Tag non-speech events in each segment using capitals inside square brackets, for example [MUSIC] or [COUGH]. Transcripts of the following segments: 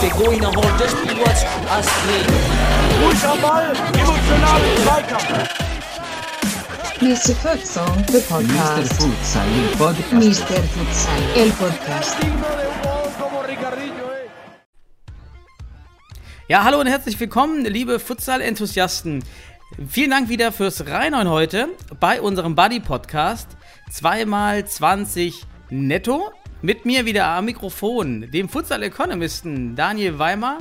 Der Goiner holt das Spiel was Astrid. Ruhig am Ball, emotionalen Zweikampf. Mr. Futsal, the Mr. podcast. Futsal, el podcast. Mr. Futsal, el podcast. Ja, hallo und herzlich willkommen, liebe Futsal-Enthusiasten. Vielen Dank wieder fürs Reinhauen heute bei unserem Buddy-Podcast. Zweimal 20 netto. Mit mir wieder am Mikrofon, dem Futsal-Economisten Daniel Weimer.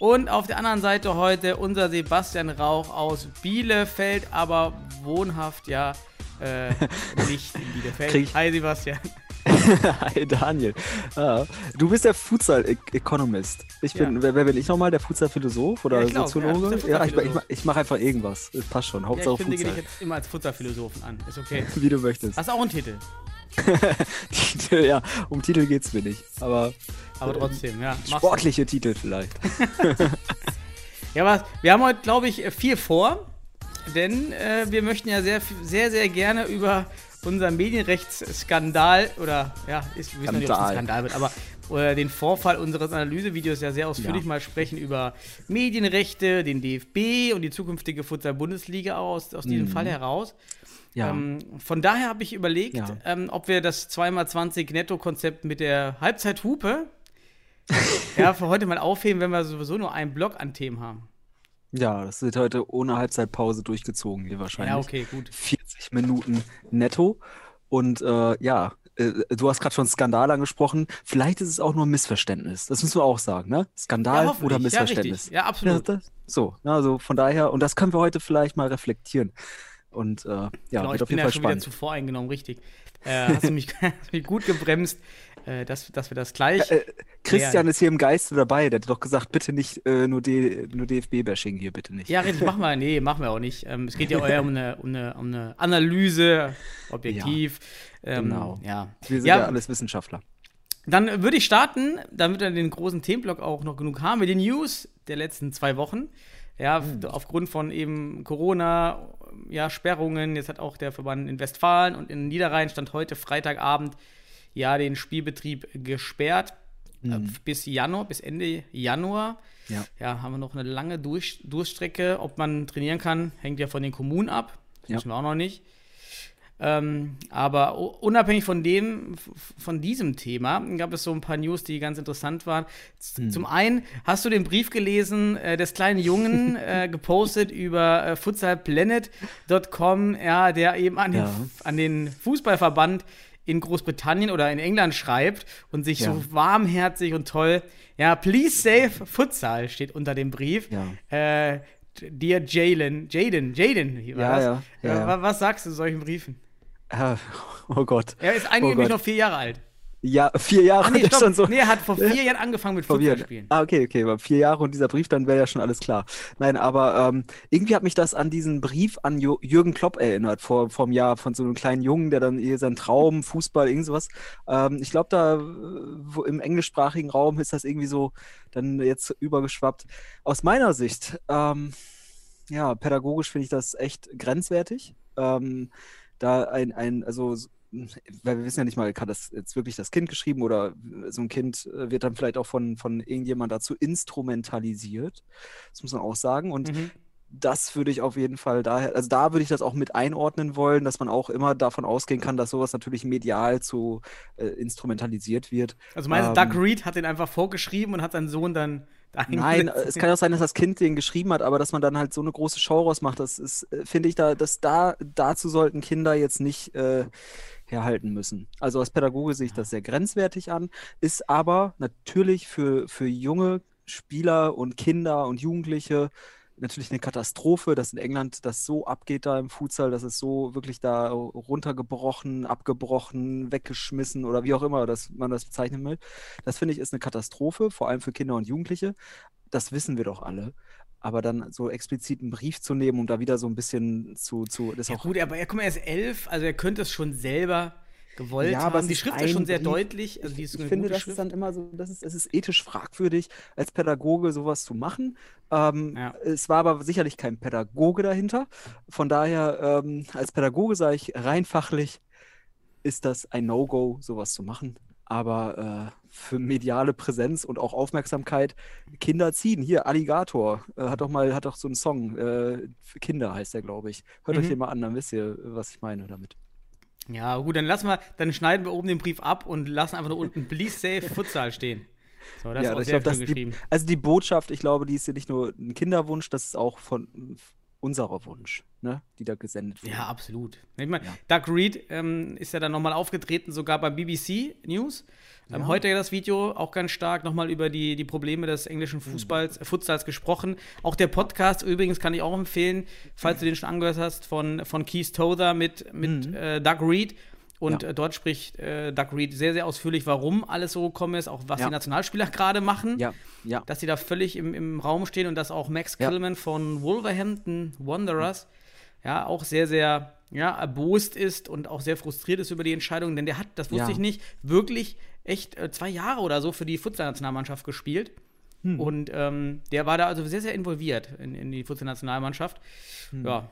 Und auf der anderen Seite heute unser Sebastian Rauch aus Bielefeld, aber wohnhaft ja äh, [LAUGHS] nicht in Bielefeld. Hi Sebastian. [LAUGHS] Hi Daniel. Ah, du bist der Futsal-Economist. Ich bin, Ja. wer, wer bin ich nochmal? Der Futsal-Philosoph oder Ja, ich glaub, Soziologe? ja, Ja, ich, ich, ich mache einfach irgendwas. Das passt schon. Ja, Hauptsache ich kündige dich Futsal. jetzt immer als Futsalphilosophen an. Ist okay. [LAUGHS] Wie du möchtest. Hast auch einen Titel. Titel, [LAUGHS] ja, um Titel geht's mir nicht. Aber Aber trotzdem, ja. machst du. sportliche Titel vielleicht. Ja, aber wir haben heute, glaube ich, viel vor, denn äh, wir möchten ja sehr, sehr, sehr gerne über unser Medienrechtsskandal oder ja, ist, wir wissen noch nicht, ob es ein Skandal. Skandal wird, aber oder den Vorfall unseres Analysevideos ja sehr ausführlich Ja. mal sprechen über Medienrechte, den DFB und die zukünftige Futsal-Bundesliga aus, aus diesem Fall heraus. Mhm. Ja. Ähm, von daher habe ich überlegt, Ja. ähm, ob wir das 2x20 Netto-Konzept mit der Halbzeithupe [LAUGHS] ja, für heute mal aufheben, wenn wir sowieso nur einen Block an Themen haben. Ja, das wird heute ohne Halbzeitpause durchgezogen hier wahrscheinlich. Ja, okay, gut. 40 Minuten netto. Und äh, ja, äh, du hast gerade schon Skandal angesprochen. Vielleicht ist es auch nur ein Missverständnis. Das müssen wir auch sagen, ne? Skandal hoffentlich. oder Ja, Missverständnis. richtig. Ja, absolut. das, so, ne, also von daher, und das können wir heute vielleicht mal reflektieren. Und äh, ja, genau, wird ich auf bin jeden ja Fall schon wieder spannend. zu voreingenommen, richtig. Äh, hast, du mich, [LAUGHS] hast mich gut gebremst, äh, dass, dass wir das gleich. Äh, Christian Ja. ist hier im Geiste dabei, der hat doch gesagt, bitte nicht äh, nur, D nur DFB-Bashing hier, bitte nicht. ja, richtig, machen wir. Nee, machen wir auch nicht. Ähm, es geht ja eher um eine, um eine, um eine Analyse, objektiv. Ähm, genau. Ja. Wir sind ja, ja, alles Wissenschaftler. Dann würde ich starten, damit wir den großen Themenblock auch noch genug haben, mit den News der letzten zwei Wochen. Ja, Hm. f- aufgrund von eben Corona, ja, Sperrungen. Jetzt hat auch der Verband in Westfalen und in Niederrhein stand heute Freitagabend ja den Spielbetrieb gesperrt. Äh, Bis Januar, bis Ende Januar. Hm. Ja. Ja, haben wir noch eine lange Durch Durchstrecke. Ob man trainieren kann, hängt ja von den Kommunen ab. Das Ja. wissen wir auch noch nicht. Ähm, aber unabhängig von dem, von diesem Thema, gab es so ein paar News, die ganz interessant waren. Z Zum einen hast du den Brief gelesen äh, des kleinen Jungen [LAUGHS] äh, gepostet über äh, futsalplanet.com, ja, der eben an den, Ja. an den Fußballverband in Großbritannien oder in England schreibt und sich Ja. so warmherzig und toll, ja, please save Futsal steht unter dem Brief. Ja. Äh, Dear Jalen, Jaden, Jaden, Ja, ja, ja, Äh, ja. wa- Was sagst du zu solchen Briefen? Ah, [LAUGHS] oh Gott. Er ist oh eigentlich Gott. noch vier Jahre alt. Ja, vier Jahre Ach nee, er stopp. schon so. nee, er hat vor vier Jahren angefangen mit Futsal Verwirrt. spielen. Ah, okay, okay, aber vier Jahre und dieser Brief, dann wäre ja schon alles klar. Nein, aber ähm, irgendwie hat mich das an diesen Brief an Jo- Jürgen Klopp erinnert, vor, vor einem Jahr, von so einem kleinen Jungen, der dann hier seinen Traum, Fußball, irgend sowas. Ähm, ich glaube, da im englischsprachigen Raum ist das irgendwie so dann jetzt übergeschwappt. Aus meiner Sicht, ähm, ja, pädagogisch finde ich das echt grenzwertig. Ähm, da ein, ein, also weil wir wissen ja nicht mal, hat das jetzt wirklich das Kind geschrieben oder so ein Kind äh, wird dann vielleicht auch von, von irgendjemand dazu instrumentalisiert. Das muss man auch sagen. Und Mhm. das würde ich auf jeden Fall daher, also da würde ich das auch mit einordnen wollen, dass man auch immer davon ausgehen kann, dass sowas natürlich medial zu äh, instrumentalisiert wird. Also meinst du, Ähm, Doug Reed hat den einfach vorgeschrieben und hat seinen Sohn dann dahin Nein, es kann auch sein, dass das Kind den geschrieben hat, aber dass man dann halt so eine große Show rausmacht, das ist, äh, finde ich, da, dass da, dazu sollten Kinder jetzt nicht äh, herhalten müssen. Also als Pädagoge sehe ich das sehr grenzwertig an, ist aber natürlich für, für junge Spieler und Kinder und Jugendliche natürlich eine Katastrophe, dass in England das so abgeht da im Futsal, dass es so wirklich da runtergebrochen, abgebrochen, weggeschmissen oder wie auch immer dass man das bezeichnen will. Das finde ich ist eine Katastrophe, vor allem für Kinder und Jugendliche. Das wissen wir doch alle. Aber dann so explizit einen Brief zu nehmen, um da wieder so ein bisschen zu, zu das Ja, auch gut, aber er, guck mal, er ist elf, also er könnte es schon selber gewollt Ja, aber haben. Die Schrift ist schon sehr Brief. deutlich. Also Ich, finde, das Schrift. ist dann immer so, das ist, es ist ethisch fragwürdig, als Pädagoge sowas zu machen. Ähm, Ja. Es war aber sicherlich kein Pädagoge dahinter. Von daher, ähm, als Pädagoge sage ich rein fachlich, ist das ein No-Go, sowas zu machen. Aber äh, für mediale Präsenz und auch Aufmerksamkeit, Kinder ziehen. Hier, Alligator äh, hat doch mal, hat doch so einen Song, äh, für Kinder heißt der, glaube ich. Hört euch Mhm. den mal an, dann wisst ihr, was ich meine damit. Ja, gut, dann lassen wir, dann schneiden wir oben den Brief ab und lassen einfach nur unten [LAUGHS] Please Safe Futsal stehen. So, das ist auch ich sehr glaub, schön die, geschrieben. also die Botschaft, ich glaube, die ist ja nicht nur ein Kinderwunsch, das ist auch von unserer Wunsch, ne, die da gesendet wurde. Ja, absolut. Ich meine, Ja. Doug Reed ähm, ist ja dann nochmal aufgetreten, sogar beim BBC News. Ähm, Heute das Video auch ganz stark nochmal über die, die Probleme des englischen Fußballs, äh, Futsals gesprochen. Auch der Podcast übrigens kann ich auch empfehlen, falls du den schon angehört hast, von, von Keith Tother mit, mit äh, Doug Reed. Und Ja. äh, dort spricht äh, Doug Reed sehr, sehr ausführlich, warum alles so gekommen ist, auch was Ja. die Nationalspieler [LAUGHS] gerade machen. Ja, ja. Dass sie da völlig im, im Raum stehen und dass auch Max. Killman von Wolverhampton Wanderers ja auch sehr, sehr ja, erbost ist und auch sehr frustriert ist über die Entscheidung, denn der hat, das wusste ich nicht, wirklich echt äh, zwei Jahre oder so für die Futsal-Nationalmannschaft gespielt. Hm. Und ähm, der war da also sehr, sehr involviert in, in die Futsal-Nationalmannschaft. Ja.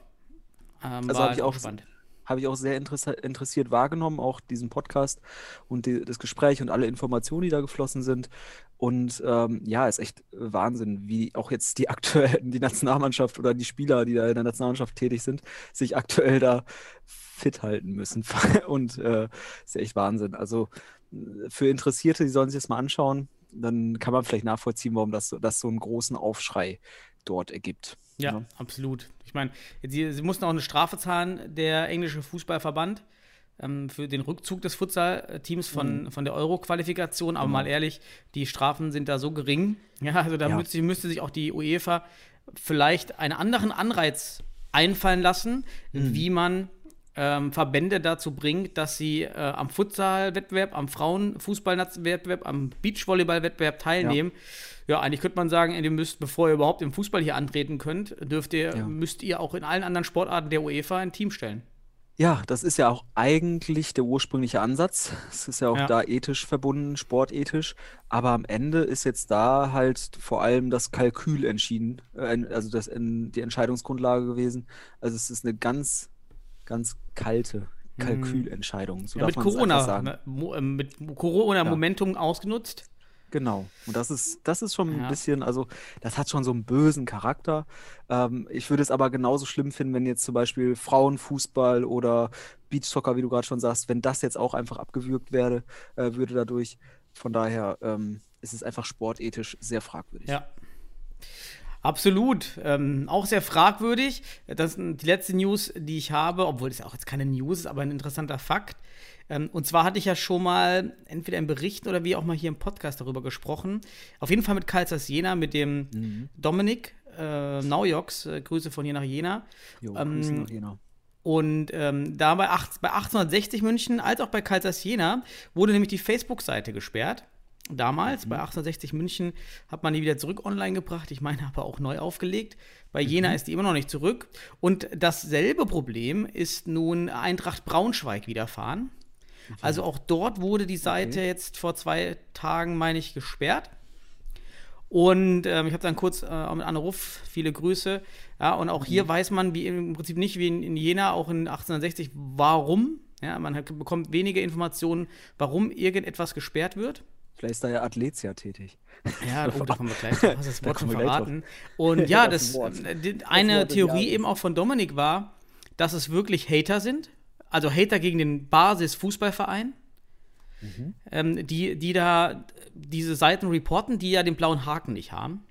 Ähm, Hm. Also war ich auch- spannend. Habe ich auch sehr interessiert wahrgenommen, auch diesen Podcast und die, das Gespräch und alle Informationen, die da geflossen sind. Und ähm, ja, ist echt Wahnsinn, wie auch jetzt die [LAUGHS] aktuellen, die Nationalmannschaft oder die Spieler, die da in der Nationalmannschaft tätig sind, sich aktuell da fit halten müssen. [LAUGHS] Und äh, ist echt Wahnsinn. Also für Interessierte, die sollen sich das mal anschauen, dann kann man vielleicht nachvollziehen, warum das, das so einen großen Aufschrei dort ergibt. Ja, ne? absolut. Ich meine, sie, sie mussten auch eine Strafe zahlen, der englische Fußballverband, ähm, für den Rückzug des Futsal-Teams Mhm. von, von der Euro-Qualifikation. Aber mal ehrlich, die Strafen sind da so gering. Ja, also da Ja. müsste, müsste sich auch die UEFA vielleicht einen anderen Anreiz einfallen lassen, Mhm. wie man ähm, Verbände dazu bringt, dass sie äh, am Futsal-Wettbewerb, am Frauenfußball-Wettbewerb, am Beachvolleyball-Wettbewerb teilnehmen. Ja. eigentlich könnte man sagen, ihr müsst, bevor ihr überhaupt im Fußball hier antreten könnt, dürft ihr, Ja. müsst ihr auch in allen anderen Sportarten der UEFA ein Team stellen. Ja, das ist ja auch eigentlich der ursprüngliche Ansatz. Es ist ja auch Ja. da ethisch verbunden, sportethisch. Aber am Ende ist jetzt da halt vor allem das Kalkül entschieden, äh, also das, in, die Entscheidungsgrundlage gewesen. Also es ist eine ganz, ganz kalte Kalkülentscheidung. So. Ja, mit man es einfach Corona, sagen. ne, äh, mit Corona-Momentum ausgenutzt. Genau. Und das ist, das ist schon Ja. ein bisschen, also das hat schon so einen bösen Charakter. Ähm, ich würde es aber genauso schlimm finden, wenn jetzt zum Beispiel Frauenfußball oder Beachsoccer, wie du gerade schon sagst, wenn das jetzt auch einfach abgewürgt werde, äh, würde dadurch. Von daher ähm, ist es einfach sportethisch sehr fragwürdig. Ja. Absolut. Ähm, auch sehr fragwürdig. Das ist die letzte News, die ich habe, obwohl es auch jetzt keine News ist, aber ein interessanter Fakt. Ähm, und zwar hatte ich ja schon mal entweder in Berichten oder wie auch mal hier im Podcast darüber gesprochen. Auf jeden Fall mit Karlsruhe Jena, mit dem Mhm. Dominik äh, Naujoks. Äh, Grüße von hier nach Jena. Jo, Ähm, Grüße nach Jena. Und ähm, da bei, acht, bei 1860 München als auch bei Karlsruhe Jena wurde nämlich die Facebook-Seite gesperrt. Damals, bei 1860 München, hat man die wieder zurück online gebracht. Ich meine, [LAUGHS] aber auch neu aufgelegt. Bei Jena ist die immer noch nicht zurück. Und dasselbe Problem ist nun Eintracht Braunschweig widerfahren. Also auch dort wurde die Seite jetzt vor zwei Tagen, meine ich, gesperrt. Und ähm, ich habe dann kurz äh, mit Anne Ruff, viele Grüße. Ja, und auch hier weiß man, wie im Prinzip nicht wie in, in Jena, auch in 1860, warum. Ja, man hat, bekommt wenige Informationen, warum irgendetwas gesperrt wird. Vielleicht ist da ja Athletia tätig. Ja, oh, da kommen wir gleich. Hast [LAUGHS] das Da Wort schon verraten. Und ja, [LAUGHS] Das äh, eine Theorie eben auch von Dominik war, dass es wirklich Hater sind. Also Hater gegen den Basis-Fußballverein. Mhm. Ähm, die, die da diese Seiten reporten, die ja den blauen Haken nicht haben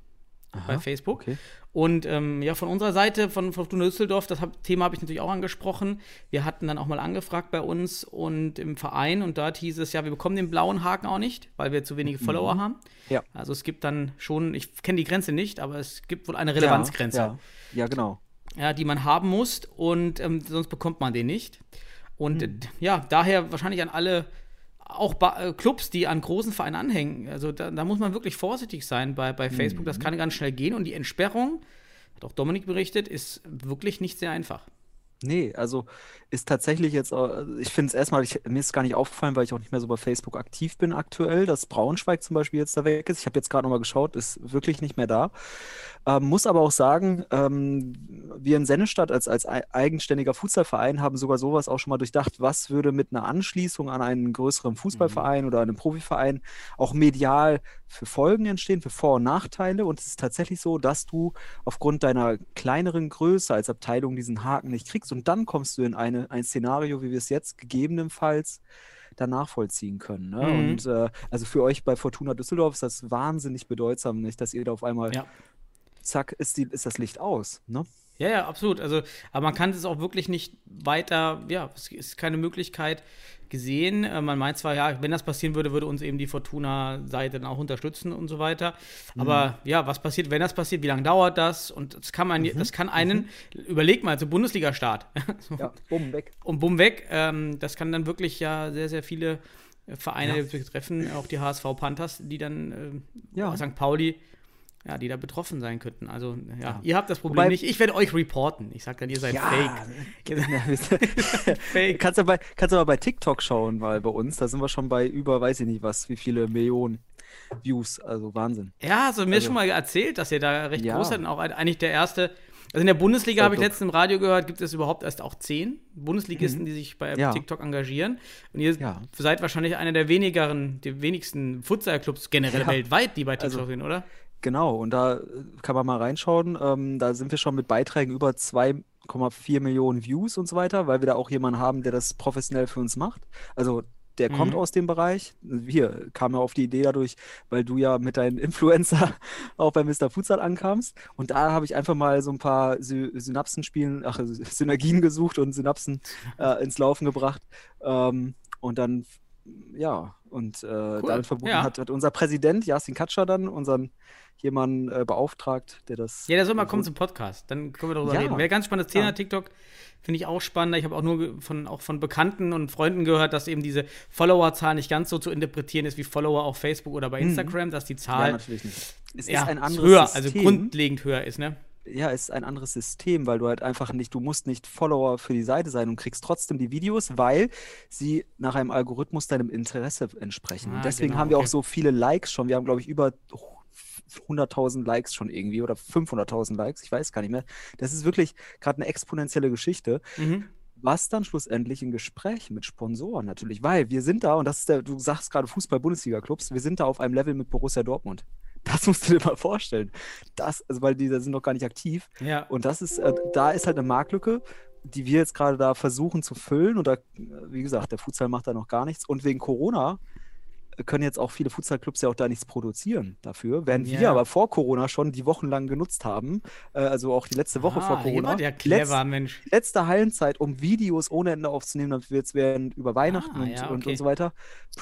bei Facebook. okay. Und ähm, ja, von unserer Seite, von Fortuna Düsseldorf, das hab, Thema habe ich natürlich auch angesprochen. Wir hatten dann auch mal angefragt bei uns und im Verein und dort hieß es ja, wir bekommen den blauen Haken auch nicht, weil wir zu wenige Follower haben. Ja. Also es gibt dann schon, ich kenne die Grenze nicht, aber es gibt wohl eine Relevanzgrenze, Ja, ja. ja genau. ja, die man haben muss und ähm, sonst bekommt man den nicht. Und Hm. äh, ja, daher wahrscheinlich an alle auch ba äh, Clubs, die an großen Vereinen anhängen. Also da, da muss man wirklich vorsichtig sein bei, bei Facebook. Mhm. Das kann ganz schnell gehen und die Entsperrung, hat auch Dominik berichtet, ist wirklich nicht sehr einfach. Nee, also ist tatsächlich jetzt, äh, ich finde es erstmal, ich, mir ist es gar nicht aufgefallen, weil ich auch nicht mehr so bei Facebook aktiv bin aktuell, dass Braunschweig zum Beispiel jetzt da weg ist. Ich habe jetzt gerade nochmal geschaut, ist wirklich nicht mehr da. Ähm, muss aber auch sagen, ähm, wir in Sennestadt als, als ei- eigenständiger Fußballverein haben sogar sowas auch schon mal durchdacht, was würde mit einer Anschließung an einen größeren Fußballverein oder einem Profiverein auch medial für Folgen entstehen, für Vor- und Nachteile. Und es ist tatsächlich so, dass du aufgrund deiner kleineren Größe als Abteilung diesen Haken nicht kriegst und dann kommst du in eine, ein Szenario, wie wir es jetzt gegebenenfalls dann nachvollziehen können. Ne? Mhm. Und äh, also für euch bei Fortuna Düsseldorf ist das wahnsinnig bedeutsam, nicht, dass ihr da auf einmal, Ja. zack, ist, die, ist das Licht aus. Ne? Ja, ja, absolut. Also, aber man kann es auch wirklich nicht weiter, ja, es ist keine Möglichkeit gesehen. Äh, Man meint zwar, ja, wenn das passieren würde, würde uns eben die Fortuna-Seite dann auch unterstützen und so weiter. Aber ja, was passiert, wenn das passiert? Wie lange dauert das? Und das kann man, das kann einen, überleg mal, so Bundesliga-Start. [LAUGHS] So. Ja, bumm, weg. und bumm weg. Ähm, das kann dann wirklich ja sehr, sehr viele äh, Vereine betreffen, auch die HSV Panthers, die dann ähm, Ja. St. Pauli, ja, die da betroffen sein könnten. Also ja, Ja. ihr habt das Problem Wobei- nicht. Ich werde euch reporten. Ich sag dann, ihr seid fake. [LAUGHS] [LAUGHS] Fake. kannst du bei, kannst aber bei TikTok schauen, weil bei uns, da sind wir schon bei über, weiß ich nicht was, wie viele Millionen Views. Also Wahnsinn. Ja, du mir Also- schon mal erzählt, dass ihr da recht Ja. groß seid und auch eigentlich der erste. Also in der Bundesliga habe ich letztens im Radio gehört, gibt es überhaupt erst auch zehn Bundesligisten, die sich bei Mhm. Ja. TikTok engagieren. Und ihr Ja. seid wahrscheinlich einer der wenigeren, der wenigsten Futsal-Clubs generell Ja. weltweit, die bei TikTok Also- sind, oder? Genau, und da äh, kann man mal reinschauen. Ähm, da sind wir schon mit Beiträgen über 2,4 Millionen Views und so weiter, weil wir da auch jemanden haben, der das professionell für uns macht. Also der kommt Mhm. aus dem Bereich. Wir kamen ja auf die Idee dadurch, weil du ja mit deinen Influencer [LAUGHS] auch bei Mr. Futsal ankamst. Und da habe ich einfach mal so ein paar Sy Synapsenspielen, ach, Synergien gesucht und Synapsen äh, ins Laufen gebracht. Ähm, und dann, ja, und äh, damit verbunden ja. hat, hat unser Präsident Yasin Katscher dann unseren jemanden äh, beauftragt, der das. Ja, der soll mal kommen zum Podcast. Dann können wir darüber Ja. reden. Wäre ganz spannendes Thema, Ja. TikTok. Finde ich auch spannend. Ich habe auch nur von, auch von Bekannten und Freunden gehört, dass eben diese Follower-Zahl nicht ganz so zu interpretieren ist wie Follower auf Facebook oder bei Instagram, dass die Mhm. Ja, Zahl natürlich nicht. Es ja, ist ein anderes höher, System. also grundlegend höher ist, ne? Ja, es ist ein anderes System, weil du halt einfach nicht, du musst nicht Follower für die Seite sein und kriegst trotzdem die Videos, weil sie nach einem Algorithmus deinem Interesse entsprechen. Ah, und deswegen genau, haben wir okay. auch so viele Likes schon. Wir haben, glaube ich, über 100.000 Likes schon irgendwie oder 500.000 Likes, ich weiß gar nicht mehr. Das ist wirklich gerade eine exponentielle Geschichte. Mhm. Was dann schlussendlich in Gesprächen mit Sponsoren natürlich, weil wir sind da, und das ist der, du sagst gerade Fußball-Bundesliga-Clubs, wir sind da auf einem Level mit Borussia Dortmund. Das musst du dir mal vorstellen. Das, also weil die da sind noch gar nicht aktiv. Ja. Und das ist, äh, da ist halt eine Marktlücke, die wir jetzt gerade da versuchen zu füllen. Und da, wie gesagt, der Futsal macht da noch gar nichts. Und wegen Corona äh, können jetzt auch viele Futsalclubs ja auch da nichts produzieren dafür, während wir Ja. aber vor Corona schon die wochenlang genutzt haben, äh, also auch die letzte Woche vor Ah, ihr Corona. letzt- clever, Mensch. letzte Hallenzeit, um Videos ohne Ende aufzunehmen, damit wir jetzt während über Weihnachten Ah, und, ja, und, okay. und so weiter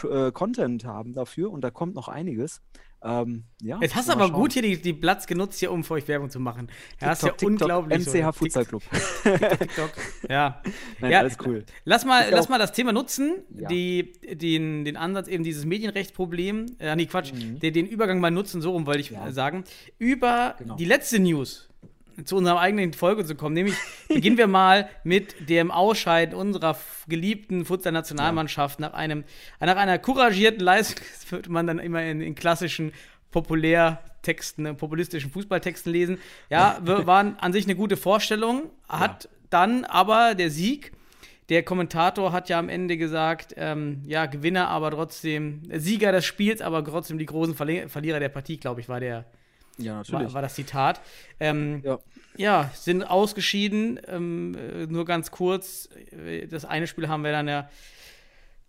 äh, Content haben dafür und da kommt noch einiges. Ähm, ja, Jetzt hast du aber schauen. gut hier die, die Platz genutzt, hier, um für euch Werbung zu machen. Ja, hast ja TikTok, TikTok, unglaublich. MCH Futsal Club. TikTok. Ja. [LAUGHS] Nein, ja, alles cool. Lass mal, Ist lass mal das Thema nutzen, Ja. die, den, den Ansatz eben dieses Medienrechtsproblem, äh, nee, Quatsch, den, den Übergang mal nutzen, so rum wollte ich Mhm. Ja. sagen, über Genau. die letzte News zu unserer eigenen Folge zu kommen. Nämlich beginnen wir mal mit dem Ausscheiden unserer geliebten Futsal-Nationalmannschaft nach einem, nach einer couragierten Leistung, [LAUGHS] das würde man dann immer in, in klassischen Populärtexten, äh, populistischen Fußballtexten lesen. Ja, wir waren an sich eine gute Vorstellung, hat dann aber der Sieg. Der Kommentator hat ja am Ende gesagt, ähm, ja, Gewinner, aber trotzdem, äh, Sieger des Spiels, aber trotzdem die großen Verli Verlierer der Partie, glaube ich, war der, Ja, war, natürlich. war das Zitat. Ähm, Ja. ja, sind ausgeschieden. Ähm, äh, nur ganz kurz, das eine Spiel haben wir dann ja,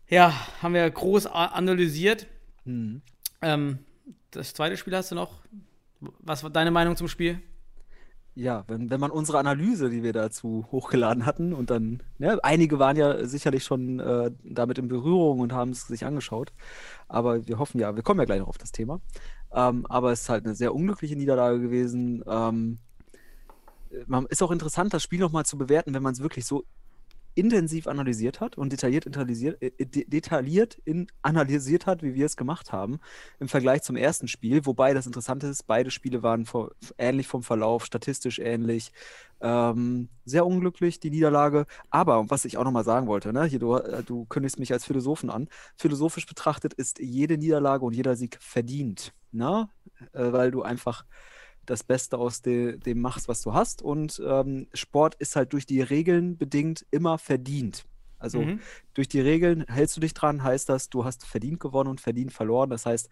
ja, haben wir groß analysiert. Mhm. Ähm, das zweite Spiel hast du noch. Was war deine Meinung zum Spiel? Ja, wenn, wenn man unsere Analyse, die wir dazu hochgeladen hatten, und dann, ne, einige waren ja sicherlich schon äh, damit in Berührung und haben es sich angeschaut. Aber wir hoffen ja, wir kommen ja gleich noch auf das Thema. Ähm, aber es ist halt eine sehr unglückliche Niederlage gewesen. Ähm, man ist auch interessant, das Spiel nochmal zu bewerten, wenn man es wirklich so intensiv analysiert hat und detailliert, analysiert, äh, de detailliert in, analysiert hat, wie wir es gemacht haben, im Vergleich zum ersten Spiel. Wobei das Interessante ist, beide Spiele waren vor, ähnlich vom Verlauf, statistisch ähnlich. Ähm, sehr unglücklich, die Niederlage. Aber, was ich auch nochmal sagen wollte, ne, hier, du, äh, du kündigst mich als Philosophen an. Philosophisch betrachtet ist jede Niederlage und jeder Sieg verdient. Ne? Äh, weil du einfach das Beste aus de, dem machst, was du hast. Und ähm, Sport ist halt durch die Regeln bedingt immer verdient. Also Mhm. durch die Regeln hältst du dich dran, heißt das, du hast verdient gewonnen und verdient verloren. Das heißt,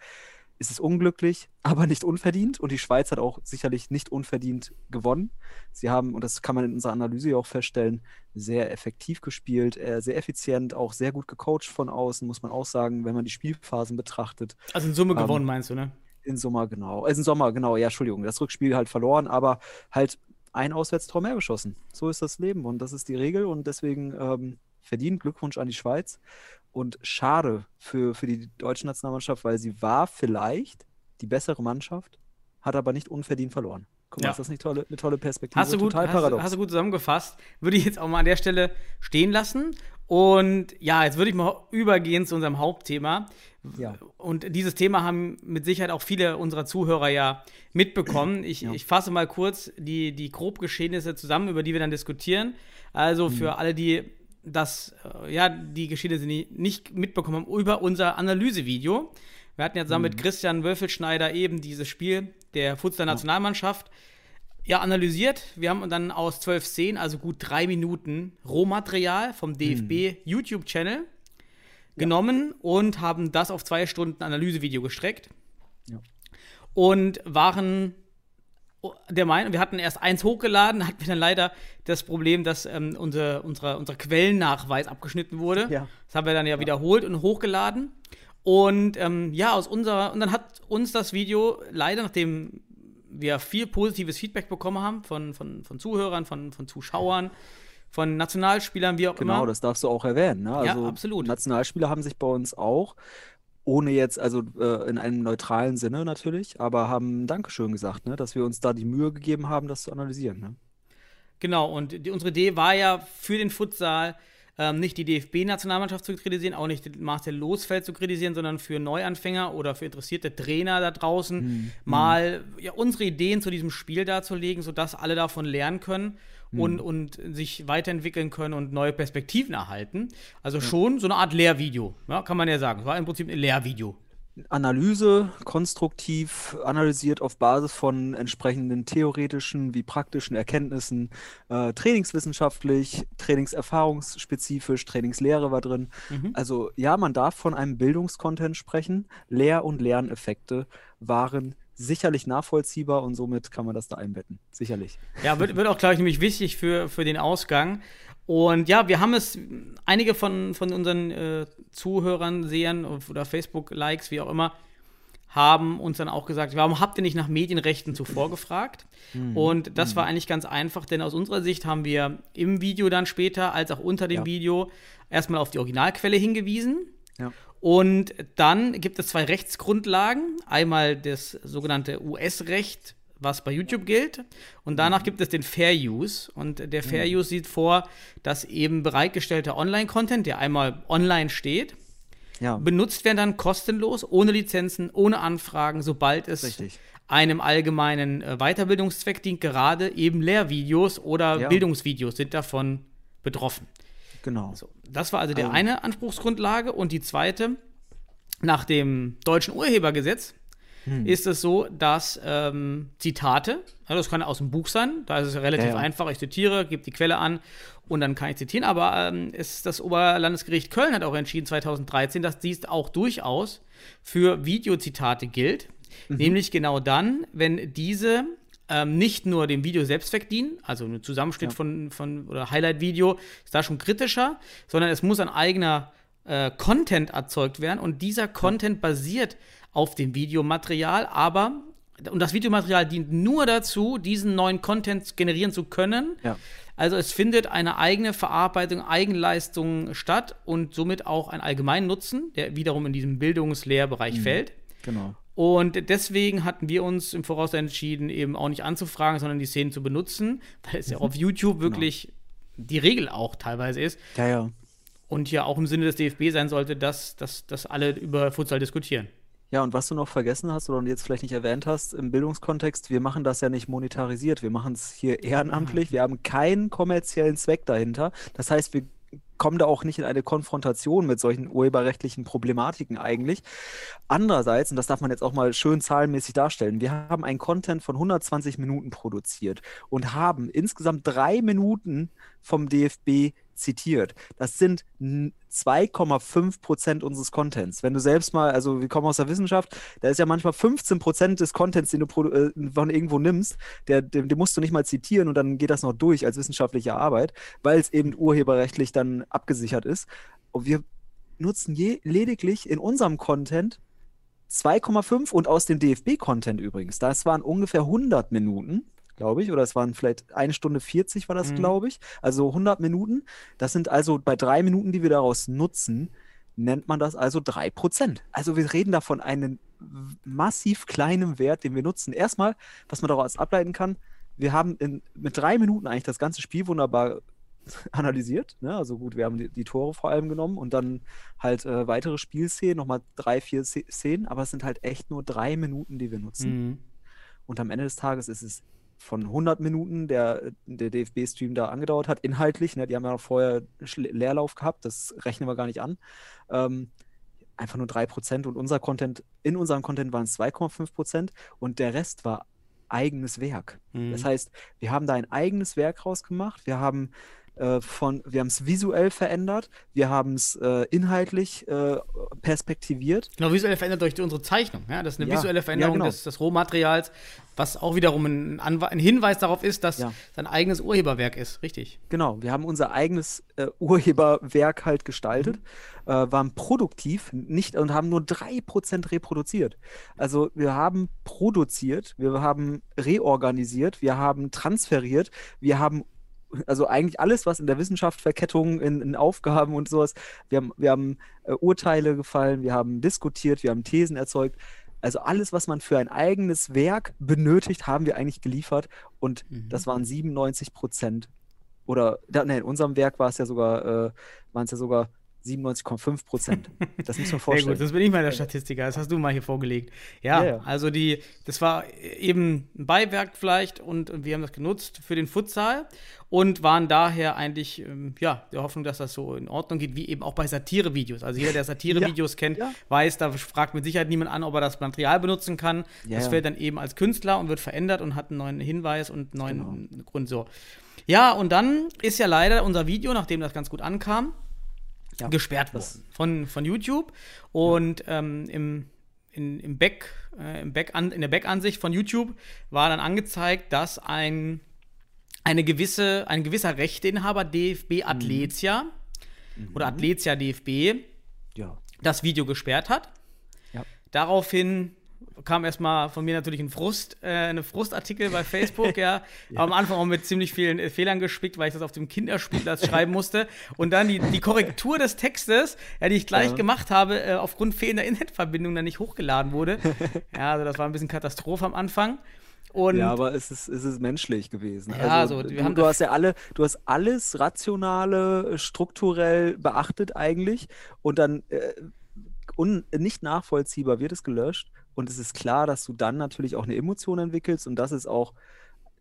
es ist unglücklich, [LAUGHS] aber nicht unverdient. Und die Schweiz hat auch sicherlich nicht unverdient gewonnen. Sie haben, und das kann man in unserer Analyse auch feststellen, sehr effektiv gespielt, äh, sehr effizient, auch sehr gut gecoacht von außen, muss man auch sagen, wenn man die Spielphasen betrachtet. Also in Summe Ähm, gewonnen, meinst du, ne? In Sommer, genau. Äh, in Sommer, genau, ja, Entschuldigung. Das Rückspiel halt verloren, aber halt ein Auswärtstor mehr geschossen. So ist das Leben und das ist die Regel und deswegen ähm, verdient Glückwunsch an die Schweiz. Und schade für, für die deutsche Nationalmannschaft, weil sie war vielleicht die bessere Mannschaft, hat aber nicht unverdient verloren. Guck mal, Ja. ist das nicht tolle, eine tolle Perspektive? Hast du, gut, Total hast, paradox. hast du gut zusammengefasst. Würde ich jetzt auch mal an der Stelle stehen lassen. Und ja, jetzt würde ich mal übergehen zu unserem Hauptthema. Ja. Und dieses Thema haben mit Sicherheit auch viele unserer Zuhörer ja mitbekommen. Ich, Ja. ich fasse mal kurz die, die Grobgeschehnisse zusammen, über die wir dann diskutieren. Also Mhm. für alle, die das, äh, ja, die Geschehnisse nicht mitbekommen haben, über unser Analysevideo. Wir hatten ja zusammen Mhm. mit Christian Wölfelschneider eben dieses Spiel der Futsal-Nationalmannschaft ja, analysiert. Wir haben dann aus zwölf Szenen, also gut drei Minuten Rohmaterial vom DFB YouTube-Channel genommen und haben das auf zwei Stunden Analysevideo gestreckt. Ja. Und waren der Meinung, wir hatten erst eins hochgeladen, [LAUGHS] hatten wir dann leider das Problem, dass ähm, unser, unser, unser Quellennachweis abgeschnitten wurde. Ja. Das haben wir dann ja wiederholt und hochgeladen. Und ähm, ja, aus unserer, und dann hat uns das Video leider, nachdem wir viel positives Feedback bekommen haben von, von, von Zuhörern, von, von Zuschauern, von Nationalspielern, wie auch Genau, immer. das darfst du auch erwähnen. Ne? Ja, Also absolut. Nationalspieler haben sich bei uns auch, ohne jetzt, also äh, in einem neutralen Sinne natürlich, aber haben Dankeschön gesagt, ne? dass wir uns da die Mühe gegeben haben, das zu analysieren. Ne? Genau, und die, unsere Idee war ja für den Futsal ähm, nicht die DFB-Nationalmannschaft zu kritisieren, auch nicht Marcel Losfeld zu kritisieren, sondern für Neuanfänger oder für interessierte Trainer da draußen mal ja, unsere Ideen zu diesem Spiel darzulegen, sodass alle davon lernen können und, und sich weiterentwickeln können und neue Perspektiven erhalten. Also schon so eine Art Lehrvideo, ja, kann man ja sagen. Es war im Prinzip ein Lehrvideo. Analyse, konstruktiv analysiert auf Basis von entsprechenden theoretischen wie praktischen Erkenntnissen, äh, trainingswissenschaftlich, trainingserfahrungsspezifisch, Trainingslehre war drin. Also ja, man darf von einem Bildungskontent sprechen. Lehr- und Lerneffekte waren sicherlich nachvollziehbar und somit kann man das da einbetten. Sicherlich. Ja, wird, wird auch, glaube ich, nämlich wichtig für, für den Ausgang. Und ja, wir haben es, einige von, von unseren äh, Zuhörern, Sehern oder Facebook-Likes, wie auch immer, haben uns dann auch gesagt, warum habt ihr nicht nach Medienrechten zuvor gefragt? Und das war eigentlich ganz einfach, denn aus unserer Sicht haben wir im Video dann später, als auch unter dem Ja. Video, erstmal auf die Originalquelle hingewiesen. Ja. Und dann gibt es zwei Rechtsgrundlagen. Einmal das sogenannte US-Recht, was bei YouTube gilt. Und danach gibt es den Fair Use. Und der Fair Use sieht vor, dass eben bereitgestellter Online-Content, der einmal online steht, Ja, benutzt werden dann kostenlos, ohne Lizenzen, ohne Anfragen, sobald es Richtig. einem allgemeinen äh, Weiterbildungszweck dient. Gerade eben Lehrvideos oder Ja. Bildungsvideos sind davon betroffen. genau. So, das war also der Also- eine Anspruchsgrundlage und die zweite, nach dem deutschen Urhebergesetz Hm. ist es so, dass ähm, Zitate, also das kann aus dem Buch sein, da ist es relativ Ja, ja. einfach, ich zitiere, gebe die Quelle an und dann kann ich zitieren, aber ähm, es, das Oberlandesgericht Köln hat auch entschieden 2013, dass dies auch durchaus für Videozitate gilt, Mhm. nämlich genau dann, wenn diese ähm, nicht nur dem Video Selbstzweck dienen, also ein Zusammenschnitt Ja. von, von oder Highlight-Video ist da schon kritischer, sondern es muss ein eigener äh, Content erzeugt werden und dieser Content basiert auf dem Videomaterial, aber und das Videomaterial dient nur dazu, diesen neuen Content generieren zu können. Ja. Also es findet eine eigene Verarbeitung, Eigenleistung statt und somit auch ein allgemeinen Nutzen, der wiederum in diesem Bildungslehrbereich fällt. Genau. Und deswegen hatten wir uns im Voraus entschieden, eben auch nicht anzufragen, sondern die Szenen zu benutzen, weil es ja Mhm. auf YouTube wirklich die Regel auch teilweise ist. Ja, ja. Und ja auch im Sinne des DFB sein sollte, dass, dass, dass alle über Futsal diskutieren. Ja, und was du noch vergessen hast oder jetzt vielleicht nicht erwähnt hast im Bildungskontext, wir machen das ja nicht monetarisiert, wir machen es hier ehrenamtlich, wir haben keinen kommerziellen Zweck dahinter. Das heißt, wir kommen da auch nicht in eine Konfrontation mit solchen urheberrechtlichen Problematiken eigentlich. Andererseits, und das darf man jetzt auch mal schön zahlenmäßig darstellen, wir haben einen Content von 120 Minuten produziert und haben insgesamt drei Minuten vom DFB zitiert. Das sind 2,5 Prozent unseres Contents. Wenn du selbst mal, also wir kommen aus der Wissenschaft, da ist ja manchmal 15 Prozent des Contents, den du äh, von irgendwo nimmst, der, den, den, musst du nicht mal zitieren und dann geht das noch durch als wissenschaftliche Arbeit, weil es eben urheberrechtlich dann abgesichert ist. Und wir nutzen je, lediglich in unserem Content 2,5 und aus dem DFB-Content übrigens. Das waren ungefähr 100 Minuten glaube ich, oder es waren vielleicht eine Stunde 40 war das, mhm. glaube ich. Also 100 Minuten. Das sind also bei drei Minuten, die wir daraus nutzen, nennt man das also 3%. Also wir reden da von einem massiv kleinen Wert, den wir nutzen. Erstmal, was man daraus ableiten kann, wir haben in, mit drei Minuten eigentlich das ganze Spiel wunderbar [LAUGHS] analysiert. Ne? Also gut, wir haben die, die, Tore vor allem genommen und dann halt äh, weitere Spielszenen, nochmal drei, vier Szenen, aber es sind halt echt nur drei Minuten, die wir nutzen. Mhm. Und am Ende des Tages ist es von 100 Minuten, der der DFB-Stream da angedauert hat, inhaltlich. Ne, die haben ja noch vorher Leerlauf gehabt, das rechnen wir gar nicht an. Ähm, einfach nur 3% und unser Content, in unserem Content waren es 2,5% und der Rest war eigenes Werk. Mhm. Das heißt, wir haben da ein eigenes Werk rausgemacht, wir haben äh, von, wir haben es visuell verändert, wir haben es äh, inhaltlich äh, perspektiviert. Genau, visuell verändert durch unsere Zeichnung. Ja? Das ist eine ja, visuelle Veränderung ja, genau. des, des, Rohmaterials, was auch wiederum ein, ein, Hinweis darauf ist, dass ja. sein eigenes Urheberwerk ist. Richtig. Genau, wir haben unser eigenes äh, Urheberwerk halt gestaltet, mhm. äh, waren produktiv nicht, und haben nur 3% reproduziert. Also wir haben produziert, wir haben reorganisiert, wir haben transferiert, wir haben also eigentlich alles, was in der Wissenschaft Verkettung in, in Aufgaben und sowas, wir haben, wir haben äh, Urteile gefallen, wir haben diskutiert, wir haben Thesen erzeugt. Also alles, was man für ein eigenes Werk benötigt, haben wir eigentlich geliefert und mhm. das waren 97 Prozent. Oder, ne, in unserem Werk war es ja sogar, äh, waren es ja sogar 97,5 Prozent. Das muss man [LAUGHS] vorstellen. Sehr gut, das bin ich mal der Statistiker, das hast du mal hier vorgelegt. Ja, ja, ja, also die, das war eben ein Beiwerk vielleicht und, wir haben das genutzt für den Futsal und waren daher eigentlich, ähm, ja, der Hoffnung, dass das so in Ordnung geht, wie eben auch bei Satirevideos. Also jeder, der [LAUGHS] Satirevideos ja, kennt, weiß, da fragt mit Sicherheit niemand an, ob er das Material benutzen kann. das fällt dann eben als Künstler und wird verändert und hat einen neuen Hinweis und einen neuen genau. Grund so. Ja, und dann ist ja leider unser Video, nachdem das ganz gut ankam, ja, gesperrt worden von, von YouTube. Und ja. ähm, im, in, im Back, äh, im Back an, in der Back-Ansicht von YouTube war dann angezeigt, dass ein, eine gewisse, ein gewisser Rechteinhaber DFB Athletia mhm. oder Athletia DFB ja. das Video gesperrt hat. Daraufhin kam erstmal von mir natürlich ein Frust, äh, eine Frustartikel bei Facebook, [LAUGHS] ja. ja. Am Anfang auch mit ziemlich vielen äh, Fehlern gespickt, weil ich das auf dem Kinderspielplatz schreiben musste. Und dann die, die Korrektur des Textes, ja, die ich gleich ja. gemacht habe, äh, aufgrund fehlender Internetverbindung dann nicht hochgeladen wurde. [LAUGHS] ja, also das war ein bisschen Katastrophe am Anfang. Und ja, aber es ist, es ist menschlich gewesen. Ja, also, also du, du hast ja alle, du hast alles rationale, strukturell beachtet eigentlich und dann äh, un, nicht nachvollziehbar wird es gelöscht und es ist klar, dass du dann natürlich auch eine Emotion entwickelst und das ist auch,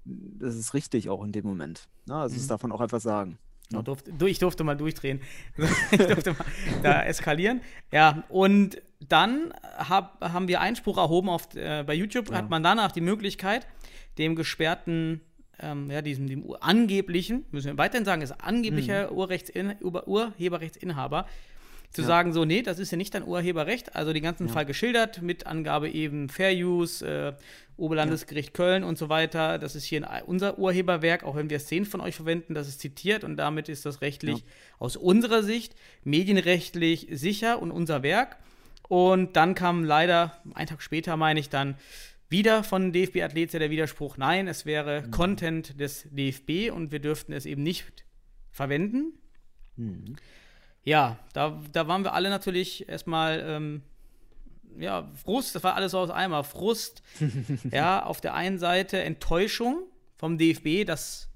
das ist richtig auch in dem Moment. Ne? Also mhm. das darf man auch einfach sagen. Ja. Durfte, ich durfte mal durchdrehen. [LAUGHS] ich durfte mal da eskalieren. Ja, und dann hab, haben wir Einspruch erhoben auf, äh, bei YouTube, ja. hat man danach die Möglichkeit, dem gesperrten, ähm, ja, diesem dem angeblichen, müssen wir weiterhin sagen, ist angeblicher mhm. Urheberrechtsinhaber, zu ja. sagen, so, nee, das ist ja nicht dein Urheberrecht, also den ganzen ja. Fall geschildert, mit Angabe eben Fair Use, äh, Oberlandesgericht ja. Köln und so weiter. Das ist hier unser Urheberwerk, auch wenn wir Szenen von euch verwenden, das ist zitiert und damit ist das rechtlich aus unserer Sicht medienrechtlich sicher und unser Werk. Und dann kam leider, einen Tag später meine ich dann, wieder von DFB Athletia der Widerspruch, nein, es wäre mhm. Content des DFB und wir dürften es eben nicht verwenden. Mhm ja, da, da waren wir alle natürlich erstmal, ähm, ja, Frust, das war alles so aus Eimer. Frust, [LAUGHS] ja, auf der einen Seite Enttäuschung vom DFB, dass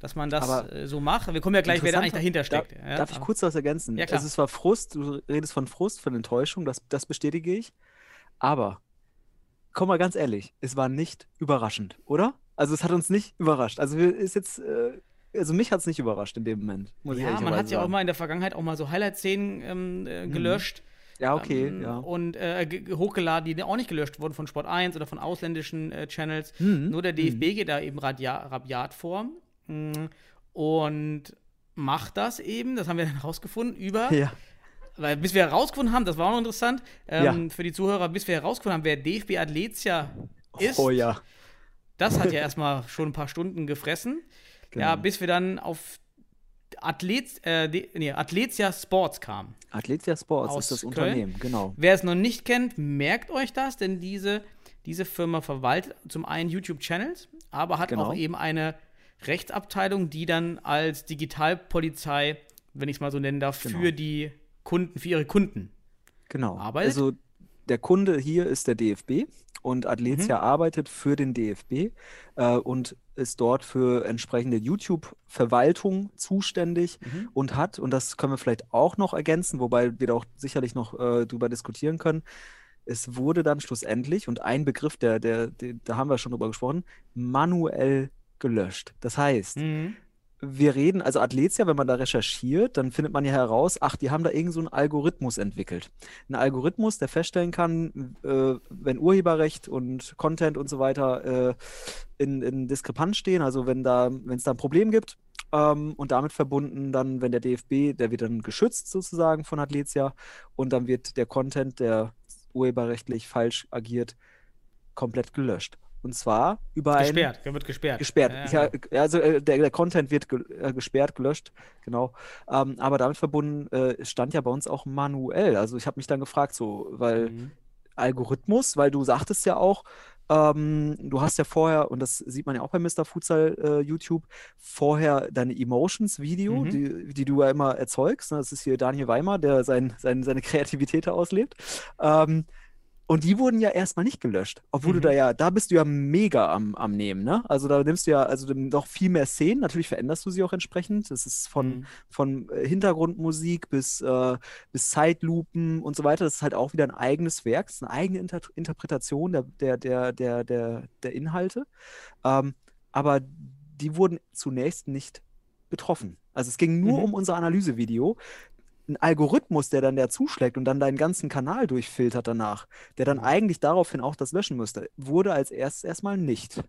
dass man das Aber äh, so macht. Wir kommen ja gleich, wer da eigentlich dahinter steckt. Da, ja, darf ich kurz was ergänzen? Ja, klar. also es war Frust, du redest von Frust, von Enttäuschung, das, das bestätige ich. Aber, komm mal ganz ehrlich, es war nicht überraschend, oder? Also es hat uns nicht überrascht. Also wir- ist jetzt, äh, also mich hat es nicht überrascht in dem Moment, Ja, man hat ja auch mal in der Vergangenheit auch mal so Highlight-Szenen ähm, äh, gelöscht. Ja, okay, ähm, ja. Und äh, ge- ge- hochgeladen, die auch nicht gelöscht wurden von Sport 1 oder von ausländischen äh, Channels. Mhm, Nur der DFB geht da eben rabiat vor mm, und macht das eben, das haben wir [LAUGHS] dann herausgefunden, über, Ja, weil bis wir herausgefunden haben, das war auch noch interessant, ähm, Ja. für die Zuhörer, bis wir herausgefunden haben, wer DFB Athletia ist, oh ja. das hat ja erstmal schon ein paar Stunden gefressen. Ja, Genau. bis wir dann auf Athlet, äh, nee, Athletia Sports kamen. Athletia Sports ist das Köln. Unternehmen, genau. Wer es noch nicht kennt, merkt euch das, denn diese, diese Firma verwaltet zum einen YouTube-Channels, aber hat Genau. auch eben eine Rechtsabteilung, die dann als Digitalpolizei, wenn ich es mal so nennen darf, Genau. für die Kunden, für ihre Kunden. Genau. arbeitet? Also der Kunde hier ist der DFB und Mhm. Athletia arbeitet für den DFB äh, und ist dort für entsprechende YouTube-Verwaltung zuständig Mhm. und hat, und das können wir vielleicht auch noch ergänzen, wobei wir da auch sicherlich noch äh, drüber diskutieren können, es wurde dann schlussendlich, und ein Begriff, der, der, der, da haben wir schon drüber gesprochen, manuell gelöscht. Das heißt, Mhm. Wir reden, also Athletia, wenn man da recherchiert, dann findet man ja heraus, ach, die haben da irgend so einen Algorithmus entwickelt. Ein Algorithmus, der feststellen kann, äh, wenn Urheberrecht und Content und so weiter äh, in, in Diskrepanz stehen, also wenn da, wenn es da ein Problem gibt, ähm, und damit verbunden dann, wenn der DFB, der wird dann geschützt sozusagen von Athletia und dann wird der Content, der urheberrechtlich falsch agiert, komplett gelöscht. Und zwar über ein Gesperrt, der wird gesperrt. Gesperrt. Ja, Ja, ja, also äh, der, der Content wird ge äh, gesperrt, gelöscht, genau. Ähm, aber damit verbunden äh, stand ja bei uns auch manuell. Also ich habe mich dann gefragt, so, weil Mhm. Algorithmus, weil du sagtest ja auch, ähm, du hast ja vorher, und das sieht man ja auch bei Mr. Futsal äh, YouTube, vorher deine Emotions-Video, Mhm. die, die du ja immer erzeugst. Ne? Das ist hier Daniel Weimer, der sein, sein, seine Kreativität da auslebt. Ähm, und die wurden ja erstmal nicht gelöscht. Obwohl du Mhm. da ja, da bist du ja mega am, am Nehmen, ne? Also da nimmst du ja also noch viel mehr Szenen. Natürlich veränderst du sie auch entsprechend. Das ist von, Mhm. von äh, Hintergrundmusik bis, äh, bis Zeitlupen und so weiter. Das ist halt auch wieder ein eigenes Werk. Das ist eine eigene Inter Interpretation der, der, der, der, der, der Inhalte. Ähm, aber die wurden zunächst nicht betroffen. Also es ging nur Mhm. um unser Analysevideo. Ein Algorithmus, der dann der zuschlägt und dann deinen ganzen Kanal durchfiltert danach, der dann Mhm. eigentlich daraufhin auch das löschen müsste, wurde als erstes erstmal nicht.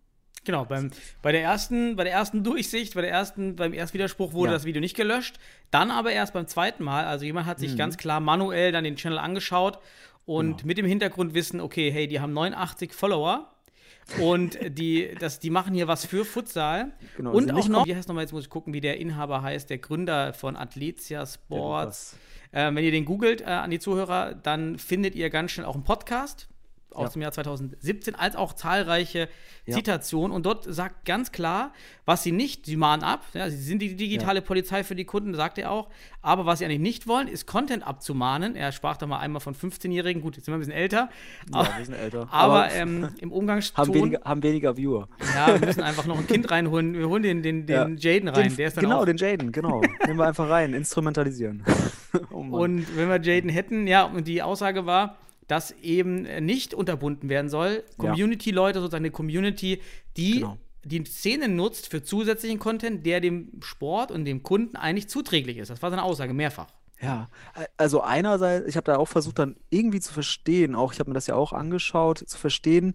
Genau, beim, bei, der ersten, bei der ersten Durchsicht, bei der ersten, beim Erstwiderspruch wurde Ja. das Video nicht gelöscht. Dann aber erst beim zweiten Mal. Also jemand hat sich Mhm. ganz klar manuell dann den Channel angeschaut und Genau. mit dem Hintergrundwissen, okay, hey, die haben 89 Follower und die, das, die machen hier was für Futsal. Genau, und auch noch, wie heißt nochmal, jetzt muss ich gucken, wie der Inhaber heißt, der Gründer von Athletia Sports. Ähm, wenn ihr den googelt äh, an die Zuhörer, dann findet ihr ganz schnell auch einen Podcast aus Ja. dem Jahr 2017, als auch zahlreiche Ja. Zitationen. Und dort sagt ganz klar, was sie nicht, sie mahnen ab, ja, sie sind die digitale Polizei für die Kunden, sagt er auch. Aber was sie eigentlich nicht wollen, ist Content abzumahnen. Er sprach da mal einmal von 15-Jährigen, gut, jetzt sind wir ein bisschen älter. Ja, wir sind älter. Aber, Aber [LAUGHS] ähm, im Umgangston, haben weniger, haben weniger Viewer. ja, wir müssen einfach noch ein Kind reinholen. Wir holen den, den, den Jaden rein, Den, der ist dann genau, auch den Jaden, genau. Nehmen wir einfach rein, instrumentalisieren. [LAUGHS] oh. Und wenn wir Jaden hätten, ja, und die Aussage war, dass eben nicht unterbunden werden soll. Community-Leute, sozusagen eine Community, die Genau. die Szene nutzt für zusätzlichen Content, der dem Sport und dem Kunden eigentlich zuträglich ist. Das war seine Aussage mehrfach. Ja, also einerseits, ich habe da auch versucht dann irgendwie zu verstehen, auch ich habe mir das ja auch angeschaut, zu verstehen,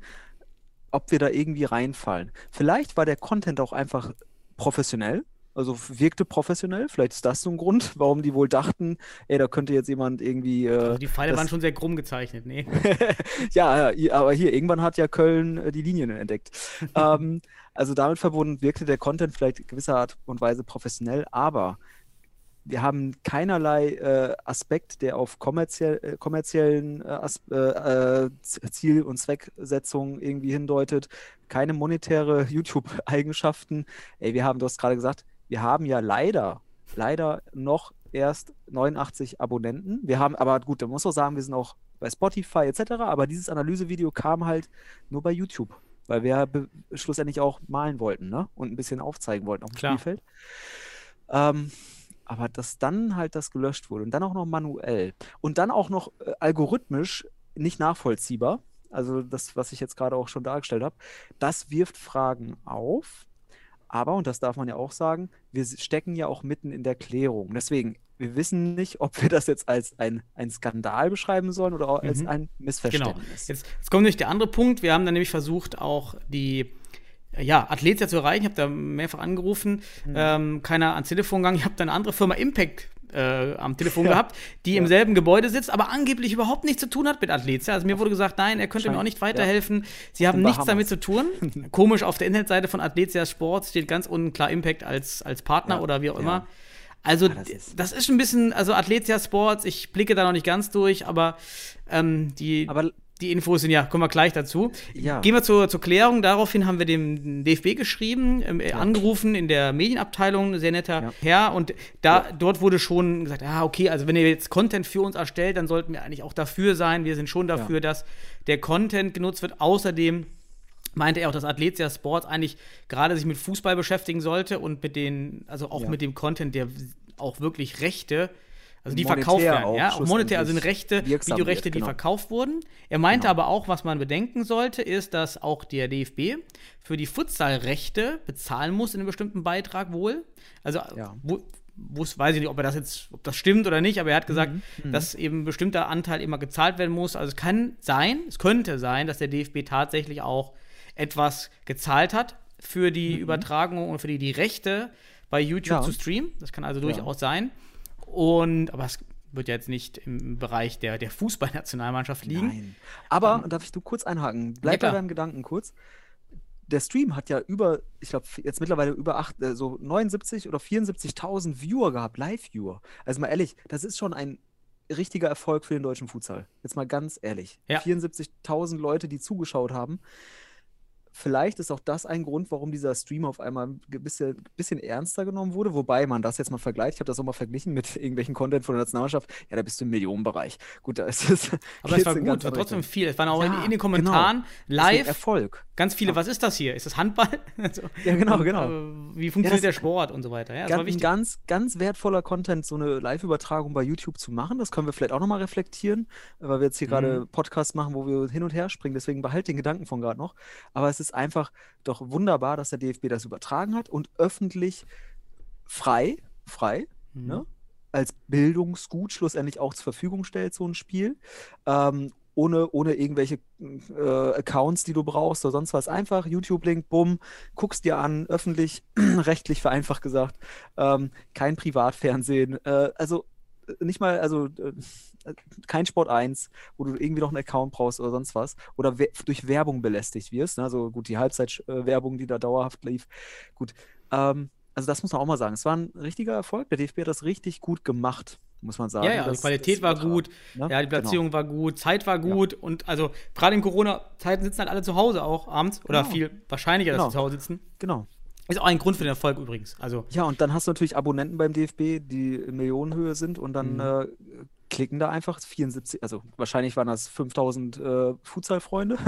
ob wir da irgendwie reinfallen. Vielleicht war der Content auch einfach professionell, also wirkte professionell. Vielleicht ist das so ein Grund, [LAUGHS] warum die wohl dachten, ey, da könnte jetzt jemand irgendwie. Äh, Also die Pfeile waren schon sehr krumm gezeichnet, nee. [LAUGHS] ja, aber hier, irgendwann hat ja Köln äh, die Linien entdeckt. [LAUGHS] ähm, also damit verbunden wirkte der Content vielleicht in gewisser Art und Weise professionell, aber wir haben keinerlei äh, Aspekt, der auf kommerziell, äh, kommerziellen äh, äh, äh, Ziel- und Zwecksetzung irgendwie hindeutet, keine monetäre YouTube-Eigenschaften. Ey, wir haben, du hast gerade gesagt, wir haben ja leider, leider noch erst 89 Abonnenten. Wir haben, aber gut, da muss auch sagen, wir sind auch bei Spotify etc., aber dieses Analysevideo kam halt nur bei YouTube. weil wir schlussendlich auch malen wollten, ne? Und ein bisschen aufzeigen wollten auf dem Klar. Spielfeld. Ähm, aber dass dann halt das gelöscht wurde und dann auch noch manuell und dann auch noch äh, algorithmisch nicht nachvollziehbar, also das, was ich jetzt gerade auch schon dargestellt habe, das wirft Fragen auf. Aber, und das darf man ja auch sagen, wir stecken ja auch mitten in der Klärung. Deswegen, wir wissen nicht, ob wir das jetzt als ein, ein Skandal beschreiben sollen oder auch als Mhm. ein Genau. Missverständnis. Jetzt, jetzt kommt nämlich der andere Punkt. Wir haben dann nämlich versucht, auch die äh, ja, Athletia zu erreichen. Ich habe da mehrfach angerufen, Mhm. ähm, keiner ans Telefon gegangen. Ich habe dann eine andere Firma Impact äh, am Telefon Ja. gehabt, die im selben Gebäude sitzt, aber angeblich überhaupt nichts zu tun hat mit Athletia. Also mir wurde gesagt, nein, er könnte mir auch nicht weiterhelfen. Sie haben nichts damit zu tun. [LAUGHS] Komisch, auf der Internetseite von Athletia Sports steht ganz unten klar Impact als, als Partner Ja, oder wie auch ja. immer. Also das das ist- ist, das ist ein bisschen, also Athletia Sports, ich blicke da noch nicht ganz durch, aber ähm, die, Aber die Infos sind ja, kommen wir gleich dazu. Ja. Gehen wir zur, zur Klärung. Daraufhin haben wir dem DFB geschrieben, äh, angerufen in der Medienabteilung, sehr netter Ja. Herr. Und da, dort wurde schon gesagt, ah, okay, also wenn ihr jetzt Content für uns erstellt, dann sollten wir eigentlich auch dafür sein. Wir sind schon dafür, dass der Content genutzt wird. Außerdem meinte er auch, dass Athletia Sports eigentlich gerade sich mit Fußball beschäftigen sollte und mit den, also auch Ja. mit dem Content, der auch wirklich Rechte, also die Monetär verkauft werden, auch ja, auch monetär, also schlussendlich Rechte, Videorechte, wird, die genau. verkauft wurden. Er meinte Genau. aber auch, was man bedenken sollte, ist, dass auch der DFB für die Futsalrechte bezahlen muss in einem bestimmten Beitrag wohl. Also Ja. wo, wus- weiß ich nicht, ob er das jetzt, ob das stimmt oder nicht, aber er hat gesagt, Mhm. dass eben ein bestimmter Anteil immer gezahlt werden muss. Also es kann sein, es könnte sein, dass der DFB tatsächlich auch etwas gezahlt hat für die Übertragung und für die, die Rechte bei YouTube Mhm. Ja. zu streamen. Das kann also durchaus sein. Und aber es wird ja jetzt nicht im Bereich der, der Fußballnationalmannschaft liegen. Nein. Aber, darf ich du kurz einhaken? Bleib Ja, bei deinem Gedanken kurz. Der Stream hat ja über, ich glaube, jetzt mittlerweile über acht, äh, so 79 oder 74.000 Viewer gehabt, Live-Viewer. Also mal ehrlich, das ist schon ein richtiger Erfolg für den deutschen Futsal. Jetzt mal ganz ehrlich. Ja. 74.000 Leute, die zugeschaut haben. Vielleicht ist auch das ein Grund, warum dieser Stream auf einmal ein bisschen, bisschen ernster genommen wurde. Wobei man das jetzt mal vergleicht. Ich habe das auch mal verglichen mit [LAUGHS] irgendwelchen Content von der Nationalmannschaft. Ja, da bist du im Millionenbereich. Gut, da ist es. Aber es war gut, war trotzdem viel. Es waren auch Ja, in, in den genau. Kommentaren Deswegen live Erfolg. ganz viele, was ist das hier? Ist das Handball? [LAUGHS] Also, Ja, genau, genau. äh, Wie funktioniert Ja, der Sport und so weiter? Ja, das Ganz, ganz, ganz wertvoller Content, so eine Live-Übertragung bei YouTube zu machen. Das können wir vielleicht auch nochmal reflektieren, weil wir jetzt hier Mhm. gerade Podcasts machen, wo wir hin und her springen. Deswegen behalt den Gedanken von gerade noch. Aber es ist einfach doch wunderbar, dass der DFB das übertragen hat und öffentlich frei, frei, Mhm. ne, als Bildungsgut schlussendlich auch zur Verfügung stellt, so ein Spiel. Ähm, ohne, ohne irgendwelche äh, Accounts, die du brauchst oder sonst was. Einfach YouTube-Link, bumm, guckst dir an, öffentlich, [CLEARS THROAT] rechtlich vereinfacht gesagt. Ähm, kein Privatfernsehen. Äh, also äh, nicht mal, also äh, kein Sport 1, wo du irgendwie noch einen Account brauchst oder sonst was. Oder we durch Werbung belästigt wirst. Ne? Also gut, die Halbzeitwerbung, die da dauerhaft lief. Gut. Ähm, also das muss man auch mal sagen. Es war ein richtiger Erfolg. Der DFB hat das richtig gut gemacht, muss man sagen. Ja, ja, die Das- Qualität das war gut, ne? ja, die Genau. Platzierung war gut, Zeit war gut und also gerade in Corona-Zeiten sitzen halt alle zu Hause auch abends oder Genau. viel wahrscheinlicher, dass Genau. sie zu Hause sitzen. Genau. Ist auch ein Grund für den Erfolg übrigens. Also, Ja, und dann hast du natürlich Abonnenten beim DFB, die in Millionenhöhe sind und dann Mhm. äh, klicken da einfach 74, also wahrscheinlich waren das 5000 äh, Futsal-Freunde,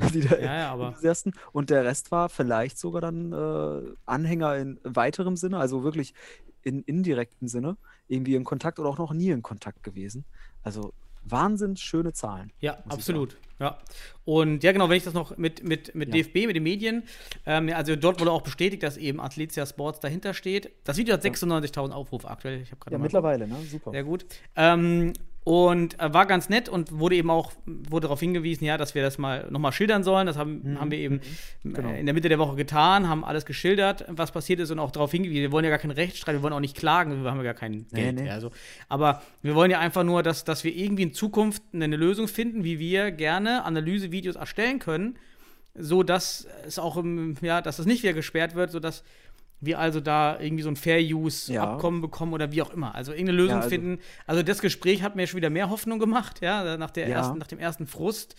[LAUGHS] die da Ja, ja, enthusiasten. Und der Rest war vielleicht sogar dann äh, Anhänger in weiterem Sinne, also wirklich in indirektem Sinne, irgendwie in Kontakt oder auch noch nie in Kontakt gewesen. Also Wahnsinn schöne Zahlen. Ja, absolut. Ja. Und ja, genau, wenn ich das noch mit, mit, mit Ja. DFB, mit den Medien, ähm, also dort wurde auch bestätigt, dass eben Athletia Sports dahinter steht. Das Video hat 96.000 Aufrufe aktuell. Ich habe gerade Ja, mittlerweile, ne? Super. Sehr gut. Ähm, und äh, war ganz nett und wurde eben auch wurde darauf hingewiesen, ja, dass wir das mal nochmal schildern sollen. Das haben, haben wir eben Genau. äh, in der Mitte der Woche getan, haben alles geschildert, was passiert ist und auch darauf hingewiesen. Wir wollen ja gar keinen Rechtsstreit, wir wollen auch nicht klagen, wir haben ja gar kein Nee, Geld. nee. Ja, also. Aber wir wollen ja einfach nur, dass, dass wir irgendwie in Zukunft eine Lösung finden, wie wir gerne Analysevideos erstellen können, so dass es auch im, ja, dass es nicht wieder gesperrt wird, so dass wir also da irgendwie so ein Fair Use Ja. Abkommen bekommen oder wie auch immer. Also irgendeine Lösung Ja, also- finden. Also das Gespräch hat mir schon wieder mehr Hoffnung gemacht, ja, nach, der Ja. ersten, nach dem ersten Frust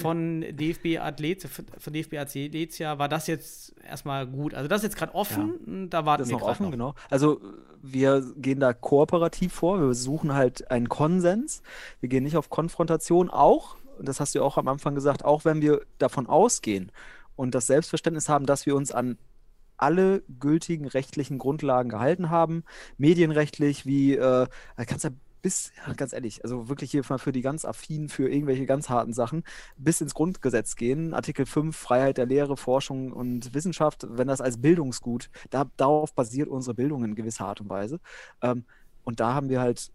von [LAUGHS] DFB Athlet, von DFB Athletia war das jetzt erstmal gut. Also das ist jetzt gerade offen, da warten Das ist wir noch offen, noch. genau. Also wir gehen da kooperativ vor, wir suchen halt einen Konsens. Wir gehen nicht auf Konfrontation, auch, und das hast du ja auch am Anfang gesagt, auch wenn wir davon ausgehen und das Selbstverständnis haben, dass wir uns an alle gültigen rechtlichen Grundlagen gehalten haben, medienrechtlich, wie, äh, kannst ja bis, ja, ganz ehrlich, also wirklich hier mal für die ganz affinen, für irgendwelche ganz harten Sachen, bis ins Grundgesetz gehen. Artikel 5, Freiheit der Lehre, Forschung und Wissenschaft, wenn das als Bildungsgut, da, darauf basiert unsere Bildung in gewisser Art und Weise. Ähm, und da haben wir halt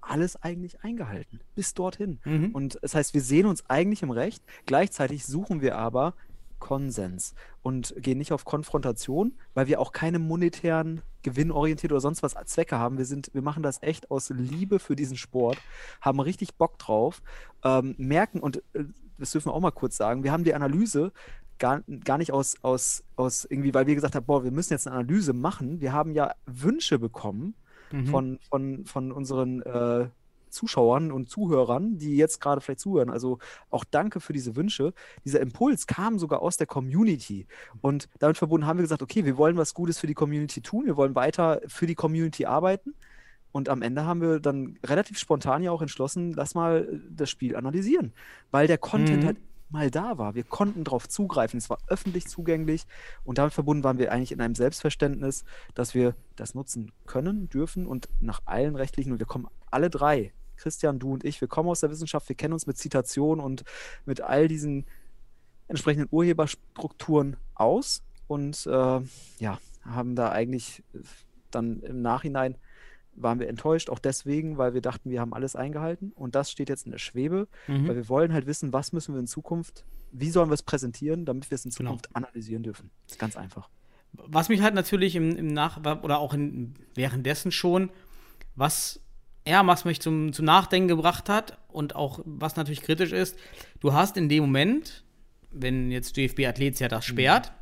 alles eigentlich eingehalten, bis dorthin. Mhm. Und das heißt, wir sehen uns eigentlich im Recht, gleichzeitig suchen wir aber Konsens und gehen nicht auf Konfrontation, weil wir auch keine monetären, gewinnorientiert oder sonst was Zwecke haben. Wir, sind, wir machen das echt aus Liebe für diesen Sport, haben richtig Bock drauf, ähm, merken, und äh, das dürfen wir auch mal kurz sagen, wir haben die Analyse gar, gar nicht aus, aus, aus irgendwie, weil wir gesagt haben, boah, wir müssen jetzt eine Analyse machen. Wir haben ja Wünsche bekommen Mhm. von, von, von unseren äh, Zuschauern und Zuhörern, die jetzt gerade vielleicht zuhören. Also auch danke für diese Wünsche. Dieser Impuls kam sogar aus der Community. Und damit verbunden haben wir gesagt, okay, wir wollen was Gutes für die Community tun, wir wollen weiter für die Community arbeiten. Und am Ende haben wir dann relativ spontan ja auch entschlossen, lass mal äh, das Spiel analysieren. Weil der Content Mhm. halt mal da war. Wir konnten darauf zugreifen. Es war öffentlich zugänglich. Und damit verbunden waren wir eigentlich in einem Selbstverständnis, dass wir das nutzen können, dürfen und nach allen rechtlichen, und wir kommen alle drei, Christian, du und ich, wir kommen aus der Wissenschaft, wir kennen uns mit Zitation und mit all diesen entsprechenden Urheberstrukturen aus und äh, ja, haben da eigentlich äh, dann im Nachhinein waren wir enttäuscht, auch deswegen, weil wir dachten, wir haben alles eingehalten und das steht jetzt in der Schwebe, Mhm. weil wir wollen halt wissen, was müssen wir in Zukunft, wie sollen wir es präsentieren, damit wir es in Genau. Zukunft analysieren dürfen. Ist ganz einfach. Was mich halt natürlich im, im Nach- oder auch in, währenddessen schon, was ja, was mich zum, zum Nachdenken gebracht hat und auch was natürlich kritisch ist, du hast in dem Moment, wenn jetzt DFB Athletia das sperrt,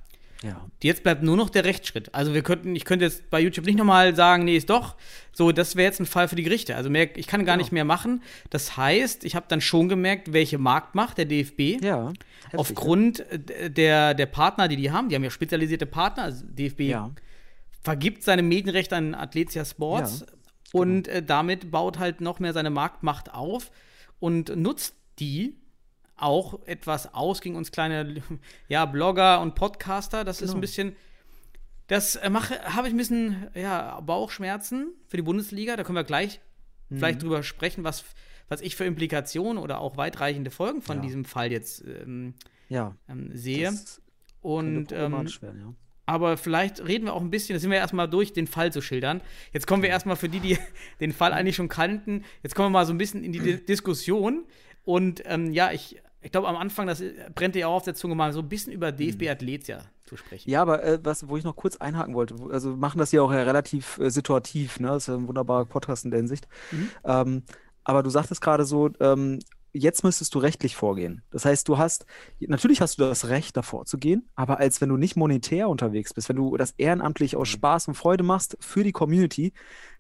Ja. jetzt bleibt nur noch der Rechtsschritt. Also wir könnten, ich könnte jetzt bei YouTube nicht nochmal sagen, nee, ist doch. So, das wäre jetzt ein Fall für die Gerichte. Also mehr, ich kann gar Genau. nicht mehr machen. Das heißt, ich habe dann schon gemerkt, welche Marktmacht der DFB Ja. heftig, aufgrund äh, der, der Partner, die die haben, die haben ja spezialisierte Partner, also DFB Ja. vergibt seine Medienrechte an Athletia Sports Ja. Und äh, damit baut halt noch mehr seine Marktmacht auf und nutzt die auch etwas aus gegen uns kleine [LAUGHS] ja, Blogger und Podcaster. Das ist Genau. ein bisschen. Das äh, mache, habe ich ein bisschen ja, Bauchschmerzen für die Bundesliga. Da können wir gleich Mhm. vielleicht drüber sprechen, was, was ich für Implikationen oder auch weitreichende Folgen von Ja. diesem Fall jetzt ähm, Ja. ähm, sehe. Das Und ähm, werden, ja. Aber vielleicht reden wir auch ein bisschen, das sind wir erstmal durch, den Fall zu schildern. Jetzt kommen wir erstmal für die, die [LAUGHS] den Fall eigentlich schon kannten, jetzt kommen wir mal so ein bisschen in die Di [CLEARS THROAT] Diskussion. Und ähm, ja, ich, ich glaube, am Anfang, das brennt dir ja auch auf der Zunge, mal so ein bisschen über DFB Athletia zu sprechen. Ja, aber äh, was, wo ich noch kurz einhaken wollte, wo- also wir machen das hier auch ja relativ äh, situativ, ne? Das ist ja ein wunderbarer Podcast in der Hinsicht. Mhm. Ähm, aber du sagtest gerade so, ähm, jetzt müsstest du rechtlich vorgehen. Das heißt, du hast, natürlich hast du das Recht, davor zu gehen, aber als wenn du nicht monetär unterwegs bist, wenn du das ehrenamtlich aus Spaß und Freude machst für die Community,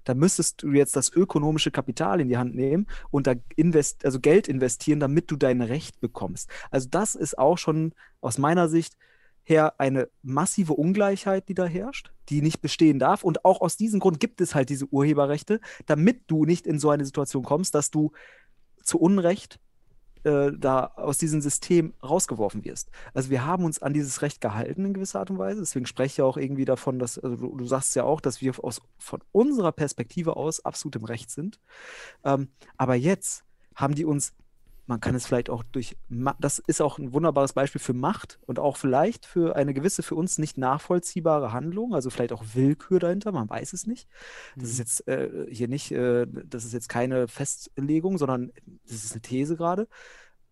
dann müsstest du jetzt das ökonomische Kapital in die Hand nehmen und da invest, also Geld investieren, damit du dein Recht bekommst. Also das ist auch schon aus meiner Sicht her eine massive Ungleichheit, die da herrscht, die nicht bestehen darf. Und auch aus diesem Grund gibt es halt diese Urheberrechte, damit du nicht in so eine Situation kommst, dass du zu Unrecht äh, da aus diesem System rausgeworfen wirst. Also wir haben uns an dieses Recht gehalten in gewisser Art und Weise. Deswegen spreche ich ja auch irgendwie davon, dass, also du, du sagst ja auch, dass wir aus, von unserer Perspektive aus absolut im Recht sind. Ähm, aber jetzt haben die uns, man kann es vielleicht auch durch, das ist auch ein wunderbares Beispiel für Macht und auch vielleicht für eine gewisse für uns nicht nachvollziehbare Handlung, also vielleicht auch Willkür dahinter, man weiß es nicht. Das ist jetzt äh, hier nicht, äh, das ist jetzt keine Festlegung, sondern das ist eine These gerade.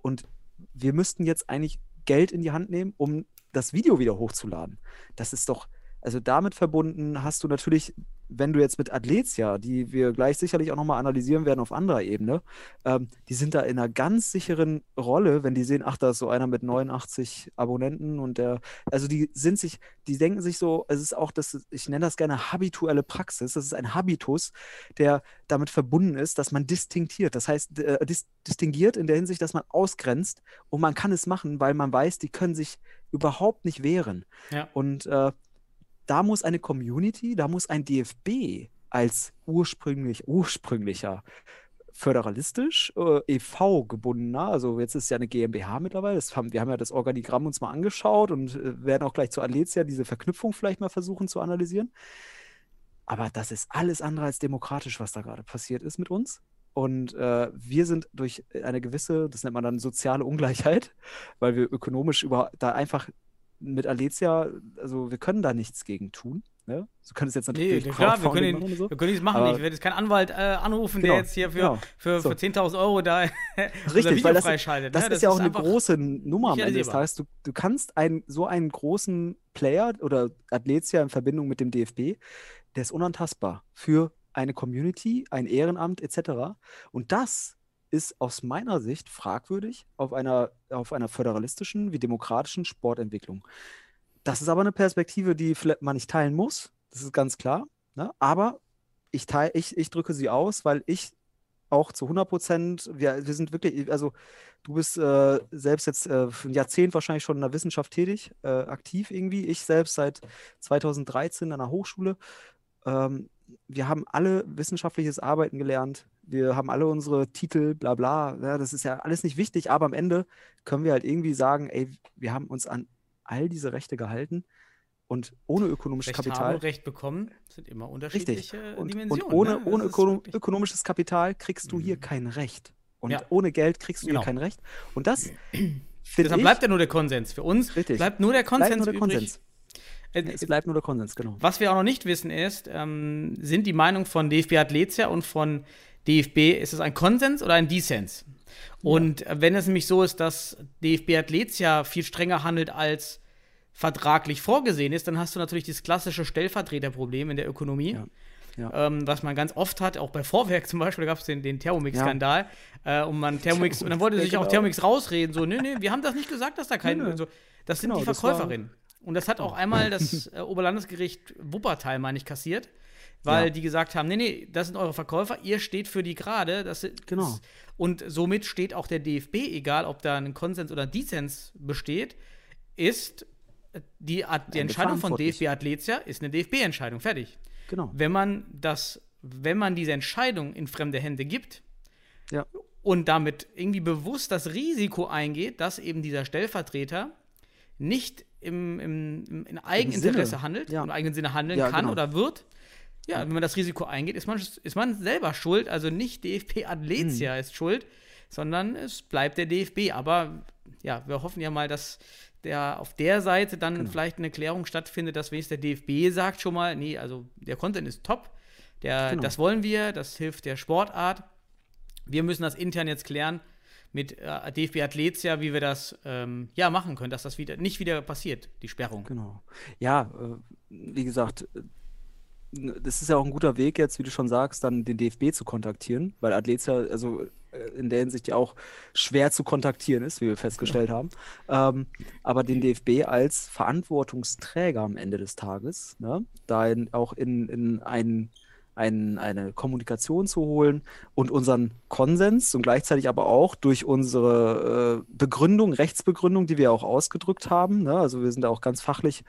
Und wir müssten jetzt eigentlich Geld in die Hand nehmen, um das Video wieder hochzuladen. Das ist doch, also damit verbunden hast du natürlich, wenn du jetzt mit Athletia, die wir gleich sicherlich auch nochmal analysieren werden auf anderer Ebene, ähm, die sind da in einer ganz sicheren Rolle, wenn die sehen, ach, da ist so einer mit 89 Abonnenten und der, also die sind sich, die denken sich so, es ist auch das, ich nenne das gerne habituelle Praxis, das ist ein Habitus, der damit verbunden ist, dass man distinktiert, das heißt, äh, dis distinguiert in der Hinsicht, dass man ausgrenzt und man kann es machen, weil man weiß, die können sich überhaupt nicht wehren. Ja. Und äh, da muss eine Community, da muss ein DFB als ursprünglich, ursprünglicher föderalistisch, äh, EV gebundener. Also jetzt ist ja eine GmbH mittlerweile. Haben, wir haben ja das Organigramm uns mal angeschaut und äh, werden auch gleich zu Aletia diese Verknüpfung vielleicht mal versuchen zu analysieren. Aber das ist alles andere als demokratisch, was da gerade passiert ist mit uns. Und äh, wir sind durch eine gewisse, das nennt man dann soziale Ungleichheit, [LAUGHS] weil wir ökonomisch über da einfach mit Aletia, also wir können da nichts gegen tun. Ne? So können es jetzt natürlich Nee, klar, wir können, machen ihn, und so. wir können nichts machen. Aber- ich werde jetzt keinen Anwalt äh, anrufen, Genau, der jetzt hier für, genau. für, So. für 10.000 Euro da [LAUGHS] Richtig, weil das, freischaltet. das ne? ist ja auch eine einfach- große Nummer am Ende des. Tages. Du, du kannst einen, so einen großen Player oder Athletia in Verbindung mit dem DFB, der ist unantastbar für eine Community, ein Ehrenamt etc. Und das ist aus meiner Sicht fragwürdig auf einer, auf einer föderalistischen wie demokratischen Sportentwicklung. Das ist aber eine Perspektive, die man nicht teilen muss. Das ist ganz klar. Ne? Aber ich, teil, ich, ich drücke sie aus, weil ich auch zu 100 Prozent, wir, wir sind wirklich, also du bist äh, selbst jetzt äh, ein Jahrzehnt wahrscheinlich schon in der Wissenschaft tätig, äh, aktiv irgendwie. Ich selbst seit 2013 an der Hochschule. Ähm, wir haben alle wissenschaftliches Arbeiten gelernt. Wir haben alle unsere Titel, bla bla. Ja, das ist ja alles nicht wichtig, aber am Ende können wir halt irgendwie sagen, ey, wir haben uns an all diese Rechte gehalten und ohne ökonomisches Recht Kapital. haben Recht bekommen sind immer unterschiedliche Richtig. Und, Dimensionen. und ohne, ne? Ohne ökonom ökonomisches Kapital kriegst du hier Mhm. kein Recht. Und Ja. ohne Geld kriegst du Genau. hier kein Recht. Und das [CLEARS THROAT] Deshalb ich, bleibt ja nur der Konsens. Für uns Richtig. bleibt nur der bleibt Konsens nur der übrig. Konsens. Äh, Es bleibt nur der Konsens, genau. Was wir auch noch nicht wissen ist, ähm, sind die Meinungen von DFB Athletia und von DFB, ist es ein Konsens oder ein Dissens? Und äh, wenn es nämlich so ist, dass DFB Athletia viel strenger handelt als vertraglich vorgesehen ist, dann hast du natürlich das klassische Stellvertreterproblem in der Ökonomie. Ja. Ja. Ähm, was man ganz oft hat, auch bei Vorwerk [LAUGHS] zum Beispiel, da gab es den, den Thermomix-Skandal. Äh, und man Thermomix, [LAUGHS] und dann wollte Ja, sich auch genau. Thermomix rausreden, so, nee, nee, wir haben das nicht gesagt, dass da kein. So, das sind Genau, die Verkäuferinnen. Und das hat auch einmal das äh, Oberlandesgericht Wuppertal, meine ich, kassiert, weil Ja. die gesagt haben, nee, nee, das sind eure Verkäufer, ihr steht für die gerade. Das ist, Genau. Und somit steht auch der DFB, egal ob da ein Konsens oder ein Dissens besteht, ist äh, die, die Entscheidung von. DFB Athletia ist eine DFB-Entscheidung, fertig. Genau. Wenn man das, wenn man diese Entscheidung in fremde Hände gibt Ja. und damit irgendwie bewusst das Risiko eingeht, dass eben dieser Stellvertreter nicht im, im, im in Eigeninteresse Sinne, handelt, ja. im eigenen Sinne handeln Ja, kann genau. oder wird. Ja, wenn man das Risiko eingeht, ist man, ist man selber schuld. Also nicht DFB Mhm. Athletia ist schuld, sondern es bleibt der DFB. Aber ja, wir hoffen ja mal, dass der auf der Seite dann Genau. vielleicht eine Klärung stattfindet, dass wenigstens der DFB sagt schon mal, nee, also der Content ist top. Der, Genau. Das wollen wir, das hilft der Sportart. Wir müssen das intern jetzt klären mit äh, DFB Athletia, wie wir das ähm, ja machen können, dass das wieder nicht wieder passiert, die Sperrung. Genau. Ja, äh, wie gesagt, äh, das ist ja auch ein guter Weg jetzt, wie du schon sagst, dann den DFB zu kontaktieren, weil Athletia, also äh, in der Hinsicht ja auch schwer zu kontaktieren ist, wie wir festgestellt haben. Ähm, aber den DFB als Verantwortungsträger am Ende des Tages, ne, da in, auch in, in ein, ein, eine Kommunikation zu holen und unseren Konsens und gleichzeitig aber auch durch unsere äh, Begründung, Rechtsbegründung, die wir auch ausgedrückt haben, ne, also wir sind da auch ganz fachlich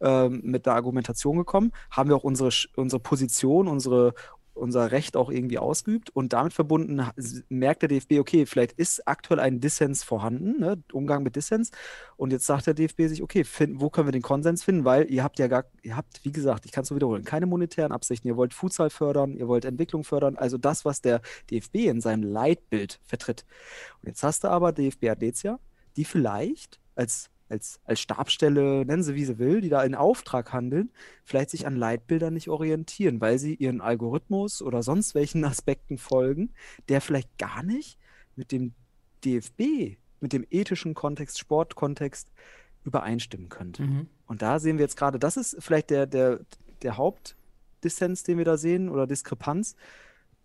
ähm, mit der Argumentation gekommen, haben wir auch unsere, unsere Position, unsere, unser Recht auch irgendwie ausgeübt und damit verbunden merkt der DFB, okay, vielleicht ist aktuell ein Dissens vorhanden, ne, Umgang mit Dissens. Und jetzt sagt der DFB sich, okay, finden, wo können wir den Konsens finden, weil ihr habt ja gar, ihr habt, wie gesagt, ich kann es so wiederholen, keine monetären Absichten, ihr wollt Futsal fördern, ihr wollt Entwicklung fördern, also das, was der DFB in seinem Leitbild vertritt. Und jetzt hast du aber DFB Athletia, die vielleicht als als, als Stabsstelle, nennen sie wie sie will, die da in Auftrag handeln, vielleicht sich an Leitbildern nicht orientieren, weil sie ihren Algorithmus oder sonst welchen [LAUGHS] Aspekten folgen, der vielleicht gar nicht mit dem DFB, mit dem ethischen Kontext, Sportkontext übereinstimmen könnte. Mhm. Und da sehen wir jetzt gerade, das ist vielleicht der, der, der Hauptdissens, den wir da sehen, oder Diskrepanz,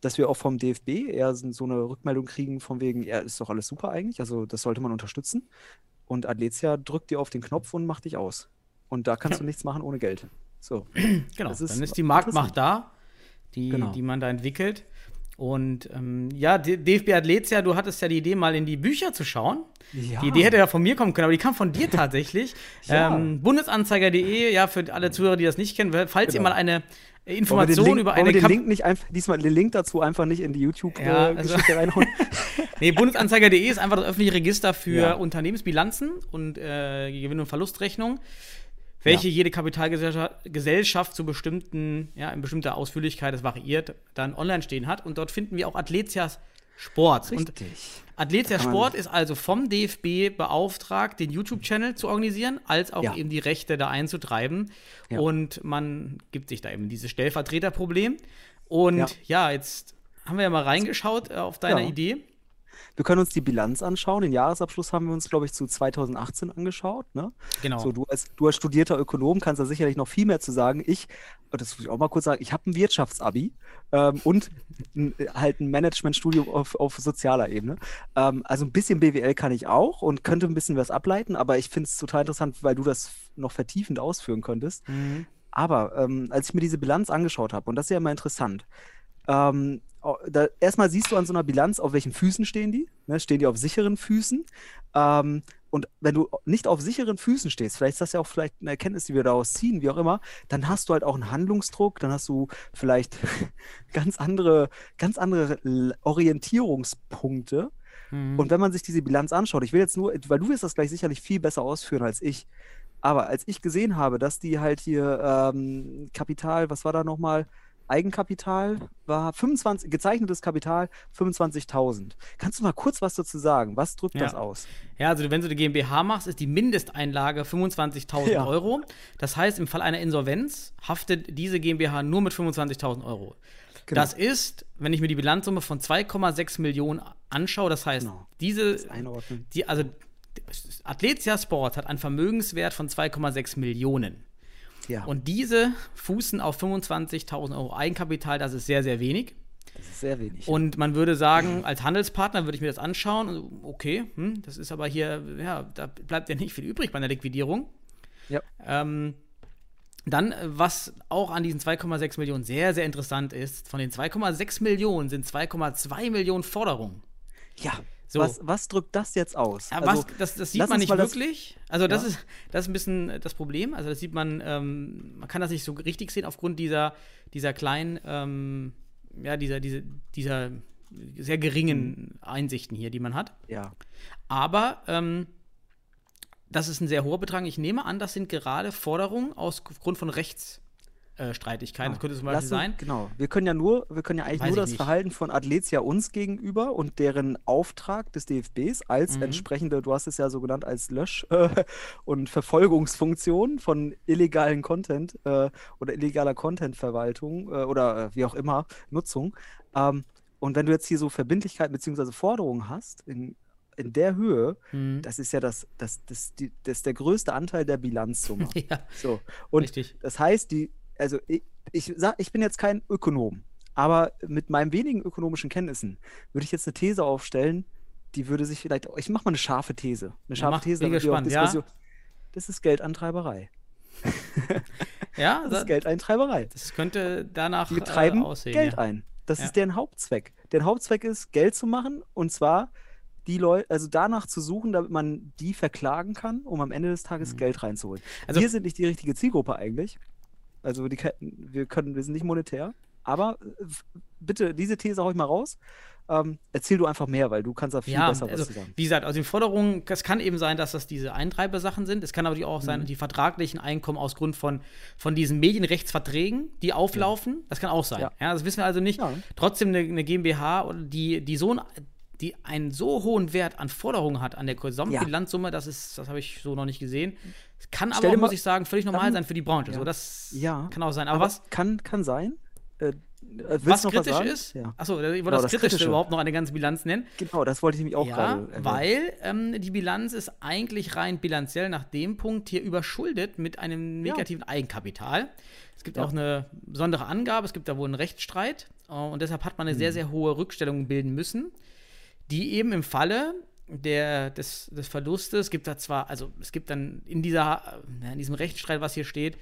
dass wir auch vom DFB eher so so eine Rückmeldung kriegen, von wegen, ja, ist doch alles super eigentlich, also das sollte man unterstützen. Und Athletia drückt dir auf den Knopf und macht dich aus. Und da kannst du nichts machen ohne Geld. So. [CLEARS THROAT] Genau, ist dann ist die Marktmacht da, die, Genau. die man da entwickelt. Und ähm, ja, DFB Athletia, du hattest ja die Idee, mal in die Bücher zu schauen. Ja. Die Idee hätte ja von mir kommen können, aber die kam von dir [LAUGHS] tatsächlich. Ja. ähm, Bundesanzeiger.de, ja, für alle Zuhörer, die das nicht kennen, falls ihr Genau. mal eine, Informationen über wollen wir eine den Link nicht einfach, diesmal den Link dazu einfach nicht in die Ja, YouTube-Geschichte also- reinhauen. [LAUGHS] Nee, Bundesanzeiger.de ist einfach das öffentliche Register für Ja. Unternehmensbilanzen und äh, Gewinn- und Verlustrechnung, welche jede Kapitalgesellschaft Gesellschaft zu bestimmten, ja, in bestimmter Ausführlichkeit, das variiert, dann online stehen hat. Und dort finden wir auch Athletias Sport. Und Richtig. Athletia Sport ist also vom DFB beauftragt, den YouTube-Channel zu organisieren, als auch Ja. eben die Rechte da einzutreiben. Ja. Und man gibt sich da eben dieses Stellvertreterproblem. Und ja. Ja. jetzt haben wir ja mal reingeschaut äh, auf deine. Idee. Wir können uns die Bilanz anschauen. Den Jahresabschluss haben wir uns, glaube ich, zu 2018 angeschaut. Ne? Genau. So, du als, du als studierter Ökonom kannst da sicherlich noch viel mehr zu sagen. Ich, das muss ich auch mal kurz sagen, ich habe ein Wirtschaftsabi ähm, und ein, halt ein Managementstudium auf, auf sozialer Ebene. Ähm, also ein bisschen BWL kann ich auch und könnte ein bisschen was ableiten, aber ich finde es total interessant, weil du das noch vertiefend ausführen könntest. Mhm. Aber ähm, als ich mir diese Bilanz angeschaut habe, und das ist ja immer interessant, ähm, da, erstmal siehst du an so einer Bilanz, auf welchen Füßen stehen die. Ne? Stehen die auf sicheren Füßen? Ähm, und wenn du nicht auf sicheren Füßen stehst, vielleicht ist das ja auch vielleicht eine Erkenntnis, die wir daraus ziehen, wie auch immer, dann hast du halt auch einen Handlungsdruck, dann hast du vielleicht [LAUGHS] ganz andere, ganz andere Orientierungspunkte. Mhm. Und wenn man sich diese Bilanz anschaut, ich will jetzt nur, weil du wirst das gleich sicherlich viel besser ausführen als ich, aber als ich gesehen habe, dass die halt hier ähm, Kapital, was war da nochmal? Eigenkapital war 25, gezeichnetes Kapital 25.000. Kannst du mal kurz was dazu sagen? Was drückt Ja. das aus? Ja, also wenn du die GmbH machst, ist die Mindesteinlage 25.000 Ja. Euro. Das heißt, im Fall einer Insolvenz haftet diese GmbH nur mit 25.000 Euro. Genau. Das ist, wenn ich mir die Bilanzsumme von 2,6 Millionen anschaue, das heißt, Genau. diese, Einordnen. die, also Athletia Sport hat einen Vermögenswert von 2,6 Millionen. Ja, Und diese fußen auf 25.000 Euro Eigenkapital, das ist sehr, sehr wenig. das ist sehr wenig. Und man würde sagen, als Handelspartner würde ich mir das anschauen. Okay, hm, das ist aber hier, ja, da bleibt ja nicht viel übrig bei einer Liquidierung. ja. Ähm, dann, was auch an diesen 2,6 Millionen sehr, sehr interessant ist, von den 2,6 Millionen sind 2,2 Millionen Forderungen. ja. So. Was, was drückt das jetzt aus? Ja, Also, was, das, das sieht man nicht wirklich. Also das Ja. ist das ist ein bisschen das Problem. Also das sieht man, ähm, man kann das nicht so richtig sehen aufgrund dieser, dieser kleinen, ähm, ja, dieser, diese, dieser sehr geringen Einsichten hier, die man hat. Ja, Aber ähm, das ist ein sehr hoher Betrag. Ich nehme an, das sind gerade Forderungen aus Grund von Rechtsstreitigkeiten. das könnte zum Beispiel Lass uns- sein. Genau. Wir können ja nur, wir können ja eigentlich Weiß nur das nicht. Verhalten von Athletia uns gegenüber und deren Auftrag des DFBs als Mhm. entsprechende, du hast es ja so genannt, als Lösch- [LAUGHS] äh, und Verfolgungsfunktion von illegalen Content äh, oder illegaler Content-Verwaltung äh, oder äh, wie auch immer, Nutzung. Ähm, und wenn du jetzt hier so Verbindlichkeiten bzw. Forderungen hast, in, in der Höhe, Mhm. das ist ja das, das, das, die, das der größte Anteil der Bilanzsumme. [LAUGHS] Ja, So. Und richtig. das heißt, die, also ich, ich sag, ich bin jetzt kein Ökonom, aber mit meinen wenigen ökonomischen Kenntnissen würde ich jetzt eine These aufstellen, die würde sich vielleicht, ich mache mal eine scharfe These. Eine scharfe mach, These, bin damit wir auch gespannt, ja. Diskussion. Das ist Geldantreiberei. [LAUGHS] Ja, Das da, ist Geldeintreiberei. das könnte danach Die treiben äh, aussehen. Geld ja. ein. Das Ja. ist deren Hauptzweck. Deren Hauptzweck ist, Geld zu machen und zwar die Leute, also danach zu suchen, damit man die verklagen kann, um am Ende des Tages Geld reinzuholen. Mhm. Also- wir sind nicht die richtige Zielgruppe eigentlich. Also die, wir können, wir sind nicht monetär. Aber äh, bitte, diese These hau ich mal raus. Ähm, erzähl du einfach mehr, weil du kannst da viel Ja, besser also was sagen. wie gesagt, also die Forderungen, es kann eben sein, dass das diese Eintreibersachen sind. Es kann aber auch Mhm. sein, die vertraglichen Einkommen aus Grund von, von diesen Medienrechtsverträgen, die auflaufen. Das kann auch sein. Ja. Ja. das wissen wir also nicht. Ja. Trotzdem eine, eine GmbH, oder die, die so ein, die einen so hohen Wert an Forderungen hat, an der Gesamtbilanzsumme, das ist, das habe ich so noch nicht gesehen. Es kann aber, dir muss ich sagen, völlig normal dann- sein für die Branche. Ja. So, das Ja. kann auch sein. Aber, was, kann, kann sein. Äh, äh, was kritisch sagen? ist, Ja. achso, ich wollte Genau, das, das Kritische. überhaupt noch eine ganze Bilanz nennen. Genau, das wollte ich nämlich auch Ja, gerade erwähnen. weil ähm, die Bilanz ist eigentlich rein bilanziell nach dem Punkt hier überschuldet mit einem Ja. negativen Eigenkapital. Es gibt Ja. auch eine besondere Angabe, es gibt da wohl einen Rechtsstreit äh, und deshalb hat man eine Mhm. sehr, sehr hohe Rückstellung bilden müssen, die eben im Falle der, des, des Verlustes, es gibt da zwar, also es gibt dann in, dieser, in diesem Rechtsstreit, was hier steht,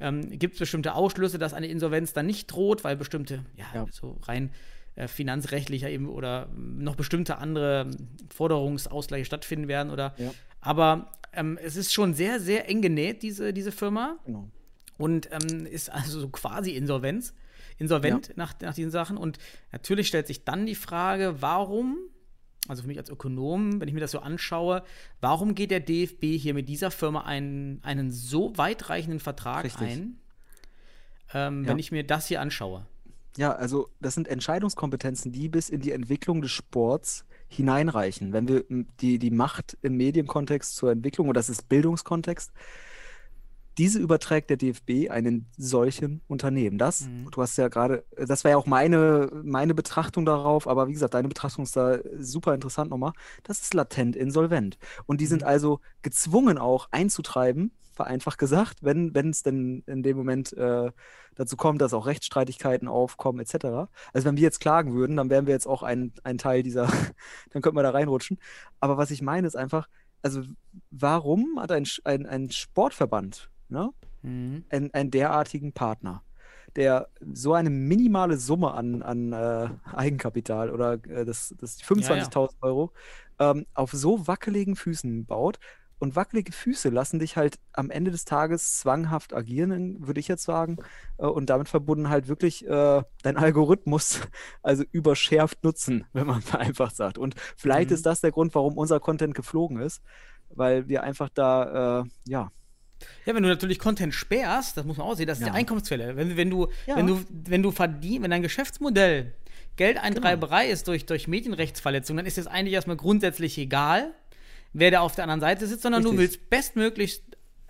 ähm, gibt es bestimmte Ausschlüsse, dass eine Insolvenz dann nicht droht, weil bestimmte, ja, Ja. so rein äh, finanzrechtlicher eben oder noch bestimmte andere Forderungsausgleiche stattfinden werden oder Ja. aber ähm, es ist schon sehr, sehr eng genäht, diese, diese Firma. Genau. und ähm, ist also so quasi Insolvenz, insolvent nach, nach diesen Sachen. Und natürlich stellt sich dann die Frage, warum, also für mich als Ökonom, wenn ich mir das so anschaue, warum geht der DFB hier mit dieser Firma einen, einen so weitreichenden Vertrag Richtig. ein, ähm, Ja. wenn ich mir das hier anschaue? Ja, also das sind Entscheidungskompetenzen, die bis in die Entwicklung des Sports hineinreichen. Wenn wir die, die Macht im Medienkontext zur Entwicklung, und das ist Bildungskontext, diese überträgt der DFB einen solchen Unternehmen. Das, Mhm. du hast ja gerade, das war ja auch meine, meine Betrachtung darauf, aber wie gesagt, deine Betrachtung ist da super interessant nochmal. Das ist latent insolvent. Und die sind Mhm. also gezwungen auch einzutreiben, vereinfacht gesagt, wenn es denn in dem Moment äh, dazu kommt, dass auch Rechtsstreitigkeiten aufkommen, etc. Also wenn wir jetzt klagen würden, dann wären wir jetzt auch ein, ein Teil dieser, [LAUGHS] dann könnten wir da reinrutschen. Aber was ich meine ist einfach, also warum hat ein, ein, ein Sportverband ne, Mhm. einen, einen derartigen Partner, der so eine minimale Summe an, an äh, Eigenkapital oder äh, das, das 25.000 Euro ähm, auf so wackeligen Füßen baut. Und wackelige Füße lassen dich halt am Ende des Tages zwanghaft agieren, würde ich jetzt sagen. Äh, und damit verbunden halt wirklich äh, dein Algorithmus, [LAUGHS] also überschärft nutzen, [LAUGHS] wenn man vereinfacht sagt. Und vielleicht Mhm. ist das der Grund, warum unser Content geflogen ist, weil wir einfach da, äh, ja, Ja, wenn du natürlich Content sperrst, das muss man auch sehen, das ist Ja. die Einkommensquelle. Wenn, wenn du, Ja. wenn du, wenn du verdienst, wenn dein Geschäftsmodell Geldeintreiberei ist durch, durch Medienrechtsverletzungen, dann ist es eigentlich erstmal grundsätzlich egal, wer da auf der anderen Seite sitzt, sondern du Richtig. willst bestmöglichst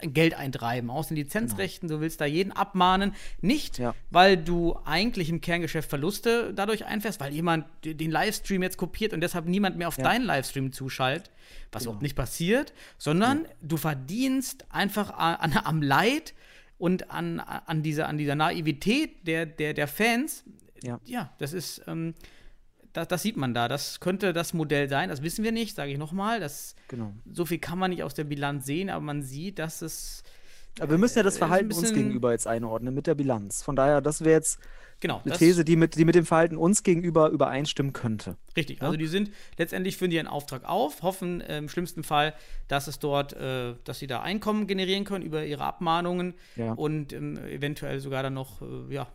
Geld eintreiben aus den Lizenzrechten, du willst da jeden abmahnen, nicht Ja. weil du eigentlich im Kerngeschäft Verluste dadurch einfährst, weil jemand den Livestream jetzt kopiert und deshalb niemand mehr auf Ja. deinen Livestream zuschaltet, was Genau. überhaupt nicht passiert, sondern du verdienst einfach an, am Leid und an, an, dieser, an dieser Naivität der, der, der Fans. Ja. ja das ist, ähm, das, das sieht man da. Das könnte das Modell sein. Das wissen wir nicht, sage ich nochmal. genau. So viel kann man nicht aus der Bilanz sehen, aber man sieht, dass es. Aber wir müssen ja das Äh, Verhalten uns gegenüber jetzt einordnen mit der Bilanz. Von daher, das wäre jetzt Genau. eine These, die mit, die mit dem Verhalten uns gegenüber übereinstimmen könnte. Richtig, Ja? also die sind letztendlich führen die einen Auftrag auf, hoffen äh, im schlimmsten Fall, dass es dort, äh, dass sie da Einkommen generieren können über ihre Abmahnungen Ja. und ähm, eventuell sogar dann noch äh, ja,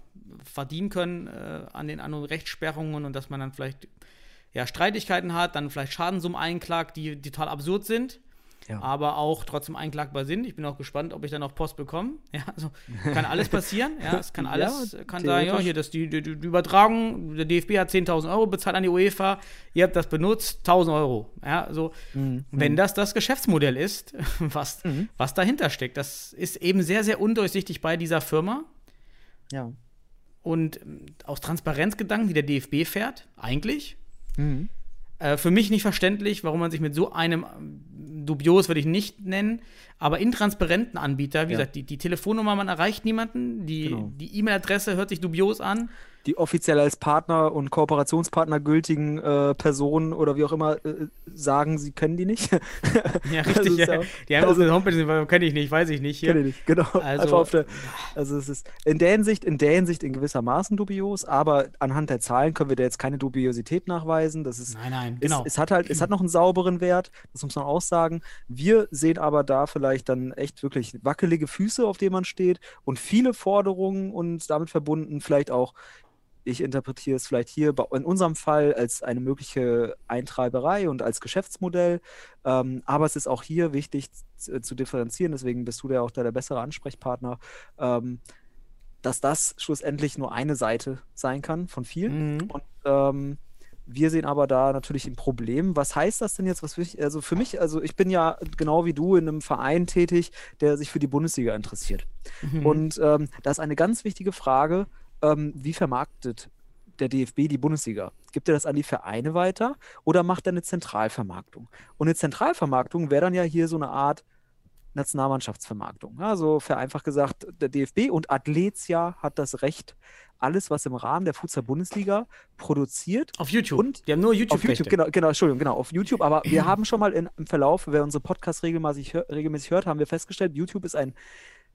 verdienen können äh, an den anderen Rechtssperrungen und dass man dann vielleicht ja, Streitigkeiten hat, dann vielleicht Schadensummen einklagt, die, die total absurd sind. Ja. Aber auch trotzdem einklagbar sind. Ich bin auch gespannt, ob ich dann noch Post bekomme. [LAUGHS] Ja, also kann alles passieren. Ja, es kann [LAUGHS] Ja, alles, kann sein, ja, hier, das, die, die, die Übertragung, der DFB hat 10.000 Euro bezahlt an die UEFA, ihr habt das benutzt, 1.000 Euro. Ja, so, Mhm. wenn das das Geschäftsmodell ist, [LAUGHS] was, was dahinter steckt, das ist eben sehr, sehr undurchsichtig bei dieser Firma. Ja. Und ähm, aus Transparenzgedanken, die der DFB fährt, eigentlich, Mhm. äh, für mich nicht verständlich, warum man sich mit so einem ähm, dubios würde ich nicht nennen, aber intransparenten Anbieter, wie Ja. gesagt, die, die Telefonnummer, man erreicht niemanden, die Genau. die E-Mail-Adresse hört sich dubios an. Die offiziell als Partner und Kooperationspartner gültigen äh, Personen oder wie auch immer äh, sagen, sie können die nicht. [LAUGHS] Ja, Also richtig. ja. Die haben auf also- der Homepage, kenne ich nicht, weiß ich nicht. Hier. Kenn ich nicht, genau. Also- auf der, also es ist in der Hinsicht, in der Hinsicht in gewissermaßen dubios, aber anhand der Zahlen können wir da jetzt keine Dubiosität nachweisen. Das ist Nein, nein, Es, genau. es hat halt, es hat noch einen sauberen Wert, das muss man auch sagen. Wir sehen aber da vielleicht dann echt wirklich wackelige Füße, auf denen man steht und viele Forderungen und damit verbunden vielleicht auch, ich interpretiere es vielleicht hier bei- in unserem Fall als eine mögliche Eintreiberei und als Geschäftsmodell. Ähm, aber es ist auch hier wichtig zu, zu differenzieren, deswegen bist du ja auch da der bessere Ansprechpartner. Ähm, dass das schlussendlich nur eine Seite sein kann von vielen. Mhm. Und ähm, wir sehen aber da natürlich ein Problem. Was heißt das denn jetzt? Was ich, also für mich, also ich bin ja genau wie du in einem Verein tätig, der sich für die Bundesliga interessiert. Mhm. Und ähm, da ist eine ganz wichtige Frage, ähm, wie vermarktet der DFB die Bundesliga? Gibt er das an die Vereine weiter oder macht er eine Zentralvermarktung? Und eine Zentralvermarktung wäre dann ja hier so eine Art Nationalmannschaftsvermarktung. Also vereinfacht gesagt, der DFB und Athletia hat das Recht, alles, was im Rahmen der Futsal-Bundesliga produziert, auf YouTube. und die haben nur auf YouTube-Rechte. YouTube, genau, genau, Entschuldigung, genau, auf YouTube. Aber wir haben schon mal in, im Verlauf, wer unsere Podcasts regelmäßig, regelmäßig hört, haben wir festgestellt, YouTube ist ein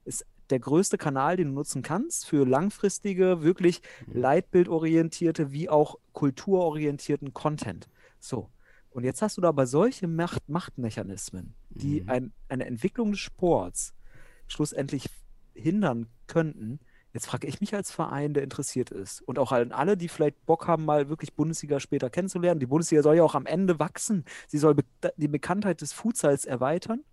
ist der größte Kanal, den du nutzen kannst für langfristige, wirklich leitbildorientierte wie auch kulturorientierten Content. So. Und jetzt hast du da bei solchen Macht Machtmechanismen, die Mhm. ein, eine Entwicklung des Sports schlussendlich hindern könnten. Jetzt frage ich mich als Verein, der interessiert ist und auch an alle, die vielleicht Bock haben, mal wirklich Bundesliga später kennenzulernen. Die Bundesliga soll ja auch am Ende wachsen. Sie soll be die Bekanntheit des Futsals erweitern.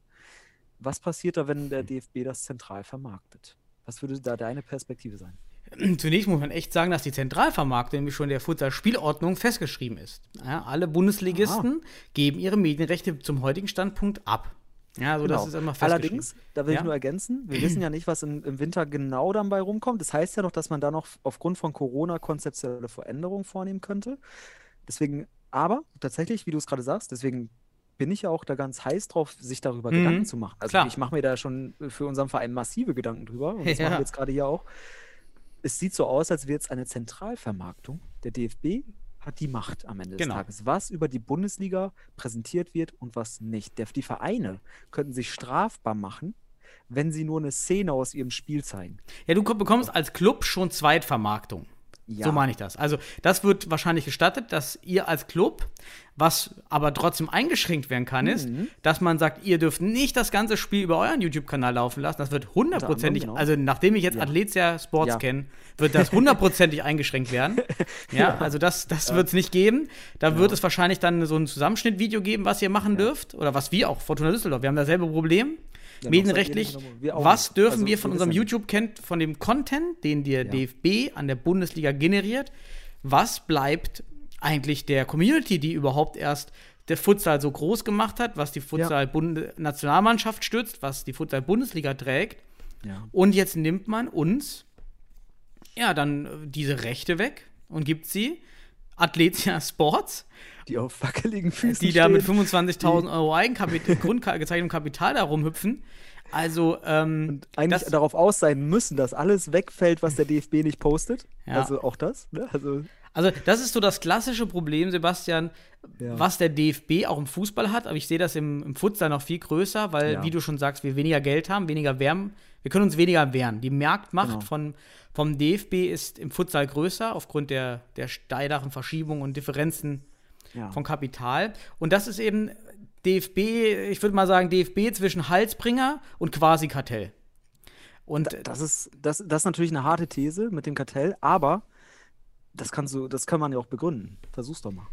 Was passiert da, wenn der DFB das zentral vermarktet? Was würde da deine Perspektive sein? [CLEARS THROAT] Zunächst muss man echt sagen, dass die Zentralvermarktung nämlich schon in der Futsal-Spielordnung festgeschrieben ist. Ja, alle Bundesligisten geben ihre Medienrechte zum heutigen Standpunkt ab. Ja, so Genau. das ist immer festgeschrieben. Allerdings, da will Ja. ich nur ergänzen, wir wissen ja nicht, was im, im Winter genau dann bei rumkommt. Das heißt ja noch, dass man da noch aufgrund von Corona konzeptionelle Veränderungen vornehmen könnte. Deswegen, aber tatsächlich, wie du es gerade sagst, deswegen bin ich ja auch da ganz heiß drauf, sich darüber Mhm. Gedanken zu machen. Also Klar. ich mache mir da schon für unseren Verein massive Gedanken drüber und das Ja. machen wir jetzt gerade hier auch. Es sieht so aus, als wäre es eine Zentralvermarktung. Der DFB hat die Macht am Ende Genau. des Tages, was über die Bundesliga präsentiert wird und was nicht. Die Vereine könnten sich strafbar machen, wenn sie nur eine Szene aus ihrem Spiel zeigen. Ja, du bekommst als Club schon Zweitvermarktung. Ja. So meine ich das. Also, das wird wahrscheinlich gestattet, dass ihr als Club, was aber trotzdem eingeschränkt werden kann, ist, Mhm. dass man sagt, ihr dürft nicht das ganze Spiel über euren YouTube-Kanal laufen lassen. Das wird hundertprozentig, genau. also nachdem ich jetzt Ja. Athletia Sports Ja. kenne, wird das hundertprozentig eingeschränkt werden. [LAUGHS] Ja, also das, das wird es nicht geben. Da wird es wahrscheinlich dann so ein Zusammenschnittvideo geben, was ihr machen dürft. Oder was wir auch, Fortuna Düsseldorf. Wir haben dasselbe Problem. Ja, Medienrechtlich, was dürfen Also, wir von unserem wissen- YouTube kennt, von dem Content, den der Ja. DFB an der Bundesliga generiert, was bleibt eigentlich der Community, die überhaupt erst der Futsal so groß gemacht hat, was die Futsal-Nationalmannschaft stützt, was die Futsal-Bundesliga trägt. Und jetzt nimmt man uns ja dann äh, diese Rechte weg und gibt sie Athletia Sports, Die auf wackeligen Füßen die da mit stehen. 25.000 Euro Eigenkapital, [LAUGHS] grundgezeichnetem Kapital da rumhüpfen. Also, ähm, eigentlich das- darauf aus sein müssen, dass alles wegfällt, was der DFB nicht postet. Ja. Also auch das. Ne? Also Also, das ist so das klassische Problem, Sebastian, Ja. was der DFB auch im Fußball hat. Aber ich sehe das im, im Futsal noch viel größer, weil, Ja. wie du schon sagst, wir weniger Geld haben, weniger wärmen. Wir können uns weniger wehren. Die Marktmacht Genau. von, vom DFB ist im Futsal größer, aufgrund der, der steileren Verschiebungen und Differenzen ja. von Kapital. Und das ist eben DFB, ich würde mal sagen, DFB zwischen Halsbringer und Quasi-Kartell. Und Das ist, das, das ist natürlich eine harte These mit dem Kartell, aber das kannst du, das kann man ja auch begründen. Versuch's doch mal.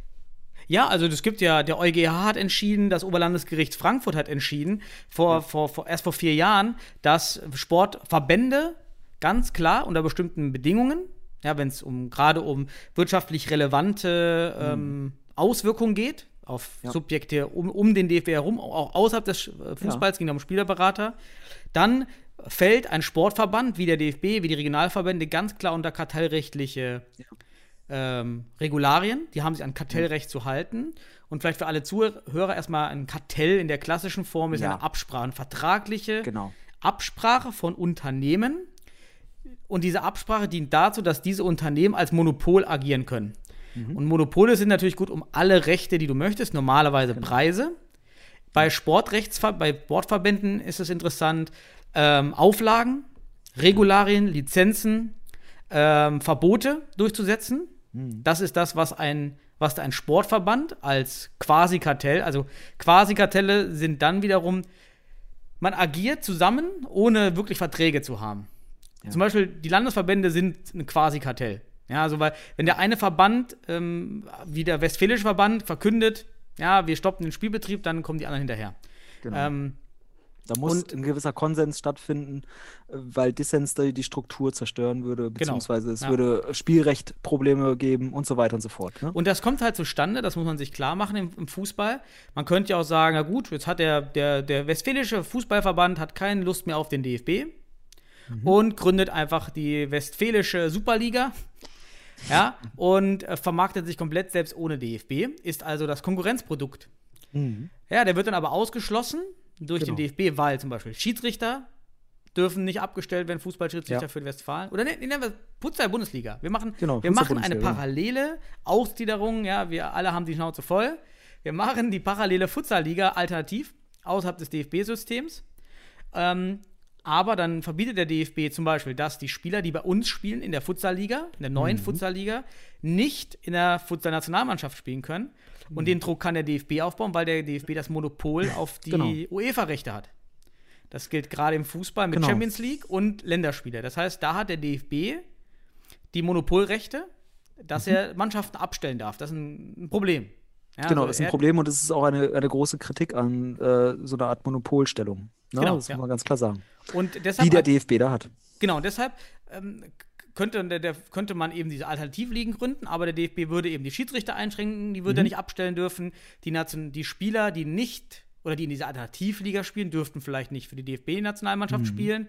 Ja, also es gibt ja, der EuGH hat entschieden, das Oberlandesgericht Frankfurt hat entschieden, vor, vor, vor, erst vor vier Jahren, dass Sportverbände ganz klar unter bestimmten Bedingungen, ja, wenn es um gerade um wirtschaftlich relevante ähm, Auswirkungen geht, auf Ja. Subjekte um, um den DFB herum, auch außerhalb des äh, Fußballs, ging da um Spielerberater, dann fällt ein Sportverband wie der DFB, wie die Regionalverbände ganz klar unter kartellrechtliche ähm, Regularien, die haben sich an Kartellrecht zu halten. Und vielleicht für alle Zuhörer erstmal ein Kartell in der klassischen Form ist Ja. eine Absprache, eine vertragliche Genau. Absprache von Unternehmen. Und diese Absprache dient dazu, dass diese Unternehmen als Monopol agieren können. Und Monopole sind natürlich gut um alle Rechte, die du möchtest, normalerweise Preise. Bei Sportrechtsver bei Sportverbänden ist es interessant, ähm, Auflagen, Regularien, Lizenzen, ähm, Verbote durchzusetzen. Das ist das, was ein, was ein Sportverband als Quasi-Kartell, also Quasi-Kartelle sind dann wiederum, man agiert zusammen, ohne wirklich Verträge zu haben. Zum Beispiel, die Landesverbände sind ein Quasi-Kartell. Ja, also weil, wenn der eine Verband, ähm, wie der Westfälische Verband, verkündet, ja, wir stoppen den Spielbetrieb, dann kommen die anderen hinterher. Genau. Ähm, Da muss und- ein gewisser Konsens stattfinden, äh, weil Dissens die Struktur zerstören würde, beziehungsweise es ja. würde Spielrechtprobleme geben und so weiter und so fort. Ne? Und das kommt halt zustande, das muss man sich klar machen im, im Fußball. Man könnte ja auch sagen, na gut, jetzt hat der, der, der Westfälische Fußballverband hat keine Lust mehr auf den DFB und gründet einfach die Westfälische Superliga. Ja, und äh, vermarktet sich komplett selbst ohne DFB, ist also das Konkurrenzprodukt. Ja, der wird dann aber ausgeschlossen durch Genau. den DFB, weil zum Beispiel Schiedsrichter dürfen nicht abgestellt werden, Fußballschiedsrichter Ja. für Westfalen. Oder ne, nennen wir Futsal-Bundesliga. Wir machen, Genau, wir machen eine genau. parallele Ausgliederung, ja, wir alle haben die Schnauze voll. Wir machen die parallele Futsal-Liga alternativ außerhalb des DFB-Systems. Ähm, aber dann verbietet der DFB zum Beispiel, dass die Spieler, die bei uns spielen in der Futsal-Liga, in der neuen Futsal-Liga, nicht in der Futsal-Nationalmannschaft spielen können. Und den Druck kann der DFB aufbauen, weil der DFB das Monopol auf die Genau. UEFA-Rechte hat. Das gilt gerade im Fußball mit Genau. Champions League und Länderspiele. Das heißt, da hat der DFB die Monopolrechte, dass er Mannschaften abstellen darf. Das ist ein, Problem. Ja, Mhm. genau, also ist ein Problem und es ist auch eine, eine große Kritik an äh, so einer Art Monopolstellung. Ne? Genau, das ja. muss man ganz klar sagen. Und deshalb Die der DFB da hat. Genau, deshalb ähm, könnte, der, der, könnte man eben diese Alternativligen gründen, aber der DFB würde eben die Schiedsrichter einschränken, die würde er nicht abstellen dürfen. Die, Nation, die Spieler, die nicht oder die in dieser Alternativliga spielen, dürften vielleicht nicht für die DFB-Nationalmannschaft spielen.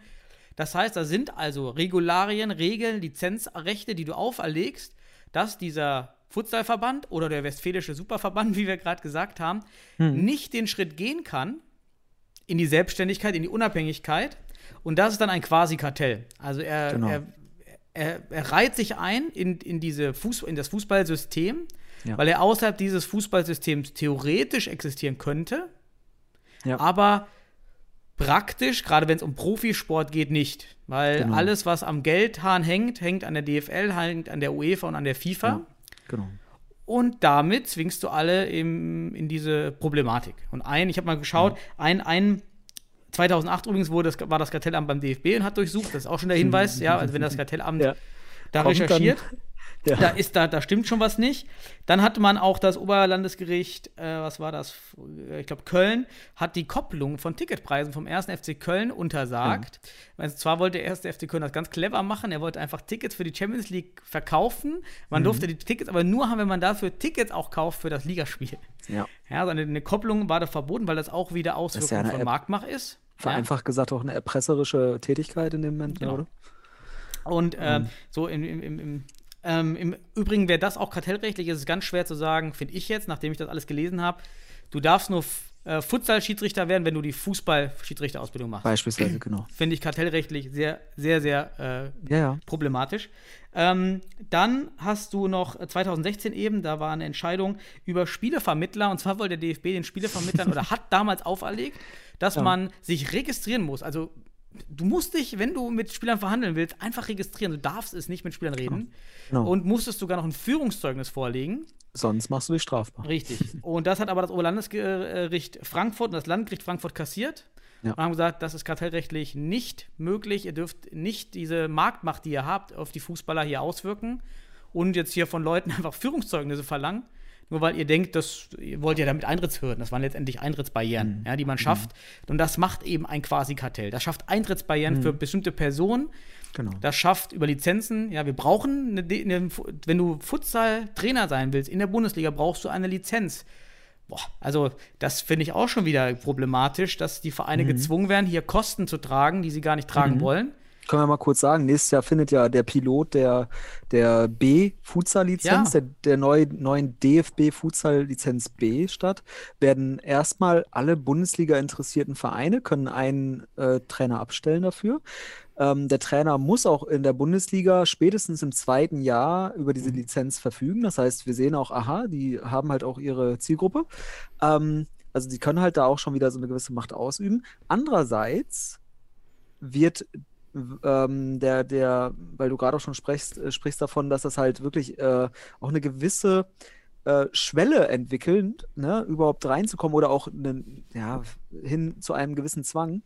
Das heißt, da sind also Regularien, Regeln, Lizenzrechte, die du auferlegst, dass dieser Futsalverband oder der Westfälische Superverband, [LAUGHS] wie wir gerade gesagt haben, nicht den Schritt gehen kann in die Selbstständigkeit, in die Unabhängigkeit. Und das ist dann ein Quasi-Kartell. Also er, Genau. er, er, er reiht sich ein in, in, diese Fuß, in das Fußballsystem, Ja. weil er außerhalb dieses Fußballsystems theoretisch existieren könnte, Ja. aber praktisch, gerade wenn es um Profisport geht, nicht. Weil Genau. alles, was am Geldhahn hängt, hängt an der DFL, hängt an der UEFA und an der FIFA. Ja. Genau. Und damit zwingst du alle im, in diese Problematik. Und ein, ich habe mal geschaut, ein, ein 2008 übrigens wurde das, war das Kartellamt beim DFB und hat durchsucht. Das ist auch schon der Hinweis, ja, also wenn das Kartellamt Ja. Da Kommt dann- recherchiert, Ja. da ist da, da stimmt schon was nicht. Dann hatte man auch das Oberlandesgericht, äh, was war das? Äh, Ich glaube, Köln hat die Kopplung von Ticketpreisen vom 1. FC Köln untersagt. Also zwar wollte der 1. FC Köln das ganz clever machen, er wollte einfach Tickets für die Champions League verkaufen. Man Mhm. durfte die Tickets aber nur haben, wenn man dafür Tickets auch kauft für das Ligaspiel. Ja. Ja, also eine, eine Kopplung war da verboten, weil das auch wieder Auswirkung ja von App. Marktmacht ist. Vereinfacht gesagt auch eine erpresserische Tätigkeit in dem Moment, Genau. oder? Und ähm, so im, im, im, im, ähm, im Übrigen wäre das auch kartellrechtlich, ist es ganz schwer zu sagen, finde ich jetzt, nachdem ich das alles gelesen habe. Du darfst nur äh, Futsal-Schiedsrichter werden, wenn du die Fußball-Schiedsrichterausbildung machst. Beispielsweise, genau. [CLEARS THROAT] Finde ich kartellrechtlich sehr, sehr, sehr äh, Ja, ja. problematisch. Ähm, dann hast du noch äh, 2016 eben, da war eine Entscheidung über Spielevermittler. Und zwar wollte der DFB den Spielevermittlern [LAUGHS] oder hat damals auferlegt, dass Ja. man sich registrieren muss. Also du musst dich, wenn du mit Spielern verhandeln willst, einfach registrieren. Du darfst es nicht mit Spielern reden. Genau. Und musstest sogar noch ein Führungszeugnis vorlegen. Sonst machst du dich strafbar. Richtig. Und das hat aber das Oberlandesgericht Frankfurt und das Landgericht Frankfurt kassiert. Ja. Und haben gesagt, das ist kartellrechtlich nicht möglich. Ihr dürft nicht diese Marktmacht, die ihr habt, auf die Fußballer hier auswirken und jetzt hier von Leuten [LAUGHS] einfach Führungszeugnisse verlangen. Nur weil ihr denkt, das, ihr wollt ja damit Eintrittshürden. Das waren letztendlich Eintrittsbarrieren, ja, die man schafft. Und das macht eben ein Quasi-Kartell. Das schafft Eintrittsbarrieren für bestimmte Personen. Genau. Das schafft über Lizenzen. Ja, wir brauchen, eine, eine, wenn du Futsal-Trainer sein willst in der Bundesliga, brauchst du eine Lizenz. Boah, also das finde ich auch schon wieder problematisch, dass die Vereine Mhm. gezwungen werden, hier Kosten zu tragen, die sie gar nicht tragen wollen. Können wir mal kurz sagen, nächstes Jahr findet ja der Pilot der, der B-Futsal-Lizenz, Ja. der, der neu, neuen DFB-Futsal-Lizenz B statt. Werden erstmal alle Bundesliga-interessierten Vereine können einen äh, Trainer abstellen dafür. Ähm, der Trainer muss auch in der Bundesliga spätestens im zweiten Jahr über diese Lizenz verfügen. Das heißt, wir sehen auch, aha, die haben halt auch ihre Zielgruppe. Ähm, also die können halt da auch schon wieder so eine gewisse Macht ausüben. Andererseits wird ähm, der, der, weil du gerade auch schon sprichst, äh, sprichst davon, dass das halt wirklich äh, auch eine gewisse äh, Schwelle entwickelt, ne, überhaupt reinzukommen oder auch ne, ja, hin zu einem gewissen Zwang,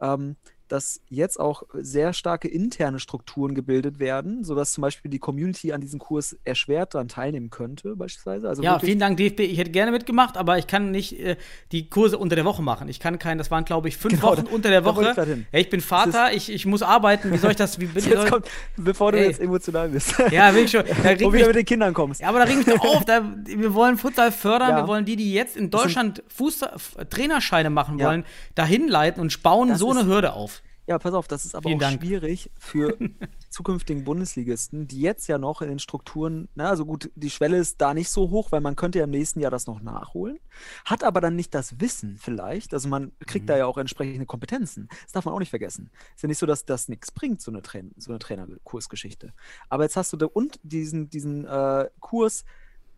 ähm, dass jetzt auch sehr starke interne Strukturen gebildet werden, sodass zum Beispiel die Community an diesem Kurs erschwert daran teilnehmen könnte, beispielsweise. Also Ja, vielen Dank, DFB. Ich hätte gerne mitgemacht, aber ich kann nicht äh, die Kurse unter der Woche machen. Ich kann keinen, das waren, glaube ich, fünf Genau, Wochen da- unter der Woche. ich. Ja, ich bin Vater, ich, ich muss arbeiten. Wie soll ich das? Wie, wie [LAUGHS] soll, Jetzt kommt, bevor du Ey. jetzt emotional bist. ja, will ich schon. [LAUGHS] Da mich wieder mit den Kindern kommst. Ja, aber da reg ich mich auf. [LAUGHS] Da, wir wollen Futsal fördern. Ja. Wir wollen die, die jetzt in Deutschland Fußball, Trainerscheine machen Ja. wollen, dahin leiten und bauen Das so eine ist- Hürde auf. Ja, pass auf, das ist aber Vielen auch Dank. schwierig für [LAUGHS] zukünftigen Bundesligisten, die jetzt ja noch in den Strukturen, na, also gut, die Schwelle ist da nicht so hoch, weil man könnte ja im nächsten Jahr das noch nachholen, hat aber dann nicht das Wissen vielleicht, also man kriegt Mhm. da ja auch entsprechende Kompetenzen. Das darf man auch nicht vergessen. Ist ja nicht so, dass das nichts bringt, so eine, Train so eine Trainerkursgeschichte. Aber jetzt hast du da und diesen, diesen äh, Kurs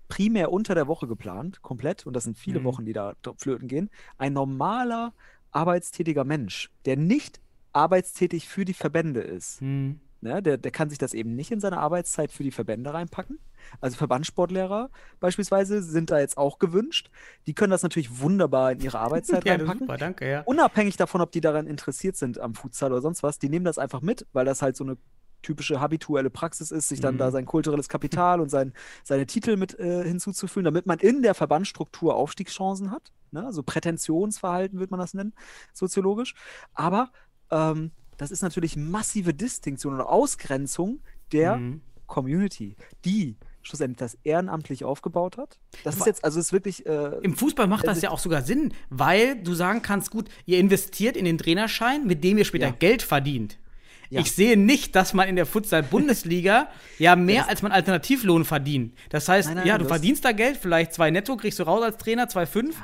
primär unter der Woche geplant, komplett, und das sind viele Mhm. Wochen, die da flöten gehen. Ein normaler arbeitstätiger Mensch, der nicht arbeitstätig für die Verbände ist, Hm. Ne? Der, der kann sich das eben nicht in seine Arbeitszeit für die Verbände reinpacken. Also Verbandssportlehrer beispielsweise sind da jetzt auch gewünscht. Die können das natürlich wunderbar in ihre Arbeitszeit [LAUGHS] Ja, reinpacken. super, danke, ja. Unabhängig davon, ob die daran interessiert sind am Futsal oder sonst was, die nehmen das einfach mit, weil das halt so eine typische habituelle Praxis ist, sich dann Mhm. da sein kulturelles Kapital und sein, seine Titel mit äh, hinzuzufügen, damit man in der Verbandsstruktur Aufstiegschancen hat. Ne? Also Prätentionsverhalten würde man das nennen, soziologisch. Aber ähm, das ist natürlich massive Distinktion oder Ausgrenzung der Mhm. Community, die schlussendlich das ehrenamtlich aufgebaut hat. Das ist jetzt, also ist wirklich äh, Im Fußball macht das ja auch sogar Sinn, weil du sagen kannst, gut, ihr investiert in den Trainerschein, mit dem ihr später Ja. Geld verdient. Ja. Ich sehe nicht, dass man in der Futsal-Bundesliga [LAUGHS] ja mehr als man Alternativlohn verdient. Das heißt, Nein, nein, ja, du verdienst da Geld, vielleicht zwei netto kriegst du raus als Trainer, 2,5.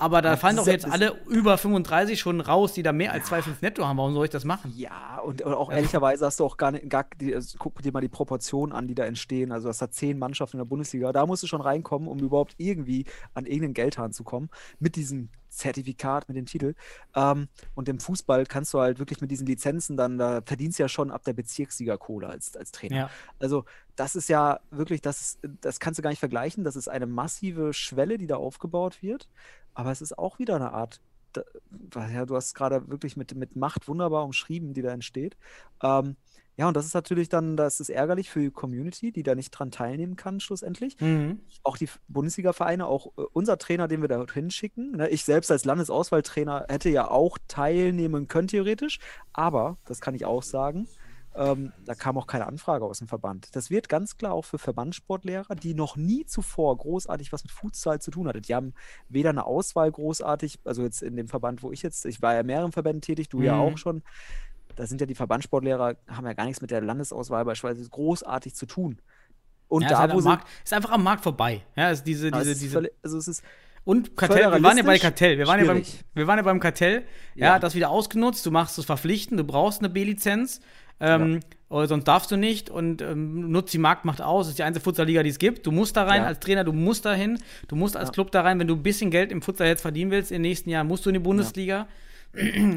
Aber da Ja, fallen doch jetzt ja- alle über 35 schon raus, die da mehr als 2,5 netto haben. Warum soll ich das machen? Ja, und, und auch ehrlicherweise hast du auch gar nicht, gar, die, also guck dir mal die Proportionen an, die da entstehen. Also, das hat zehn Mannschaften in der Bundesliga. Da musst du schon reinkommen, um überhaupt irgendwie an irgendeinen Geldhahn zu kommen. Mit diesem Zertifikat, mit dem Titel. Ähm, und im Fußball kannst du halt wirklich mit diesen Lizenzen dann, da verdienst du ja schon ab der Bezirksliga-Kohle als, als Trainer. Ja. Also, das ist ja wirklich, das, das kannst du gar nicht vergleichen. Das ist eine massive Schwelle, die da aufgebaut wird. Aber es ist auch wieder eine Art, da, ja, du hast gerade wirklich mit, mit Macht wunderbar umschrieben, die da entsteht. Ähm, ja, und das ist natürlich dann, das ist ärgerlich für die Community, die da nicht dran teilnehmen kann, schlussendlich. Mhm. Auch die Bundesliga-Vereine, auch äh, unser Trainer, den wir da hinschicken. Ne? Ich selbst als Landesauswahltrainer hätte ja auch teilnehmen können, theoretisch. Aber, das kann ich auch sagen, ähm, da kam auch keine Anfrage aus dem Verband. Das wird ganz klar auch für Verbandssportlehrer, die noch nie zuvor großartig was mit Futsal zu tun hatten. Die haben weder eine Auswahl großartig, also jetzt in dem Verband, wo ich jetzt, ich war ja in mehreren Verbänden tätig, du ja Mhm. auch schon. Da sind ja die Verbandssportlehrer, haben ja gar nichts mit der Landesauswahl beispielsweise großartig zu tun. Und Ja, ist, da, halt wo. Markt, ist einfach am Markt vorbei. Ja, ist diese, Ja, es diese, ist diese also es ist Und Kartell, wir waren ja bei Kartell. Wir waren ja, beim, wir waren ja beim Kartell. Ja, Ja. das wieder ausgenutzt. Du machst es verpflichtend, du brauchst eine B-Lizenz. Ähm, oder sonst darfst du nicht und ähm, nutzt die Marktmacht aus. Das ist die einzige Futsalliga, die es gibt. Du musst da rein Ja. als Trainer, du musst da hin. Du musst als Ja. Club da rein. Wenn du ein bisschen Geld im Futsal jetzt verdienen willst, in den nächsten Jahren musst du in die Bundesliga.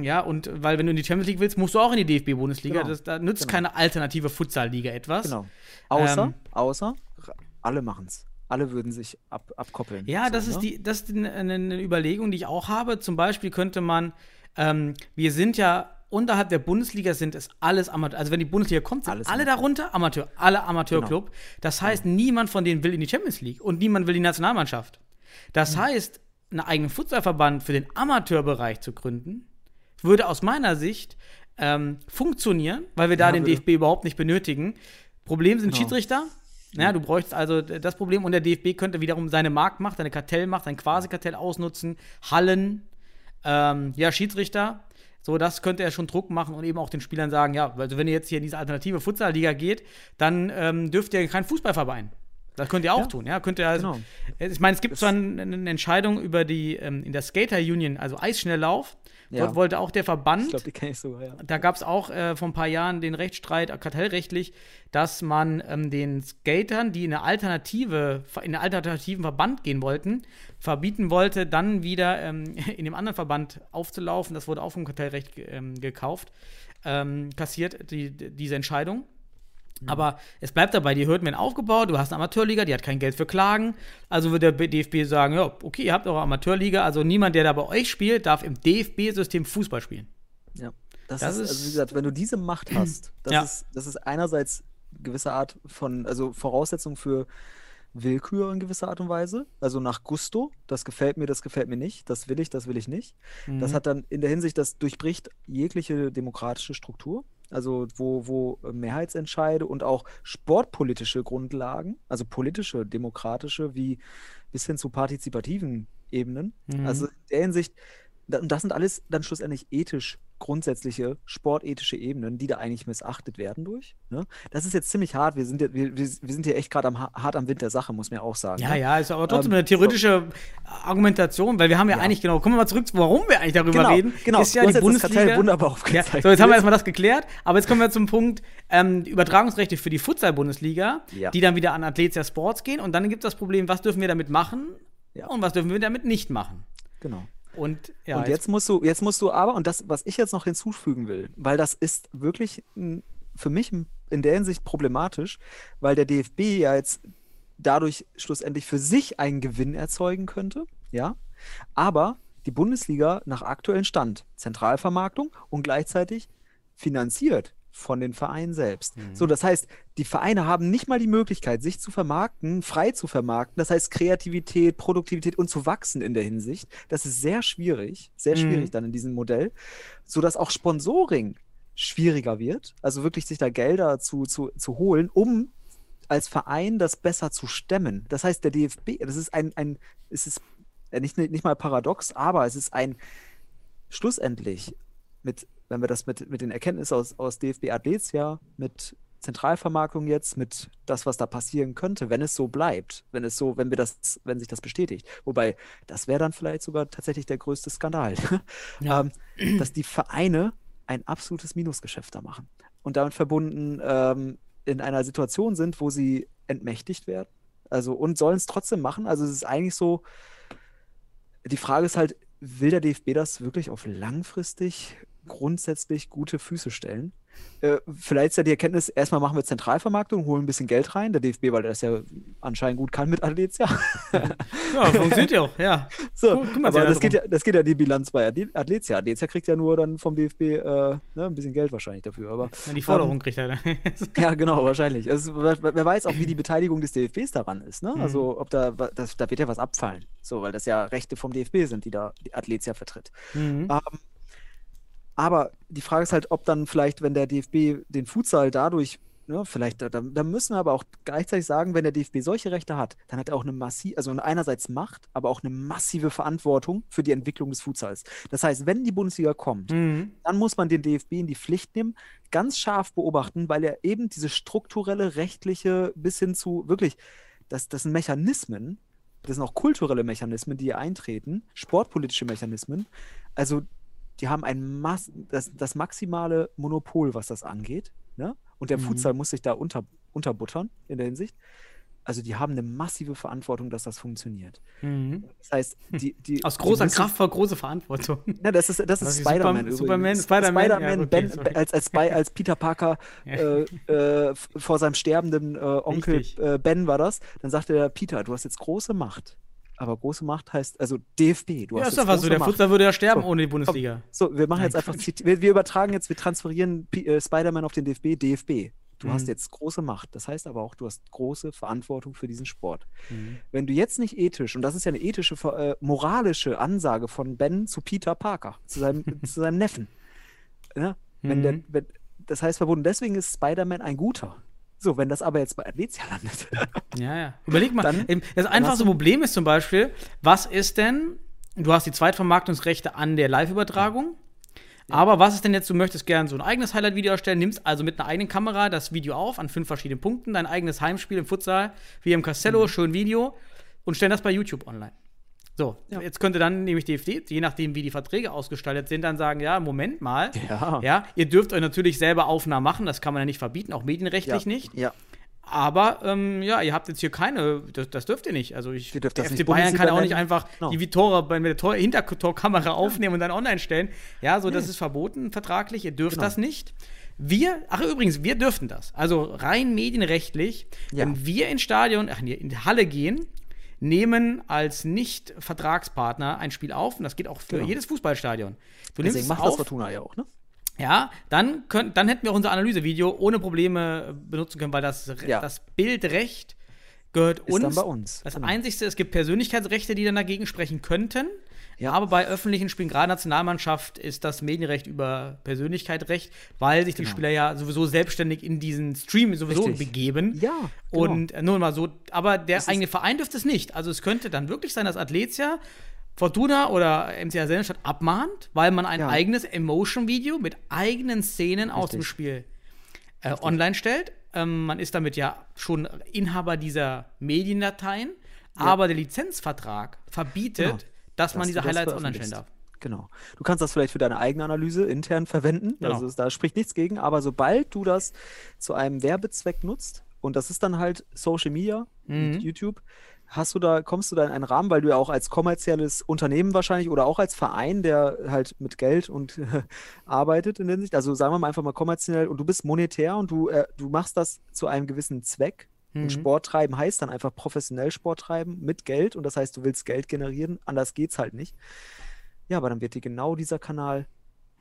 Ja, [CLEARS THROAT] und weil wenn du in die Champions League willst, musst du auch in die DFB-Bundesliga. Genau. Das- Da nützt Genau. keine alternative Futsalliga etwas. Genau. Außer, Ähm, außer, alle machen es. Alle würden sich ab, abkoppeln. Ja, So, das ist ne? die, das ist eine, eine Überlegung, die ich auch habe. Zum Beispiel könnte man, ähm, wir sind ja unterhalb der Bundesliga sind es alles Amateur. Also wenn die Bundesliga kommt, sind Alles alle Amateur. darunter Amateur, alle Amateurclub. Das heißt, niemand von denen will in die Champions League und niemand will die Nationalmannschaft. Das Mhm. heißt, einen eigenen Futsalverband für den Amateurbereich zu gründen, würde aus meiner Sicht ähm, funktionieren, weil wir da Ja, den würde. DFB überhaupt nicht benötigen. Problem sind Genau. Schiedsrichter. Ja, du bräuchst also das Problem und der DFB könnte wiederum seine Marktmacht, seine Kartellmacht, sein Quasi-Kartell ausnutzen, Hallen, ähm, ja, Schiedsrichter. So, das könnte er schon Druck machen und eben auch den Spielern sagen, ja, also wenn ihr jetzt hier in diese alternative Futsal-Liga geht, dann ähm, dürft ihr kein Fußballverein. Das könnt ihr auch Ja. tun, ja. Könnt ihr also, Genau. Ich meine, es gibt zwar eine, eine Entscheidung über die, ähm, in der Skater Union, also Eisschnelllauf, Ja. dort wollte auch der Verband Ich glaube, die kenne ich sogar, ja. da gab es auch äh, vor ein paar Jahren den Rechtsstreit, kartellrechtlich, dass man ähm, den Skatern, die in eine alternative, in einen alternativen Verband gehen wollten, verbieten wollte, dann wieder ähm, [LAUGHS] in dem anderen Verband aufzulaufen. Das wurde auch vom Kartellrecht ähm, gekauft, ähm, kassiert, die- diese Entscheidung. Aber es bleibt dabei, die Hürden werden aufgebaut, du hast eine Amateurliga, die hat kein Geld für Klagen. Also wird der DFB sagen, ja, okay, ihr habt eure Amateurliga, also niemand, der da bei euch spielt, darf im DFB-System Fußball spielen. Ja. Das, Das ist, also wie gesagt, wenn du diese Macht [CLEARS THROAT] hast, das, Ja. ist, das ist einerseits gewisse Art von, also Voraussetzung für Willkür in gewisser Art und Weise, also nach Gusto, das gefällt mir, das gefällt mir nicht, das will ich, das will ich nicht. Das hat dann in der Hinsicht, das durchbricht jegliche demokratische Struktur, also wo, wo äh, Mehrheitsentscheide und auch sportpolitische Grundlagen, also politische, demokratische, wie bis hin zu partizipativen Ebenen. Mhm. Also in der Hinsicht, und das sind alles dann schlussendlich ethisch grundsätzliche sportethische Ebenen, die da eigentlich missachtet werden durch. Ne? Das ist jetzt ziemlich hart. Wir sind, ja, wir, wir sind hier echt gerade am, ha- hart am Wind der Sache, muss man ja auch sagen. Ja, ne? ja, ist aber trotzdem Ähm, eine theoretische Argumentation, weil wir haben ja, Ja. eigentlich genau, kommen wir mal zurück, warum wir eigentlich darüber Genau, reden. genau. Ist ja die Bundesliga. Wunderbar Ja, aufgezeigt. so, jetzt haben wir erstmal das geklärt, aber jetzt kommen wir zum Punkt ähm, Übertragungsrechte für die Futsal-Bundesliga, Ja. die dann wieder an Athletia Sports gehen und dann gibt es das Problem, was dürfen wir damit machen Ja. und was dürfen wir damit nicht machen. Genau. Und ja, und jetzt musst du, jetzt musst du aber, und das, was ich jetzt noch hinzufügen will, weil das ist wirklich für mich in der Hinsicht problematisch, weil der DFB ja jetzt dadurch schlussendlich für sich einen Gewinn erzeugen könnte, ja, aber die Bundesliga nach aktuellem Stand Zentralvermarktung und gleichzeitig finanziert von den Vereinen selbst. So, das heißt, die Vereine haben nicht mal die Möglichkeit, sich zu vermarkten, frei zu vermarkten. Das heißt, Kreativität, Produktivität und zu wachsen in der Hinsicht. Das ist sehr schwierig, sehr schwierig dann in diesem Modell, sodass auch Sponsoring schwieriger wird. Also wirklich sich da Gelder zu, zu, zu holen, um als Verein das besser zu stemmen. Das heißt, der DFB, das ist ein, ein es ist nicht, nicht mal paradox, aber es ist ein schlussendlich mit, wenn wir das mit, mit den Erkenntnissen aus, aus DFB Athletia, mit Zentralvermarktung jetzt, mit das, was da passieren könnte, wenn es so bleibt, wenn es so, wenn wir das, wenn sich das bestätigt. Wobei, das wäre dann vielleicht sogar tatsächlich der größte Skandal, Ja. ähm, dass die Vereine ein absolutes Minusgeschäft da machen und damit verbunden ähm, in einer Situation sind, wo sie entmächtigt werden. Also und sollen es trotzdem machen. Also es ist eigentlich so, die Frage ist halt, will der DFB das wirklich auf langfristig grundsätzlich gute Füße stellen? Äh, vielleicht ist ja die Erkenntnis, erstmal machen wir Zentralvermarktung, holen ein bisschen Geld rein, der DFB, weil er das ja anscheinend gut kann mit Athletia. [LAUGHS] Ja, funktioniert ja auch, ja. [LAUGHS] So, Gu- kümmert sich aber einer das geht, ja, das geht ja die Bilanz bei Athle- Athletia. Athletia kriegt ja nur dann vom DFB äh, ne, ein bisschen Geld wahrscheinlich dafür. Aber Ja, Die Forderung kriegt er dann. [LAUGHS] ja, genau, wahrscheinlich. Also, wer, weiß auch, wie die Beteiligung des DFBs daran ist. Ne? Mhm. Also, ob da, das, da wird ja was abfallen. So, weil das ja Rechte vom DFB sind, die da die Athletia vertritt. Mhm. Ähm, aber die Frage ist halt, ob dann vielleicht, wenn der DFB den Futsal dadurch, ne, vielleicht, da, da müssen wir aber auch gleichzeitig sagen, wenn der DFB solche Rechte hat, dann hat er auch eine massive, also einerseits Macht, aber auch eine massive Verantwortung für die Entwicklung des Futsals. Das heißt, wenn die Bundesliga kommt, Mhm. dann muss man den DFB in die Pflicht nehmen, ganz scharf beobachten, weil er eben diese strukturelle, rechtliche bis hin zu wirklich, das, das sind Mechanismen, das sind auch kulturelle Mechanismen, die hier eintreten, sportpolitische Mechanismen. Also die haben ein Mass das, das maximale Monopol, was das angeht. Ne? Und der Mhm. Futsal muss sich da unter, unterbuttern in der Hinsicht. Also die haben eine massive Verantwortung, dass das funktioniert. Mhm. Das heißt, die, die Aus die großer müssen- Kraft vor große Verantwortung. ja, das ist, das Das ist Spider-Man. Superman, Spider-Man, ja, Spider-Man, okay, ben, als, als, als Peter Parker [LAUGHS] Ja. äh, äh, vor seinem sterbenden äh, Onkel äh, Ben war das. Dann sagte der Peter, du hast jetzt große Macht. Aber große Macht heißt, also DFB, du Ja, hast ist einfach so. Der. Futsal würde ja sterben So, ohne die Bundesliga. So, wir machen Nein, jetzt einfach, wir, wir übertragen jetzt, wir transferieren äh, Spider-Man auf den DFB, DFB. Du Mhm. hast jetzt große Macht. Das heißt aber auch, du hast große Verantwortung für diesen Sport. Mhm. Wenn du jetzt nicht ethisch, und das ist ja eine ethische, äh, moralische Ansage von Ben zu Peter Parker, zu seinem, [LAUGHS] zu seinem Neffen. Ja? Wenn der, Mhm. wenn, das heißt verbunden, deswegen ist Spider-Man ein guter. So, wenn das aber jetzt bei Athletia landet. [LAUGHS] Ja, ja. Überleg mal, Dann- das einfachste Problem ist zum Beispiel, was ist denn, du hast die Zweitvermarktungsrechte an der Live-Übertragung, aber was ist denn jetzt, du möchtest gerne so ein eigenes Highlight-Video erstellen, nimmst also mit einer eigenen Kamera das Video auf an fünf verschiedenen Punkten, dein eigenes Heimspiel im Futsal, wie im Castello, schön Video und stellen das bei YouTube online. So, Ja. jetzt könnte dann nämlich DFD, je nachdem, wie die Verträge ausgestaltet sind, dann sagen, ja, Moment mal, Ja. ja, ihr dürft euch natürlich selber Aufnahmen machen, das kann man ja nicht verbieten, auch medienrechtlich ja. nicht. Ja. Aber ähm, ja, ihr habt jetzt hier keine, das, das dürft ihr nicht. Also ich, der das FC Bayern kann auch nicht einfach Genau. die Tore bei der Tor Hintertorkamera aufnehmen und dann online stellen. Ja, so das ist verboten vertraglich. Ihr dürft Genau. das nicht. Wir, ach übrigens, wir dürften das. Also rein medienrechtlich, Ja. wenn wir ins Stadion, ach nee, in die Halle gehen, nehmen als Nicht-Vertragspartner ein Spiel auf und das geht auch für Genau. jedes Fußballstadion. Du Deswegen nimmst macht das auf, Fortuna ja auch, ne? ja, dann, könnt, dann hätten wir auch unser Analysevideo ohne Probleme benutzen können, weil das, Ja. das Bildrecht gehört Ist uns. dann bei uns. Das Genau. Einzigste, es gibt Persönlichkeitsrechte, die dann dagegen sprechen könnten. Ja. Aber bei öffentlichen Spielen, gerade Nationalmannschaft, ist das Medienrecht über Persönlichkeit recht, weil sich die Genau. Spieler ja sowieso selbstständig in diesen Stream sowieso Richtig. begeben. Ja, genau. Und äh, nur mal so, aber der ist- eigene Verein dürfte es nicht. Also es könnte dann wirklich sein, dass Athletia Fortuna oder MCA Sellenstadt abmahnt, weil man ein Ja. eigenes Emotion-Video mit eigenen Szenen aus dem Richtig. Spiel äh, online stellt. Ähm, man ist damit ja schon Inhaber dieser Mediendateien, aber der Lizenzvertrag verbietet, Genau. Dass man Dass diese du das Highlights online stellen darf. Genau. Du kannst das vielleicht für deine eigene Analyse intern verwenden. Genau. Also da spricht nichts gegen. Aber sobald du das zu einem Werbezweck nutzt, und das ist dann halt Social Media, Mhm. YouTube, Hast du da, kommst du da in einen Rahmen, weil du ja auch als kommerzielles Unternehmen wahrscheinlich oder auch als Verein, der halt mit Geld und [LAUGHS] arbeitet in der Hinsicht, also sagen wir mal einfach mal kommerziell und du bist monetär und du, äh, du machst das zu einem gewissen Zweck. Mhm. Und Sport treiben heißt dann einfach professionell Sport treiben mit Geld und das heißt, du willst Geld generieren, anders geht's halt nicht. Ja, aber dann wird dir genau dieser Kanal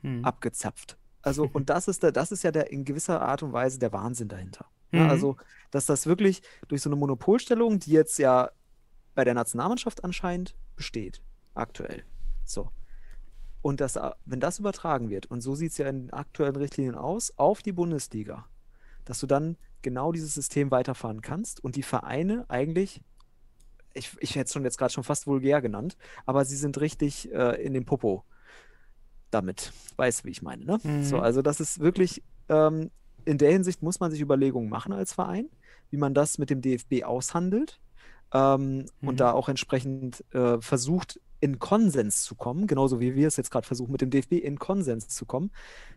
Hm. abgezapft. Also, [LAUGHS] und das ist, der, das ist ja der in gewisser Art und Weise der Wahnsinn dahinter. Ja, Mhm. also, dass das wirklich durch so eine Monopolstellung, die jetzt ja bei der Nationalmannschaft anscheinend besteht, aktuell. So. Und das, äh, wenn das übertragen wird, und so sieht es ja in den aktuellen Richtlinien aus, auf die Bundesliga, dass du dann genau dieses System weiterfahren kannst und die Vereine eigentlich, ich, ich hätte es schon jetzt gerade schon fast vulgär genannt, aber sie sind richtig äh, in den Popo damit. Weißt du, wie ich meine, ne? So, Mhm. also das ist wirklich, ähm, in der Hinsicht muss man sich Überlegungen machen als Verein, wie man das mit dem DFB aushandelt ähm, Mhm. und da auch entsprechend äh, versucht, in Konsens zu kommen, genauso wie wir es jetzt gerade versuchen, mit dem DFB in Konsens zu kommen,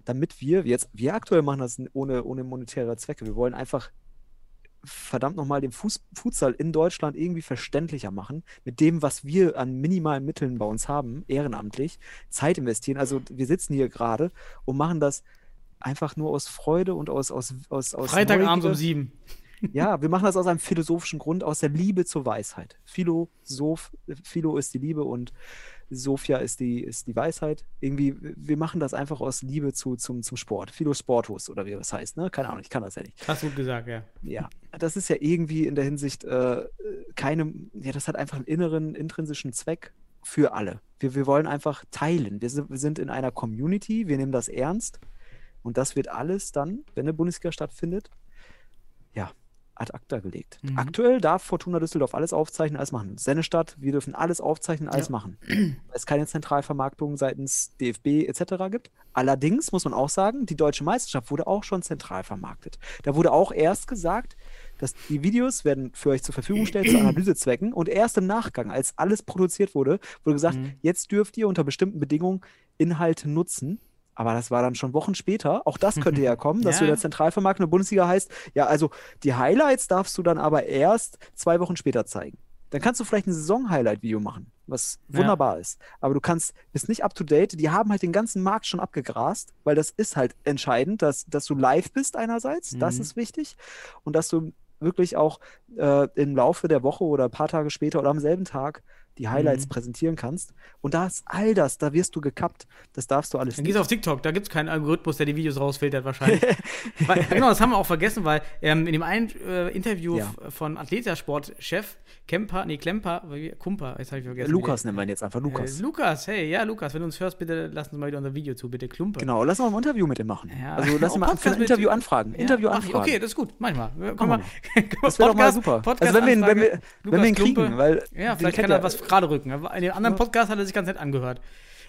damit wir, jetzt, wir aktuell machen das ohne, ohne monetäre Zwecke. Wir wollen einfach verdammt nochmal den Fuß, Futsal in Deutschland irgendwie verständlicher machen, mit dem, was wir an minimalen Mitteln bei uns haben, ehrenamtlich, Zeit investieren. Also wir sitzen hier gerade und machen das einfach nur aus Freude und aus, aus, aus, aus Freitagabend um sieben. Ja, wir machen das aus einem philosophischen Grund, aus der Liebe zur Weisheit. Philosoph, Philo ist die Liebe und Sophia ist die, ist die Weisheit. Irgendwie, wir machen das einfach aus Liebe zu, zum, zum Sport. Philosportus oder wie das heißt, ne? Keine Ahnung, ich kann das ja nicht. Hast du gut gesagt, ja. Ja, das ist ja irgendwie in der Hinsicht äh, keine, ja, das hat einfach einen inneren, intrinsischen Zweck für alle. Wir, wir wollen einfach teilen. Wir sind, wir sind in einer Community, wir nehmen das ernst und das wird alles dann, wenn eine Bundesliga stattfindet, ja, ad acta gelegt. Mhm. Aktuell darf Fortuna Düsseldorf alles aufzeichnen, alles machen. Sennestadt, wir dürfen alles aufzeichnen, alles Ja. machen. Weil es keine Zentralvermarktung seitens DFB etc. gibt. Allerdings muss man auch sagen, die deutsche Meisterschaft wurde auch schon zentral vermarktet. Da wurde auch erst gesagt, dass die Videos werden für euch zur Verfügung gestellt zu Analysezwecken und erst im Nachgang, als alles produziert wurde, wurde gesagt, Mhm. jetzt dürft ihr unter bestimmten Bedingungen Inhalte nutzen. Aber das war dann schon Wochen später. Auch das könnte ja [LAUGHS] kommen, dass Ja. du in der Zentralvermarktung der Bundesliga heißt, ja, also die Highlights darfst du dann aber erst zwei Wochen später zeigen. Dann kannst du vielleicht ein Saison-Highlight-Video machen, was Ja. wunderbar ist. Aber du kannst, bist nicht up to date. Die haben halt den ganzen Markt schon abgegrast, weil das ist halt entscheidend, dass, dass du live bist einerseits, das Mhm. ist wichtig. Und dass du wirklich auch äh, im Laufe der Woche oder ein paar Tage später oder am selben Tag die Highlights Mhm. präsentieren kannst. Und da ist all das, da wirst du gekappt. Das darfst du alles Dann gehst du auf TikTok, da gibt es keinen Algorithmus, der die Videos rausfiltert wahrscheinlich. [LAUGHS] weil, genau, das haben wir auch vergessen, weil ähm, in dem einen äh, Interview Ja. von Athletasport-Chef Kemper, nee, Klemper, Kumper, jetzt habe ich vergessen. Lukas nennen wir ihn jetzt einfach Lukas. Äh, Lukas, hey, ja, Lukas, wenn du uns hörst, bitte lass uns mal wieder unser Video zu, bitte Klumpe. Genau, lass uns mal ein Interview mit ihm machen. Ja. Also lass ihn [LAUGHS] mal für ein Interview anfragen. Ja, Interview ich. anfragen. Okay, das ist gut, manchmal. Können wir Das wäre doch mal super. Podcast also wenn wir, ihn- wenn wir, wenn wir ihn kriegen, Klumpe. weil Ja, vielleicht kennt kann er was gerade rücken. In dem anderen Podcast hat er sich ganz nett angehört.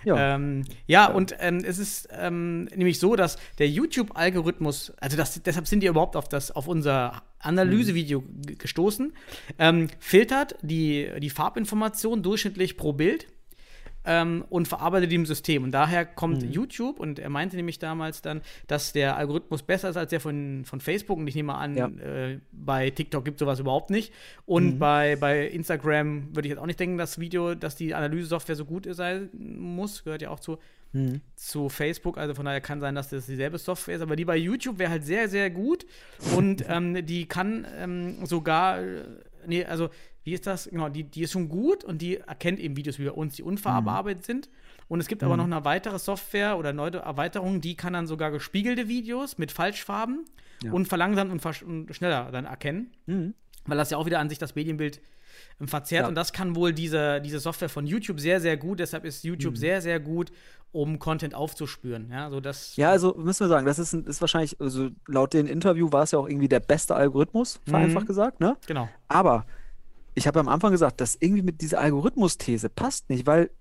Ja. Ähm, ja, und ähm, es ist ähm, nämlich so, dass der YouTube-Algorithmus, also das, deshalb sind die überhaupt auf, das, auf unser Analysevideo g- gestoßen, ähm, filtert die, die Farbinformation durchschnittlich pro Bild ähm, und verarbeitet die im System. Und daher kommt Mhm. YouTube, und er meinte nämlich damals dann, dass der Algorithmus besser ist als der von, von Facebook. Und ich nehme an, Ja. äh, bei TikTok gibt es sowas überhaupt nicht. Und Mhm. bei, bei Instagram würde ich jetzt auch nicht denken, dass Video, dass die Analysesoftware so gut sein muss. Gehört ja auch zu, Mhm. zu Facebook. Also von daher kann sein, dass das dieselbe Software ist. Aber die bei YouTube wäre halt sehr, sehr gut. Und [LAUGHS] ähm, die kann ähm, sogar, äh, nee, also wie ist das? Genau, die, die ist schon gut und die erkennt eben Videos wie bei uns, die unverarbeitet sind. Und es gibt aber noch eine weitere Software oder neue Erweiterung, die kann dann sogar gespiegelte Videos mit Falschfarben Ja. und verlangsamt und, versch- und schneller dann erkennen. Mhm. Weil das ja auch wieder an sich das Medienbild ähm, verzerrt. Ja. Und das kann wohl diese, diese Software von YouTube sehr, sehr gut. Deshalb ist YouTube Mhm. sehr, sehr gut, um Content aufzuspüren. Ja, so das. Ja, also müssen wir sagen, das ist, ist wahrscheinlich, also laut dem Interview war es ja auch irgendwie der beste Algorithmus, Mhm. vereinfacht gesagt, ne? Genau. Aber ich habe am Anfang gesagt, dass irgendwie mit dieser Algorithmus-These passt nicht, weil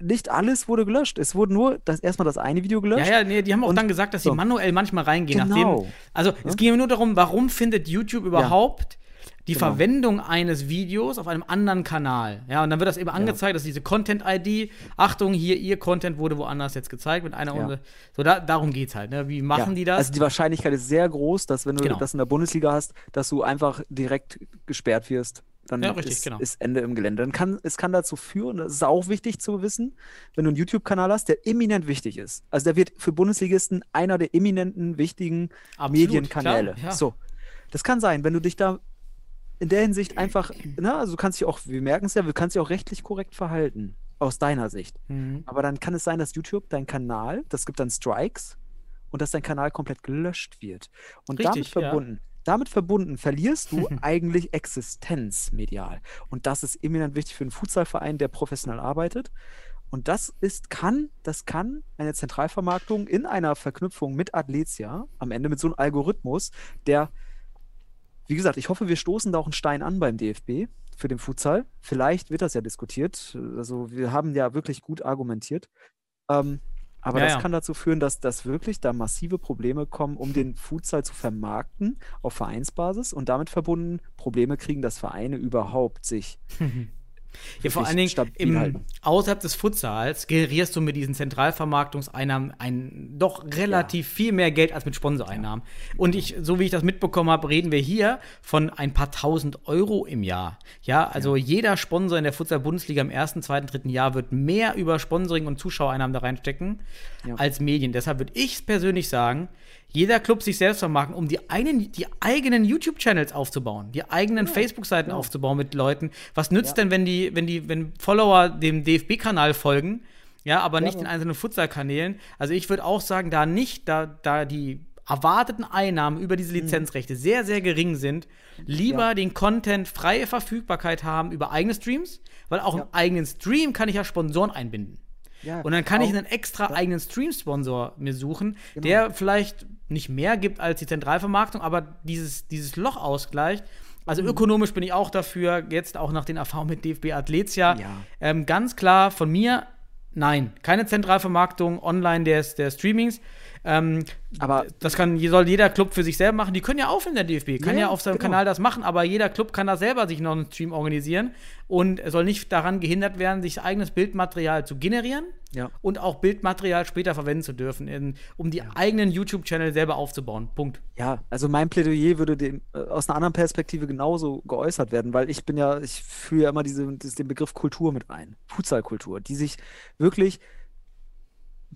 nicht alles wurde gelöscht. Es wurde nur das, erstmal das eine Video gelöscht. Ja, ja, nee, die haben auch Und- dann gesagt, dass sie so. manuell manchmal reingehen. Genau. Nachdem, also es ging mir nur darum, warum findet YouTube überhaupt die Genau. Verwendung eines Videos auf einem anderen Kanal? Ja, und dann wird das eben angezeigt, dass diese Content-ID, Achtung, hier, ihr Content wurde woanders jetzt gezeigt mit einer Ja. So, da, darum geht's halt. Ne? Wie machen Ja, die das? Also die Wahrscheinlichkeit ist sehr groß, dass wenn du Genau. das in der Bundesliga hast, dass du einfach direkt gesperrt wirst Dann Ja, richtig, ist, genau. ist Ende im Gelände. Dann kann, es kann dazu führen, das ist auch wichtig zu wissen, wenn du einen YouTube-Kanal hast, der eminent wichtig ist. Also der wird für Bundesligisten einer der eminenten, wichtigen Absolut, Medienkanäle. klar, ja. So. Das kann sein, wenn du dich da in der Hinsicht einfach, [CLEARS THROAT] na, also du kannst dich auch, wir merken es ja, du kannst dich auch rechtlich korrekt verhalten, aus deiner Sicht. Mhm. Aber dann kann es sein, dass YouTube dein Kanal, das gibt dann Strikes und dass dein Kanal komplett gelöscht wird. Und damit Richtig, ja. Damit verbunden verlierst du [LAUGHS] eigentlich Existenz medial. Und das ist eminent wichtig für einen Futsalverein, der professionell arbeitet. Und das ist, kann, das kann eine Zentralvermarktung in einer Verknüpfung mit Athletia, am Ende mit so einem Algorithmus, der, wie gesagt, ich hoffe, wir stoßen da auch einen Stein an beim DFB für den Futsal. Vielleicht wird das ja diskutiert. Also wir haben ja wirklich gut argumentiert. Ähm, aber Ja, das ja. kann dazu führen, dass, dass wirklich da massive Probleme kommen, um den Futsal zu vermarkten auf Vereinsbasis und damit verbunden Probleme kriegen, dass Vereine überhaupt sich [LAUGHS] Ja, vor allen Dingen im, halten. außerhalb des Futsals generierst du mit diesen Zentralvermarktungseinnahmen ein doch relativ viel mehr Geld als mit Sponsoreinnahmen. Und ich, so wie ich das mitbekommen habe, reden wir hier von ein paar tausend Euro im Jahr. Ja, also jeder Sponsor in der Futsal-Bundesliga im ersten, zweiten, dritten Jahr wird mehr über Sponsoring und Zuschauereinnahmen da reinstecken Ja. als Medien. Deshalb würde ich persönlich sagen, jeder Club sich selbst vermarkten, um die eigenen, die eigenen YouTube-Channels aufzubauen, die eigenen Facebook-Seiten aufzubauen mit Leuten. Was nützt denn, wenn die, wenn die, wenn Follower dem DFB-Kanal folgen, ja, aber nicht den einzelnen Futsal-Kanälen? Also ich würde auch sagen, da nicht, da, da die erwarteten Einnahmen über diese Lizenzrechte sehr, sehr gering sind, lieber den Content freie Verfügbarkeit haben über eigene Streams, weil auch im eigenen Stream kann ich ja Sponsoren einbinden. Ja, Und dann kann ich auch- einen extra eigenen Stream-Sponsor mir suchen, Genau. der vielleicht nicht mehr gibt als die Zentralvermarktung, aber dieses, dieses Loch ausgleicht. Also Mhm. ökonomisch bin ich auch dafür, jetzt auch nach den Erfahrungen mit DFB Athletia, Ja. ähm, ganz klar von mir, nein, keine Zentralvermarktung online des, der Streamings. Ähm, Aber das kann, soll jeder Club für sich selber machen. Die können ja auch in der DFB, kann ja, Ja, auf seinem genau. Kanal das machen, aber jeder Club kann da selber sich noch einen Stream organisieren und soll nicht daran gehindert werden, sich eigenes Bildmaterial zu generieren Ja. und auch Bildmaterial später verwenden zu dürfen, in, um die eigenen YouTube-Channel selber aufzubauen. Punkt. Ja, also mein Plädoyer würde dem, äh, aus einer anderen Perspektive genauso geäußert werden, weil ich bin ja, ich führe ja immer diese, den Begriff Kultur mit ein, Futsalkultur, die sich wirklich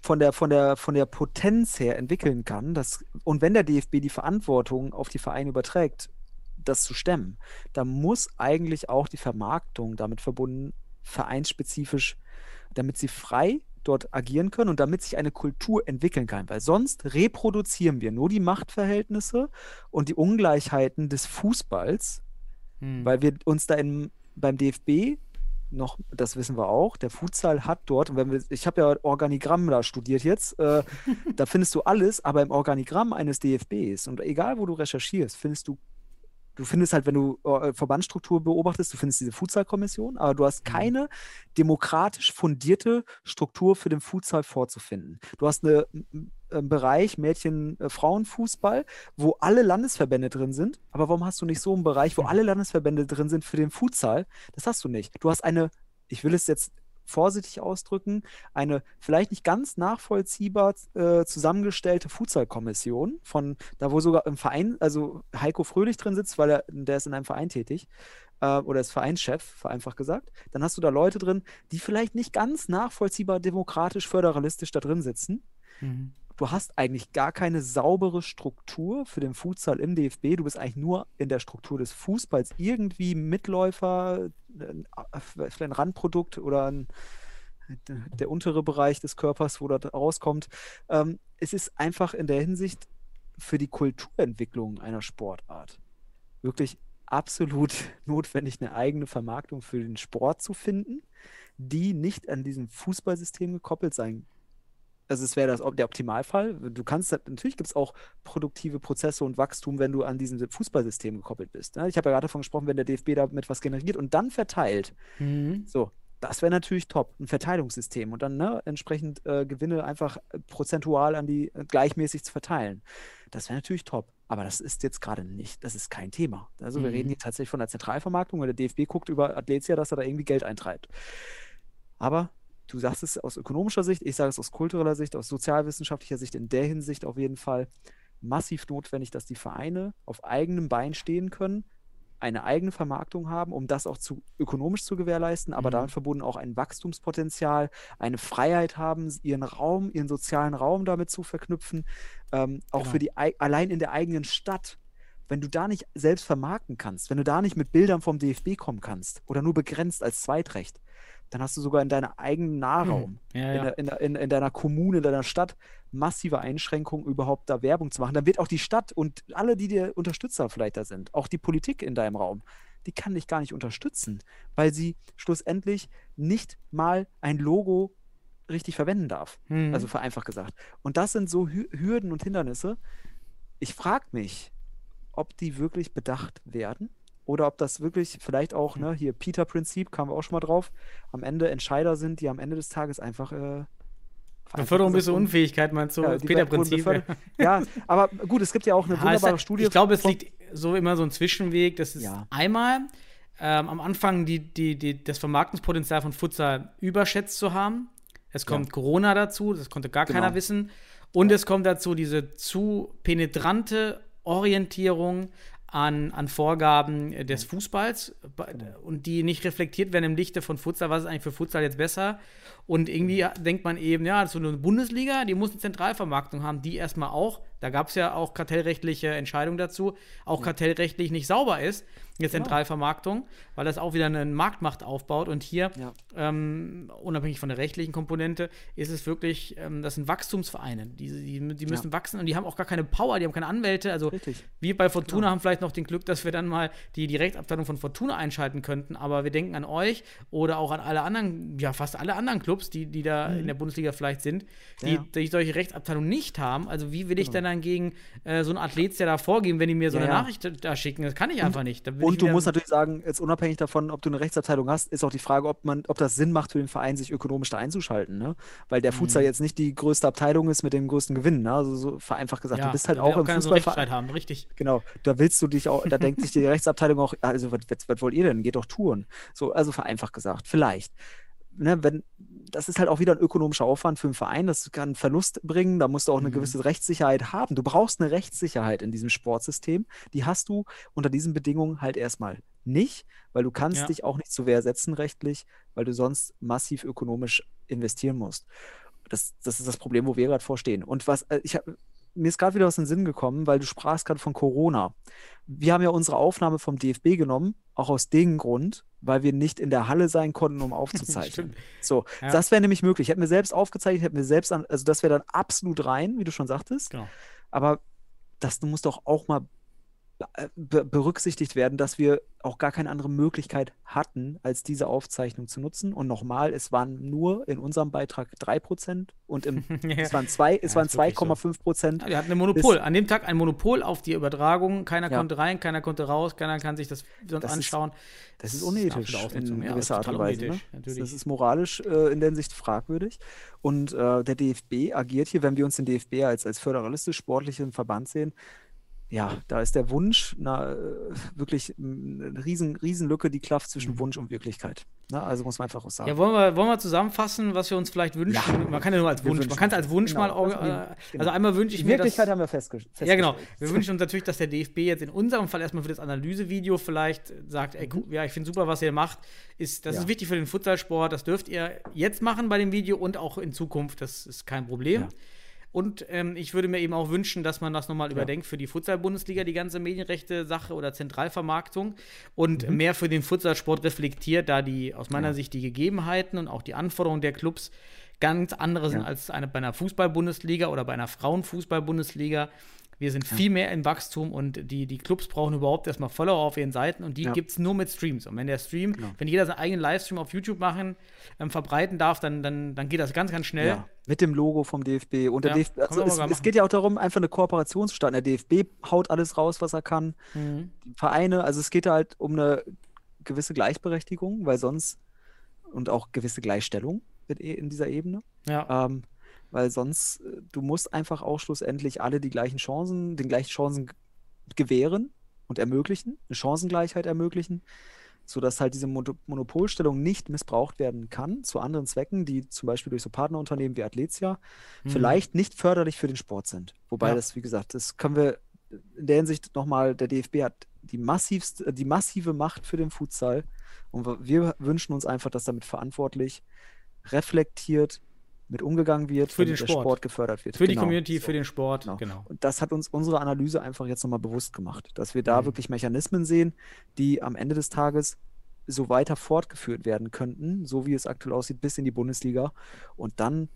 von der, von der, von der Potenz her entwickeln kann. Das, und wenn der DFB die Verantwortung auf die Vereine überträgt, das zu stemmen, dann muss eigentlich auch die Vermarktung damit verbunden, vereinsspezifisch, damit sie frei dort agieren können und damit sich eine Kultur entwickeln kann. Weil sonst reproduzieren wir nur die Machtverhältnisse und die Ungleichheiten des Fußballs, Hm. weil wir uns da in, beim DFB noch, das wissen wir auch, der Futsal hat dort, und wenn wir, ich habe ja Organigramm da studiert jetzt, äh, [LAUGHS] da findest du alles, aber im Organigramm eines DFBs und egal wo du recherchierst, findest du, du findest halt, wenn du äh, Verbandsstruktur beobachtest, du findest diese Futsalkommission, aber du hast keine demokratisch fundierte Struktur für den Futsal vorzufinden. Du hast eine, einen Bereich Mädchen-Frauenfußball, wo alle Landesverbände drin sind, aber warum hast du nicht so einen Bereich, wo alle Landesverbände drin sind für den Futsal? Das hast du nicht. Du hast eine, ich will es jetzt vorsichtig ausdrücken, eine vielleicht nicht ganz nachvollziehbar äh, zusammengestellte Futsalkommission von, da wo sogar im Verein, also Heiko Fröhlich drin sitzt, weil er, der ist in einem Verein tätig, äh, oder ist Vereinschef, vereinfacht gesagt, dann hast du da Leute drin, die vielleicht nicht ganz nachvollziehbar demokratisch, föderalistisch da drin sitzen. Mhm. Du hast eigentlich gar keine saubere Struktur für den Futsal im DFB. Du bist eigentlich nur in der Struktur des Fußballs irgendwie Mitläufer, vielleicht ein Randprodukt oder ein, der untere Bereich des Körpers, wo das rauskommt. Ähm, es ist einfach in der Hinsicht für die Kulturentwicklung einer Sportart wirklich absolut [LAUGHS] notwendig, eine eigene Vermarktung für den Sport zu finden, die nicht an diesem Fußballsystem gekoppelt sein also es wäre das der Optimalfall. Du kannst das- natürlich gibt es auch produktive Prozesse und Wachstum, wenn du an diesem Fußballsystem gekoppelt bist. Ne? Ich habe ja gerade davon gesprochen, wenn der DFB damit was generiert und dann verteilt. Mhm. So, das wäre natürlich top, ein Verteilungssystem und dann ne, entsprechend äh, Gewinne einfach äh, prozentual an die äh, gleichmäßig zu verteilen. Das wäre natürlich top. Aber das ist jetzt gerade nicht, das ist kein Thema. Also wir Mhm. reden hier tatsächlich von der Zentralvermarktung, weil der DFB guckt über Athletia, dass er da irgendwie Geld eintreibt. Aber du sagst es aus ökonomischer Sicht, ich sage es aus kultureller Sicht, aus sozialwissenschaftlicher Sicht, in der Hinsicht auf jeden Fall massiv notwendig, dass die Vereine auf eigenem Bein stehen können, eine eigene Vermarktung haben, um das auch zu ökonomisch zu gewährleisten, aber Mhm. damit verbunden auch ein Wachstumspotenzial, eine Freiheit haben, ihren Raum, ihren sozialen Raum damit zu verknüpfen, ähm, auch Genau. für die ei- allein in der eigenen Stadt. Wenn du da nicht selbst vermarkten kannst, wenn du da nicht mit Bildern vom DFB kommen kannst oder nur begrenzt als Zweitrecht, dann hast du sogar in deinem eigenen Nahraum, Hm. Ja, in, ja. in, in, in deiner Kommune, in deiner Stadt massive Einschränkungen, überhaupt da Werbung zu machen. Dann wird auch die Stadt und alle, die dir Unterstützer vielleicht da sind, auch die Politik in deinem Raum, die kann dich gar nicht unterstützen, weil sie schlussendlich nicht mal ein Logo richtig verwenden darf. Hm. Also vereinfacht gesagt. Und das sind so Hü Hürden und Hindernisse. Ich frage mich, ob die wirklich bedacht werden oder ob das wirklich vielleicht auch, ne, hier Peter-Prinzip, kamen wir auch schon mal drauf, am Ende Entscheider sind, die am Ende des Tages einfach. Äh, Beförderung bis zur un- Unfähigkeit, meinst du? Ja, die Peter wurden Prinzip. befördert. [LAUGHS] Ja, aber gut, es gibt ja auch eine Ja, wunderbare hat- Studie. Ich glaube, es liegt so immer so ein Zwischenweg. Das ist Ja. einmal ähm, am Anfang die, die, die, das Vermarktungspotenzial von Futsal überschätzt zu haben. Es kommt Corona dazu, das konnte gar Genau. keiner wissen. Und es kommt dazu diese zu penetrante Orientierung an, an Vorgaben des Fußballs Ba- Genau. und die nicht reflektiert werden im Lichte von Futsal. Was ist eigentlich für Futsal jetzt besser? Und irgendwie denkt man eben, ja, so eine Bundesliga, die muss eine Zentralvermarktung haben, die erstmal auch, da gab es ja auch kartellrechtliche Entscheidungen dazu, auch kartellrechtlich nicht sauber ist, eine Zentralvermarktung, weil das auch wieder eine Marktmacht aufbaut. Und hier, Ja. ähm, unabhängig von der rechtlichen Komponente, ist es wirklich, ähm, das sind Wachstumsvereine. Die, die, die müssen wachsen und die haben auch gar keine Power, die haben keine Anwälte. Also Richtig. wir bei Fortuna haben vielleicht noch den Glück, dass wir dann mal die Direktabteilung von Fortuna einschalten könnten, aber wir denken an euch oder auch an alle anderen, ja, fast alle anderen Clubs, die, die da in der Bundesliga vielleicht sind, die, Ja. die solche Rechtsabteilungen nicht haben. Also wie will ich denn dann gegen äh, so einen Athlet da vorgehen, wenn die mir so Ja, eine ja. Nachricht da schicken? Das kann ich einfach nicht. Da will ich Und du musst natürlich sagen, jetzt unabhängig davon, ob du eine Rechtsabteilung hast, ist auch die Frage, ob man, ob das Sinn macht für den Verein, sich ökonomisch da einzuschalten, ne? Weil der Mhm. Futsal jetzt nicht die größte Abteilung ist mit dem größten Gewinn, ne? Also so vereinfacht gesagt, ja, du bist halt will auch im so Fußballverein. Rechtsstreit haben, richtig. Genau, da willst du dich auch, da denkt sich die Rechtsabteilung auch, also was, was, was wollt ihr denn? Geht doch touren. So, also vereinfacht gesagt, vielleicht. Ne, wenn, das ist halt auch wieder ein ökonomischer Aufwand für einen Verein, das kann Verlust bringen, da musst du auch eine Mhm. gewisse Rechtssicherheit haben. Du brauchst eine Rechtssicherheit in diesem Sportsystem, die hast du unter diesen Bedingungen halt erstmal nicht, weil du kannst Ja. dich auch nicht zur Wehr setzen rechtlich, weil du sonst massiv ökonomisch investieren musst. Das, das ist das Problem, wo wir gerade vorstehen. Und was, äh, ich hab, mir ist gerade wieder aus dem Sinn gekommen, weil du sprachst gerade von Corona. Wir haben ja unsere Aufnahme vom DFB genommen, auch aus dem Grund, weil wir nicht in der Halle sein konnten, um [LAUGHS] aufzuzeichnen. So, Ja. das wäre nämlich möglich. Hätten wir selbst aufgezeichnet, hätten wir selbst an, also das wäre dann absolut rein, wie du schon sagtest. Genau. Aber das muss doch auch mal berücksichtigt werden, dass wir auch gar keine andere Möglichkeit hatten, als diese Aufzeichnung zu nutzen. Und nochmal, es waren nur in unserem Beitrag 3% und im, [LAUGHS] Ja. es waren, zwei, es Ja, waren ist so. 2,5 Prozent. Ja, wir hatten ein Monopol. An dem Tag ein Monopol auf die Übertragung. Keiner Ja. konnte rein, keiner konnte raus, keiner kann sich das sonst Das ist- anschauen. Das ist unethisch in gewisser Art und Weise. Ne? Das ist moralisch äh, in der Hinsicht fragwürdig. Und äh, der DFB agiert hier, wenn wir uns den DFB als, als föderalistisch-sportlichen Verband sehen, ja, da ist der Wunsch na, äh, wirklich m, eine riesen, riesen Lücke, die klafft zwischen Wunsch und Wirklichkeit. Na, also muss man einfach auch sagen. Mhm. Ja, wollen wir, wollen wir zusammenfassen, was wir uns vielleicht wünschen? Man kann ja nur als Wunsch, man kann es als uns. Wunsch Genau, mal, das au- nehmen- äh, genau. also einmal wünsche ich die mir, Wirklichkeit dass, haben wir festge festgestellt. ja genau, wir wünschen uns natürlich, dass der DFB jetzt in unserem Fall erstmal für das Analysevideo vielleicht sagt, ey, gu- ja, ich finde super, was ihr macht, ist, das Mhm. Ja. ist wichtig für den Futsalsport, das dürft ihr jetzt machen bei dem Video und auch in Zukunft, das ist kein Problem. Ja. Und ähm, ich würde mir eben auch wünschen, dass man das nochmal überdenkt für die Futsal-Bundesliga, die ganze Medienrechte-Sache oder Zentralvermarktung und Mhm. mehr für den Futsalsport reflektiert, da die aus meiner Sicht die Gegebenheiten und auch die Anforderungen der Clubs ganz andere sind Ja. als eine, bei einer Fußball-Bundesliga oder bei einer Frauenfußball-Bundesliga. Wir sind viel mehr im Wachstum und die, die Clubs brauchen überhaupt erstmal Follower auf ihren Seiten und die Ja. gibt es nur mit Streams. Und wenn der Stream, Genau. wenn jeder seinen eigenen Livestream auf YouTube machen, ähm, verbreiten darf, dann, dann, dann geht das ganz, ganz schnell. Ja, mit dem Logo vom DFB. Und der Ja, DFB, kann also es, es geht ja auch darum, einfach eine Kooperation zu starten. Der DFB haut alles raus, was er kann. Mhm. Vereine, also es geht halt um eine gewisse Gleichberechtigung, weil sonst und auch gewisse Gleichstellung in, in dieser Ebene. Ja. Ähm, weil sonst, äh, du musst einfach auch schlussendlich alle die gleichen Chancen, den gleichen Chancen gewähren und ermöglichen, eine Chancengleichheit ermöglichen, sodass halt diese Mono Monopolstellung nicht missbraucht werden kann zu anderen Zwecken, die zum Beispiel durch so Partnerunternehmen wie Athletia vielleicht nicht förderlich für den Sport sind. Wobei Ja. das, wie gesagt, das können wir in der Hinsicht nochmal, der DFB hat die, massivste, die massive Macht für den Futsal. Und wir wünschen uns einfach, dass damit verantwortlich, reflektiert, mit umgegangen wird, Für den Sport. Sport gefördert wird. Für die Genau, Community, so. für den Sport, Genau. genau. Und das hat uns unsere Analyse einfach jetzt nochmal bewusst gemacht, dass wir da Mhm. wirklich Mechanismen sehen, die am Ende des Tages so weiter fortgeführt werden könnten, so wie es aktuell aussieht, bis in die Bundesliga. Und dann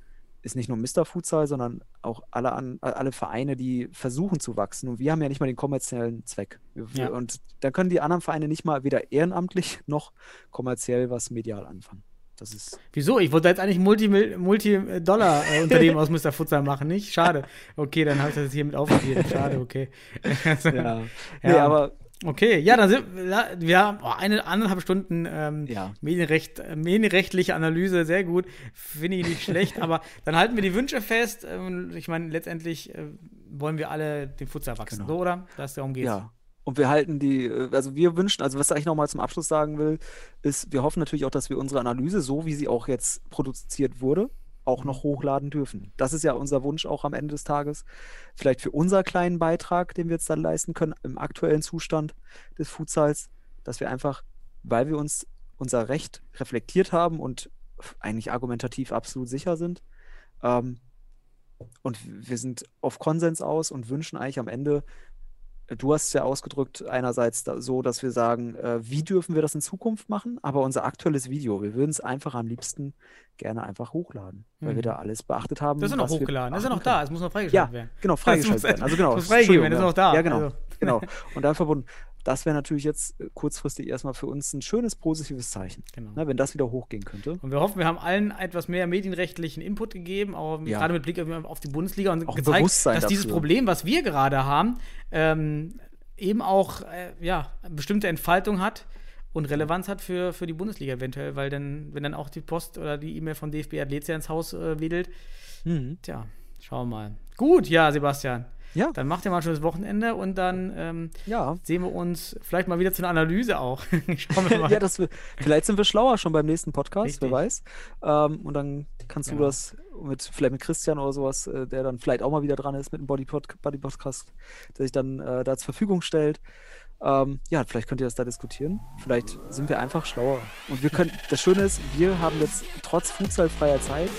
ist nicht nur Mr. Futsal, sondern auch alle, an, alle Vereine, die versuchen zu wachsen. Und wir haben ja nicht mal den kommerziellen Zweck. Wir, Ja. Und da können die anderen Vereine nicht mal weder ehrenamtlich [LAUGHS] noch kommerziell was medial anfangen. Das ist Wieso? Ich wollte jetzt eigentlich Multi-Dollar-Unternehmen aus Mr. Futsal machen, nicht? Schade. Okay, dann habe ich das jetzt hier mit aufgegeben. Schade, okay. Also, [LAUGHS] ja. Ja. Nee, aber Okay, ja, dann sind wir, wir haben oh, eine anderthalb Stunden ähm, Ja. Medienrecht, äh, medienrechtliche Analyse, sehr gut, finde ich nicht schlecht, aber dann halten wir die Wünsche fest. Ähm, ich meine, letztendlich äh, wollen wir alle den Futsal wachsen, Genau. so, oder? Dass darum geht. Ja. Und wir halten die, äh, also wir wünschen, also was ich nochmal zum Abschluss sagen will, ist, wir hoffen natürlich auch, dass wir unsere Analyse, so wie sie auch jetzt produziert wurde, auch noch hochladen dürfen. Das ist ja unser Wunsch auch am Ende des Tages. Vielleicht für unser kleinen Beitrag, den wir jetzt dann leisten können im aktuellen Zustand des Futsals, dass wir einfach, weil wir uns unser Recht reflektiert haben und eigentlich argumentativ absolut sicher sind, ähm, und wir sind auf Konsens aus und wünschen eigentlich am Ende, du hast es ja ausgedrückt, einerseits da, so, dass wir sagen, äh, wie dürfen wir das in Zukunft machen, aber unser aktuelles Video, wir würden es einfach am liebsten gerne einfach hochladen, weil wir da alles beachtet haben. Das ist ja noch hochgeladen, das ist ja noch können. da, es muss noch freigeschaltet Ja, werden. genau, freigeschaltet werden. Also genau, [LAUGHS] das muss freigegeben werden, ist noch da. Ja, genau, Also. genau. [LAUGHS] Und dann verbunden, das wäre natürlich jetzt kurzfristig erstmal für uns ein schönes positives Zeichen, Genau. ne, wenn das wieder hochgehen könnte. Und wir hoffen, wir haben allen etwas mehr medienrechtlichen Input gegeben, auch Ja. gerade mit Blick auf, die Bundesliga und Auch gezeigt, dass dieses dafür. Problem, was wir gerade haben, ähm, eben auch äh, ja, eine bestimmte Entfaltung hat und Relevanz hat für, für die Bundesliga eventuell, weil dann, wenn dann auch die Post oder die E-Mail von DFB Athletia ins Haus äh, wedelt, Mhm. tja, schauen wir mal. Gut, ja, Sebastian. Ja, Dann macht ihr mal ein schönes Wochenende und dann ähm, ja. sehen wir uns vielleicht mal wieder zu einer Analyse auch. [LAUGHS] Schauen wir [LAUGHS] mal. Ja, das, vielleicht sind wir schlauer schon beim nächsten Podcast, Richtig. wer weiß. Ähm, und dann kannst Genau. du das mit, vielleicht mit Christian oder sowas, äh, der dann vielleicht auch mal wieder dran ist mit dem Body, -Pod Body Podcast, der sich dann äh, da zur Verfügung stellt. Ähm, ja, vielleicht könnt ihr das da diskutieren. Vielleicht sind wir einfach schlauer. Und wir können, das Schöne ist, wir haben jetzt trotz futsalfreier Zeit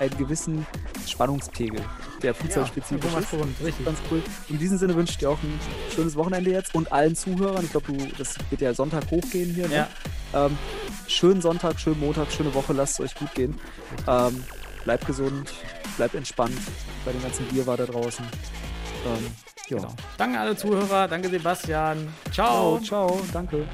einen gewissen Spannungspegel, der futsalspezifisch Ja, ist. richtig. Ganz cool. In diesem Sinne wünsche ich dir auch ein schönes Wochenende jetzt und allen Zuhörern. Ich glaube, du, das wird ja Sonntag hochgehen hier. Ne? Ja. Ähm, schönen Sonntag, schönen Montag, schöne Woche, lasst es euch gut gehen. Ähm, bleibt gesund, bleibt entspannt bei dem ganzen Bier war da draußen. Ähm. Genau. Danke an alle Zuhörer, danke Sebastian. Ciao. Ciao, ciao, danke.